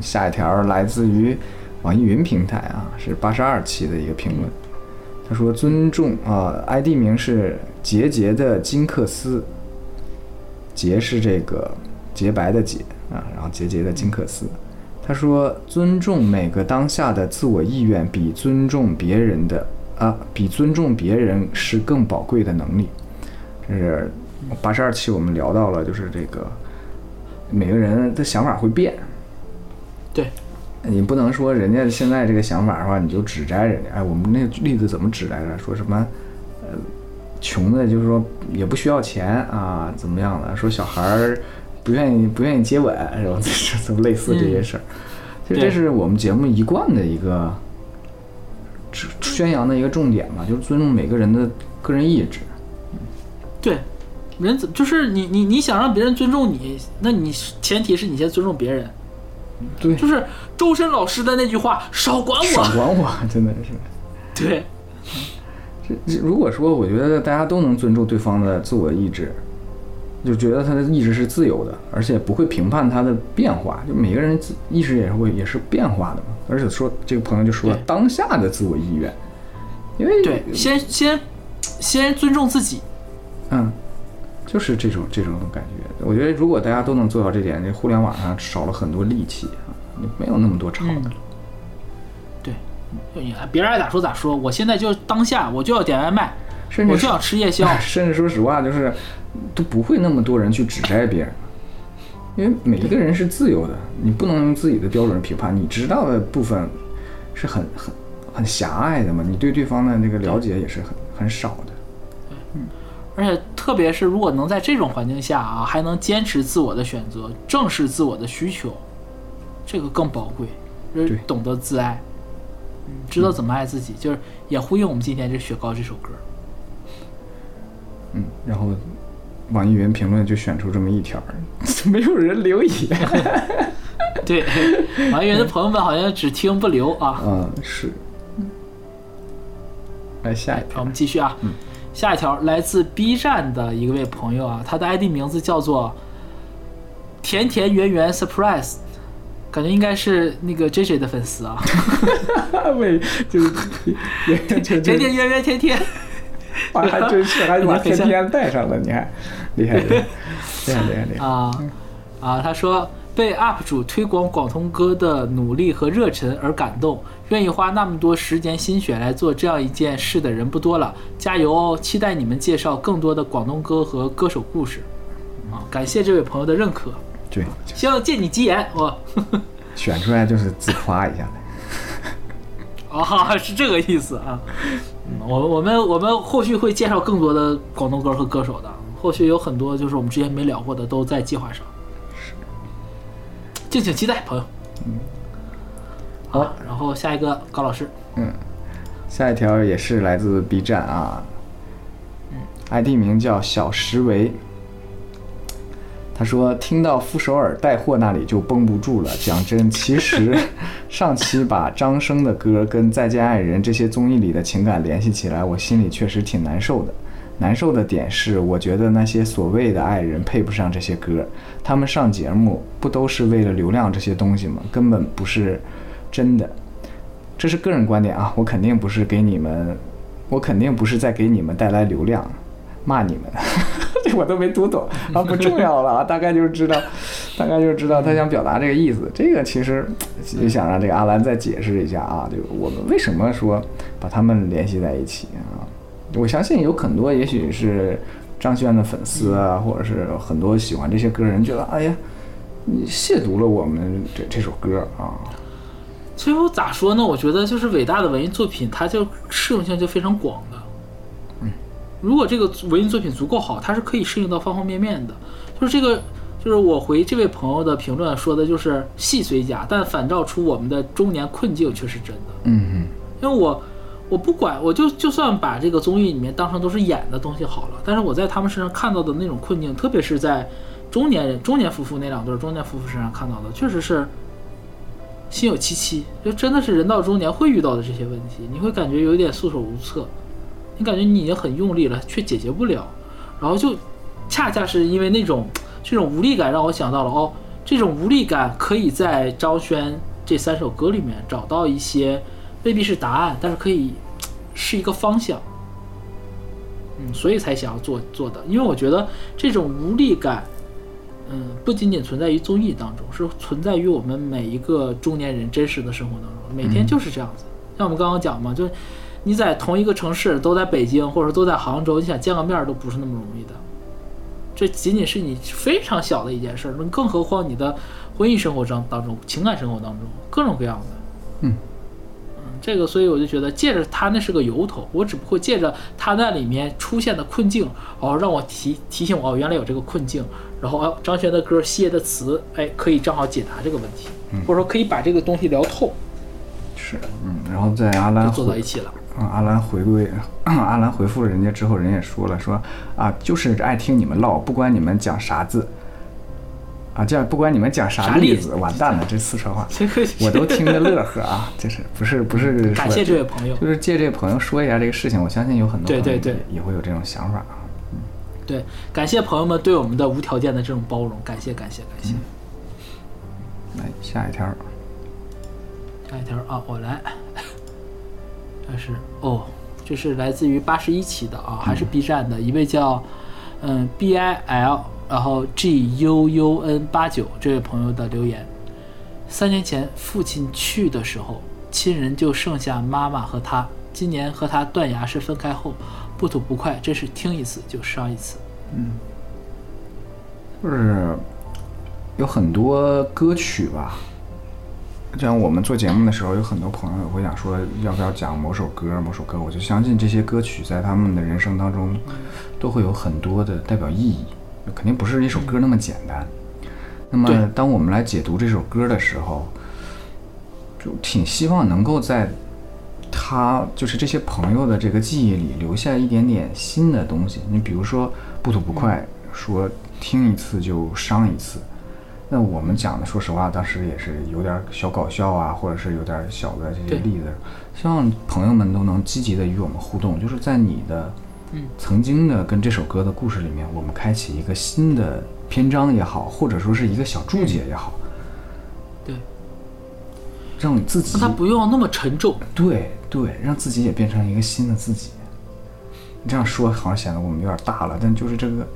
下一条来自于网易云平台啊，是八十二期的一个评论。他说：“尊重啊、i d 名是洁洁的金克斯，洁是这个洁白的洁啊，然后洁洁的金克斯。他说：尊重每个当下的自我意愿，比尊重别人的啊，比尊重别人是更宝贵的能力。这是八十二期我们聊到了，就是这个每个人的想法会变，对，你不能说人家现在这个想法的话，你就指摘人家。哎，我们那个例子怎么指来着？说什么，呃，穷的，就是说也不需要钱啊，怎么样的？说小孩儿不愿意不愿意接吻，然后？这么类似这些事儿，其实这是我们节目一贯的一个宣扬的一个重点嘛，就是尊重每个人的个人意志。对，人怎就是你你你想让别人尊重你，那你前提是你先尊重别人。对，就是周深老师的那句话：“少管我，少管我。”真的是。对。这这，如果说我觉得大家都能尊重对方的自我意志，就觉得他的意志是自由的，而且不会评判他的变化，就每个人意识也是会也是变化的嘛。而且说这个朋友就说当下的自我意愿，因为对，先先先尊重自己。嗯，就是这种这种感觉。我觉得如果大家都能做到这点，这互联网上少了很多戾气啊，没有那么多吵的了。你别人爱咋说咋说，我现在就当下我就要点外卖，甚至我就想吃夜宵。甚至说实话，就是都不会那么多人去指摘别人，因为每一个人是自由的，你不能用自己的标准评判。你知道的部分是很很很狭隘的嘛，你对对方的那个了解也是很很少的。嗯而且，特别是如果能在这种环境下啊，还能坚持自我的选择，正视自我的需求，这个更宝贵。就是懂得自爱，知道怎么爱自己，就是也呼应我们今天这《雪糕》这首歌。嗯，然后网易云评论就选出这么一条，没有人留言。对，网易云的朋友们好像只听不留啊。嗯，是。来下一条，我们继续啊。嗯。下一条来自 B 站的一位朋友啊，他的 ID 名字叫做甜甜圆圆 surprise，感觉应该是那个 JJ 的粉丝啊。为，就是甜甜圆圆甜甜，还真是还把天天带上了，你看厉害厉害厉害厉害厉害啊啊！他说。被 UP 主推广广东歌的努力和热忱而感动，愿意花那么多时间心血来做这样一件事的人不多了，加油哦！期待你们介绍更多的广东歌和歌手故事。啊，感谢这位朋友的认可。对，希望借你吉言，我 选出来就是自夸一下哦，是这个意思啊。我我们我们后续会介绍更多的广东歌和歌手的，后续有很多就是我们之前没聊过的都在计划上。敬请期待，朋友。嗯，好，然后下一个高老师。嗯，下一条也是来自 B 站啊。嗯，ID 名叫小石维。他说听到傅首尔带货那里就绷不住了。讲真，其实 上期把张生的歌跟《再见爱人》这些综艺里的情感联系起来，我心里确实挺难受的。难受的点是，我觉得那些所谓的爱人配不上这些歌，他们上节目不都是为了流量这些东西吗？根本不是真的。这是个人观点啊，我肯定不是给你们，我肯定不是在给你们带来流量，骂你们，这我都没读懂 啊，不重要了啊，大概就是知道，大概就是知道他想表达这个意思。这个其实就想让这个阿兰再解释一下啊，就我们为什么说把他们联系在一起啊？我相信有很多，也许是张轩的粉丝啊，或者是很多喜欢这些歌人，觉得哎呀，你亵渎了我们这这首歌啊。其实我咋说呢？我觉得就是伟大的文艺作品，它就适用性就非常广如果这个文艺作品足够好，它是可以适应到方方面面的。就是这个，就是我回这位朋友的评论说的，就是戏虽假，但反照出我们的中年困境却是真的。嗯嗯，因为我。我不管，我就就算把这个综艺里面当成都是演的东西好了，但是我在他们身上看到的那种困境，特别是在中年人、中年夫妇那两对中年夫妇身上看到的，确实是心有戚戚。就真的是人到中年会遇到的这些问题，你会感觉有点束手无策，你感觉你已经很用力了，却解决不了。然后就恰恰是因为那种这种无力感，让我想到了哦，这种无力感可以在张轩这三首歌里面找到一些。未必是答案，但是可以是一个方向。嗯，所以才想要做做的，因为我觉得这种无力感，嗯，不仅仅存在于综艺当中，是存在于我们每一个中年人真实的生活当中，每天就是这样子。像我们刚刚讲嘛，就你在同一个城市，都在北京或者都在杭州，你想见个面都不是那么容易的。这仅仅是你非常小的一件事儿，那更何况你的婚姻生活当当中、情感生活当中各种各样的。嗯嗯，这个，所以我就觉得借着他那是个由头，我只不过借着他那里面出现的困境，哦，让我提提醒我，哦，原来有这个困境，然后哦，张悬的歌、谢的词，哎，可以正好解答这个问题，或者说可以把这个东西聊透，是，嗯，然后在阿兰就坐到一起了。嗯，阿兰回归，阿兰回复了人家之后，人也说了，说啊，就是爱听你们唠，不管你们讲啥字，啊，这样不管你们讲啥啥例子，完蛋了，这四川话 我都听着乐呵啊，这是不是不是？感谢这位朋友就是借这位朋友说一下这个事情，我相信有很多朋友对对对也也会有这种想法啊。对，感谢朋友们对我们的无条件的这种包容，感谢感谢感谢。来下一条，下一条啊，我来，这是哦，这是来自于八十一期的啊，还是 B 站的一位叫嗯 B I L，然后 G U U N 八九这位朋友的留言。三年前父亲去的时候，亲人就剩下妈妈和他。今年和他断崖式分开后，不吐不快，真是听一次就伤一次。嗯就是有很多歌曲吧，就像我们做节目的时候，有很多朋友会想说，要不要讲某首歌、某首歌？我就相信这些歌曲在他们的人生当中，都会有很多的代表意义，肯定不是一首歌那么简单。那么，当我们来解读这首歌的时候，就挺希望能够在他就是这些朋友的这个记忆里留下一点点新的东西。你比如说不吐不快，说听一次就伤一次。那我们讲的，说实话，当时也是有点小搞笑啊，或者是有点小的这些例子。希望朋友们都能积极的与我们互动，就是在你的嗯曾经的跟这首歌的故事里面，我们开启一个新的篇章也好，或者说是一个小注解也好，对，让你自己让他不用那么沉重。对对，让自己也变成一个新的自己。你这样说好像显得我们有点大了，但就是这个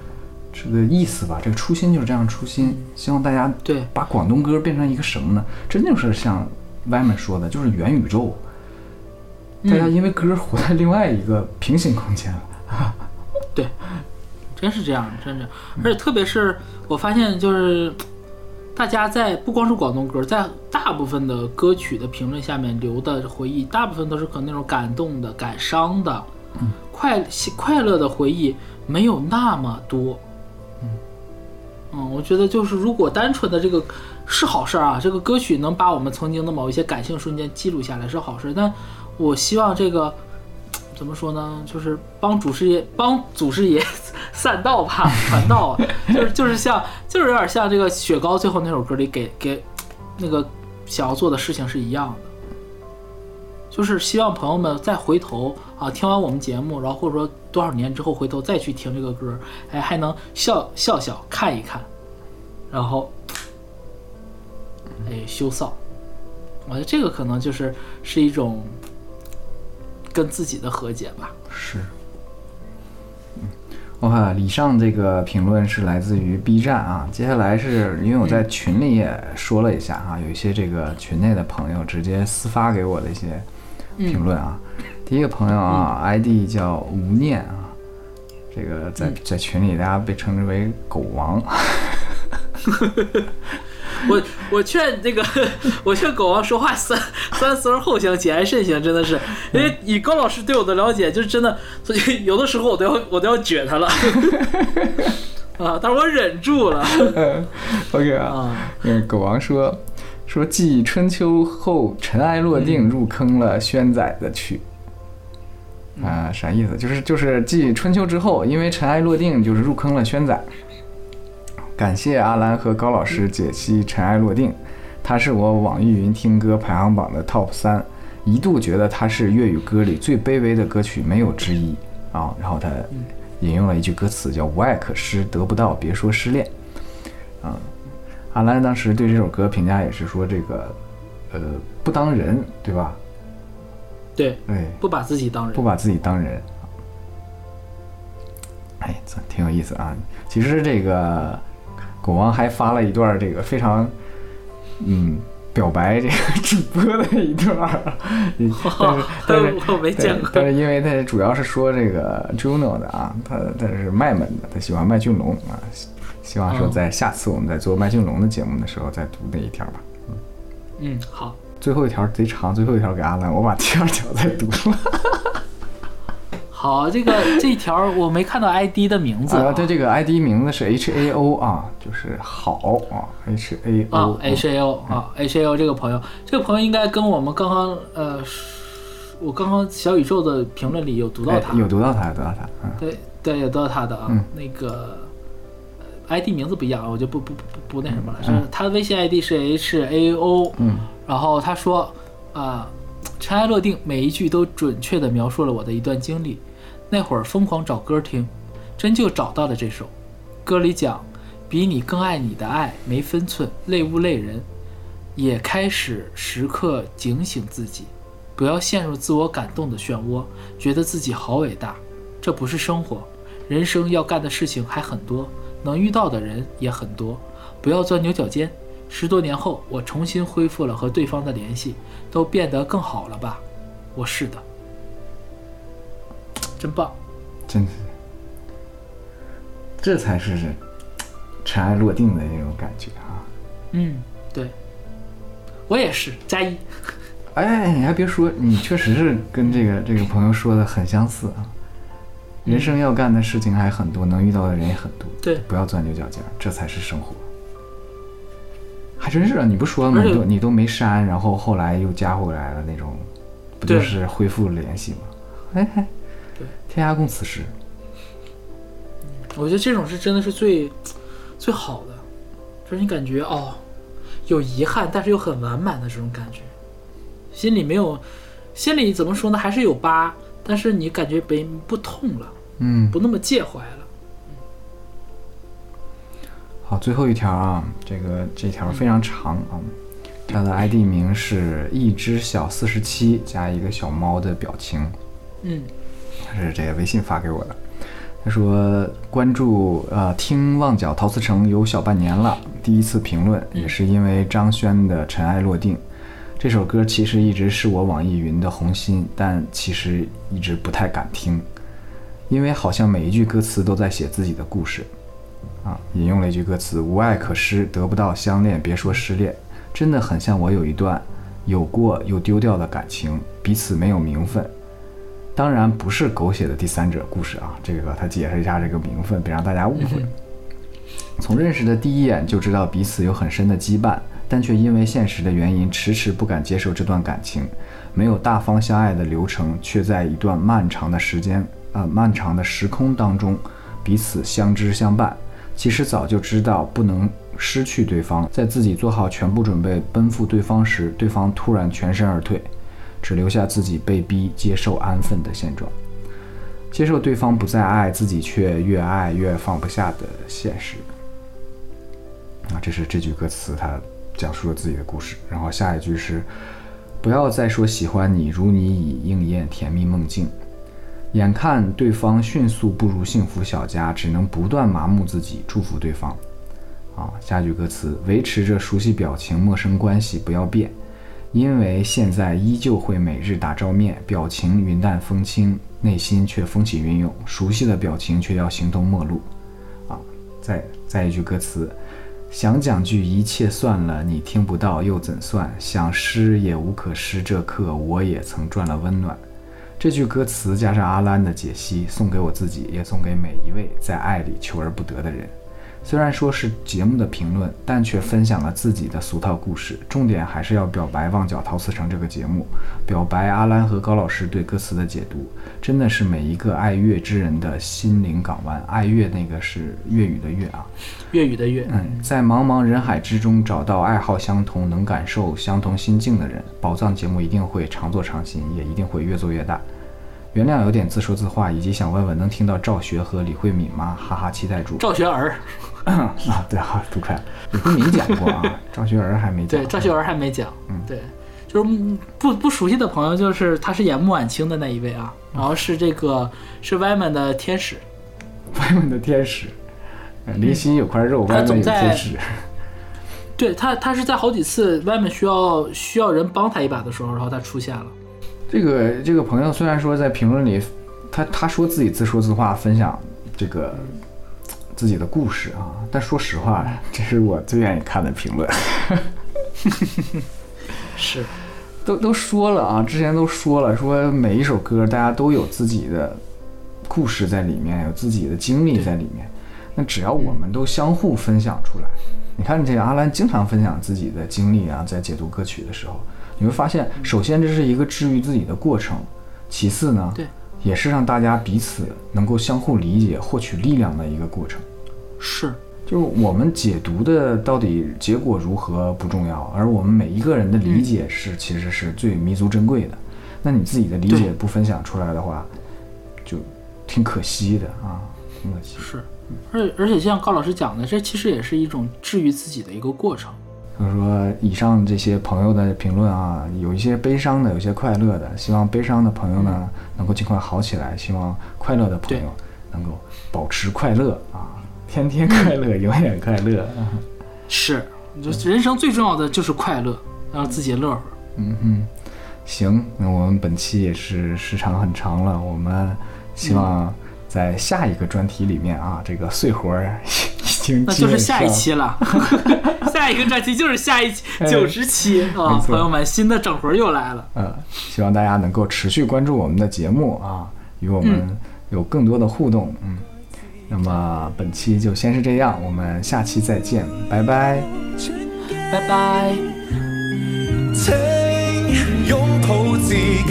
这个意思吧，这个初心就是这样初心。希望大家对把广东歌变成一个什么呢？真就是像歪们说的，就是元宇宙。大家因为歌活在另外一个平行空间了。对，真是这样，真是，而且特别是我发现，就是大家在不光是广东歌，在大部分的歌曲的评论下面留的回忆，大部分都是可能那种感动的、感伤的、快快乐的回忆没有那么多。嗯，我觉得就是如果单纯的这个是好事儿啊，这个歌曲能把我们曾经的某一些感性瞬间记录下来是好事，但我希望这个怎么说呢？就是帮祖师爷帮祖师爷 散道吧，传道，就是就是像就是有点像这个雪糕最后那首歌里给给那个想要做的事情是一样的，就是希望朋友们再回头啊，听完我们节目，然后或者说多少年之后回头再去听这个歌，哎，还能笑笑笑看一看，然后哎羞臊，我觉得这个可能就是是一种跟自己的和解吧。是。嗯，我看以上这个评论是来自于 B 站啊，接下来是因为我在群里也说了一下啊、有一些这个群内的朋友直接私发给我的一些评论啊。第一个朋友啊、i d 叫无念啊，这个在在群里大家被称之为狗王。我我劝那个，我劝狗王说话三三思而后行，谨言慎行，真的是，因为以高老师对我的了解，就是真的，所以有的时候我都要我都要撅他了，啊，但是我忍住了。OK 啊，啊，那个狗王说说继春秋后尘埃落定，入坑了轩仔的曲。啊、啥意思？就是就是继春秋之后，因为尘埃落定，就是入坑了轩仔。感谢阿兰和高老师解析《尘埃落定》，他是我网易云听歌排行榜的 TOP 三，一度觉得他是粤语歌里最卑微的歌曲，没有之一啊。然后他引用了一句歌词叫“无爱可失，得不到别说失恋”。啊，阿兰当时对这首歌评价也是说这个，呃，不当人，对吧？对，对，不把自己当人。不，把自己当人。哎，这挺有意思啊。其实这个狗王还发了一段这个非常，嗯，表白这个 主播的一段儿，但是但是我没见过。但是因为他主要是说这个 Juno 的啊，他他是卖门的，他喜欢麦浚龙啊，希希望说哦。在下次我们在做麦浚龙的节目的时候再读那一条吧。嗯，好，最后一条贼长，最后一条给阿兰，我把第二条再读了。好，这个这一条我没看到 ID 的名字啊，对，这个 ID 名字是 H A O 啊，就是好啊，H A 啊 O，H A O 啊，H A O 这个朋友，这个朋友应该跟我们刚刚呃，我刚刚小宇宙的评论里有读到哎他，有读到他，有读到他，嗯，对对，有读到他的啊，嗯。那个呃 ID 名字不一样啊，我就不不不不不那什么了，嗯。是他的微信 ID 是 H A O，嗯，然后他说啊，尘埃落定，每一句都准确地描述了我的一段经历。那会儿疯狂找歌听，真就找到了这首。歌里讲，比你更爱你的爱没分寸，累不累人？也开始时刻警醒自己，不要陷入自我感动的漩涡，觉得自己好伟大。这不是生活，人生要干的事情还很多，能遇到的人也很多，不要钻牛角尖。十多年后，我重新恢复了和对方的联系，都变得更好了吧？我是的，真棒。真是，这才是尘埃落定的那种感觉啊！嗯，对，我也是加一。哎，你还别说，你确实是跟这个这个朋友说的很相似啊。人生要干的事情还很多，能遇到的人也很多，对不要钻牛角尖，这才是生活。还真是啊，你不说吗？你都你都没删，然后后来又加回来了那种，不就是恢复联系吗？哎哎，对，天涯共此时。我觉得这种是真的是最最好的，就是你感觉哦，有遗憾，但是又很完满的这种感觉，心里没有，心里怎么说呢？还是有疤，但是你感觉没不痛了，嗯，不那么介怀了。好，最后一条啊，这个这条非常长啊，它的 ID 名是一只小四十七加一个小猫的表情，嗯他是这个微信发给我的。他说关注呃听旺角陶瓷城有小半年了，第一次评论也是因为张轩的《尘埃落定》这首歌，其实一直是我网易云的红心，但其实一直不太敢听，因为好像每一句歌词都在写自己的故事。啊，引用了一句歌词：“无爱可失，得不到相恋，别说失恋。”真的很像我有一段有过又丢掉的感情，彼此没有名分。当然不是狗血的第三者故事啊，这个他解释一下这个名分，别让大家误会。从认识的第一眼就知道彼此有很深的羁绊，但却因为现实的原因迟迟不敢接受这段感情。没有大方相爱的流程，却在一段漫长的时间，呃，漫长的时空当中，彼此相知相伴。其实早就知道不能失去对方，在自己做好全部准备奔赴对方时，对方突然全身而退，只留下自己被逼接受安分的现状，接受对方不再爱自己，却越爱越放不下的现实。啊，这是这句歌词，它讲述了自己的故事。然后下一句是：不要再说喜欢你，如你已应验甜蜜梦境。眼看对方迅速步入幸福小家，只能不断麻木自己，祝福对方。啊，下句歌词：维持着熟悉表情，陌生关系不要变，因为现在依旧会每日打照面，表情云淡风轻，内心却风起云涌。熟悉的表情却要形同陌路。啊，再再一句歌词：想讲句一切算了，你听不到又怎算？想失也无可失，这刻我也曾赚了温暖。这句歌词加上阿兰的解析，送给我自己，也送给每一位在爱里求而不得的人。虽然说是节目的评论，但却分享了自己的俗套故事。重点还是要表白《旺角陶瓷城》这个节目，表白阿兰和高老师对歌词的解读，真的是每一个爱乐之人的心灵港湾。爱乐那个是粤语的乐啊，粤语的粤，嗯，在茫茫人海之中找到爱好相同、能感受相同心境的人，宝藏节目一定会常做常新，也一定会越做越大。原谅有点自说自话，以及想问问能听到赵学和李慧敏吗？哈哈，期待住。赵学儿，啊，对啊，读出来了。李慧敏讲过啊，赵学儿还没讲。对，赵学儿还没讲，嗯对，就是嗯不不熟悉的朋友，就是他是演穆婉清的那一位啊，然后是这个是歪门的天使，外面的天使，呃离心有块肉，外面有他总在天使。对他，他是在好几次外面需要需要人帮他一把的时候，然后他出现了。这个这个朋友虽然说在评论里，他他说自己自说自话分享这个自己的故事啊，但说实话，这是我最愿意看的评论。是，都都说了啊，之前都说了，说每一首歌大家都有自己的故事在里面，有自己的经历在里面。那只要我们都相互分享出来，你看这个阿兰经常分享自己的经历啊，在解读歌曲的时候，你会发现，首先这是一个治愈自己的过程，其次呢，对，也是让大家彼此能够相互理解、获取力量的一个过程。是，就是我们解读的到底结果如何不重要，而我们每一个人的理解是其实是最弥足珍贵的。那你自己的理解不分享出来的话，就挺可惜的啊，挺可惜。是，而且而且像高老师讲的，这其实也是一种治愈自己的一个过程。就是说，以上这些朋友的评论啊，有一些悲伤的，有一些快乐的。希望悲伤的朋友呢能够尽快好起来，希望快乐的朋友能够保持快乐啊，天天快乐，永远快乐。啊是，就人生最重要的就是快乐，让自己乐呵。嗯哼，行，那我们本期也是时长很长了，我们希望在下一个专题里面啊，这个碎活儿已经那就是下一期了，下一个专题就是下一期九十期啊，朋友们，新的整活又来了。嗯，希望大家能够持续关注我们的节目啊，与我们有更多的互动。嗯，那么本期就先是这样，我们下期再见，拜拜。拜拜。请拥抱自己，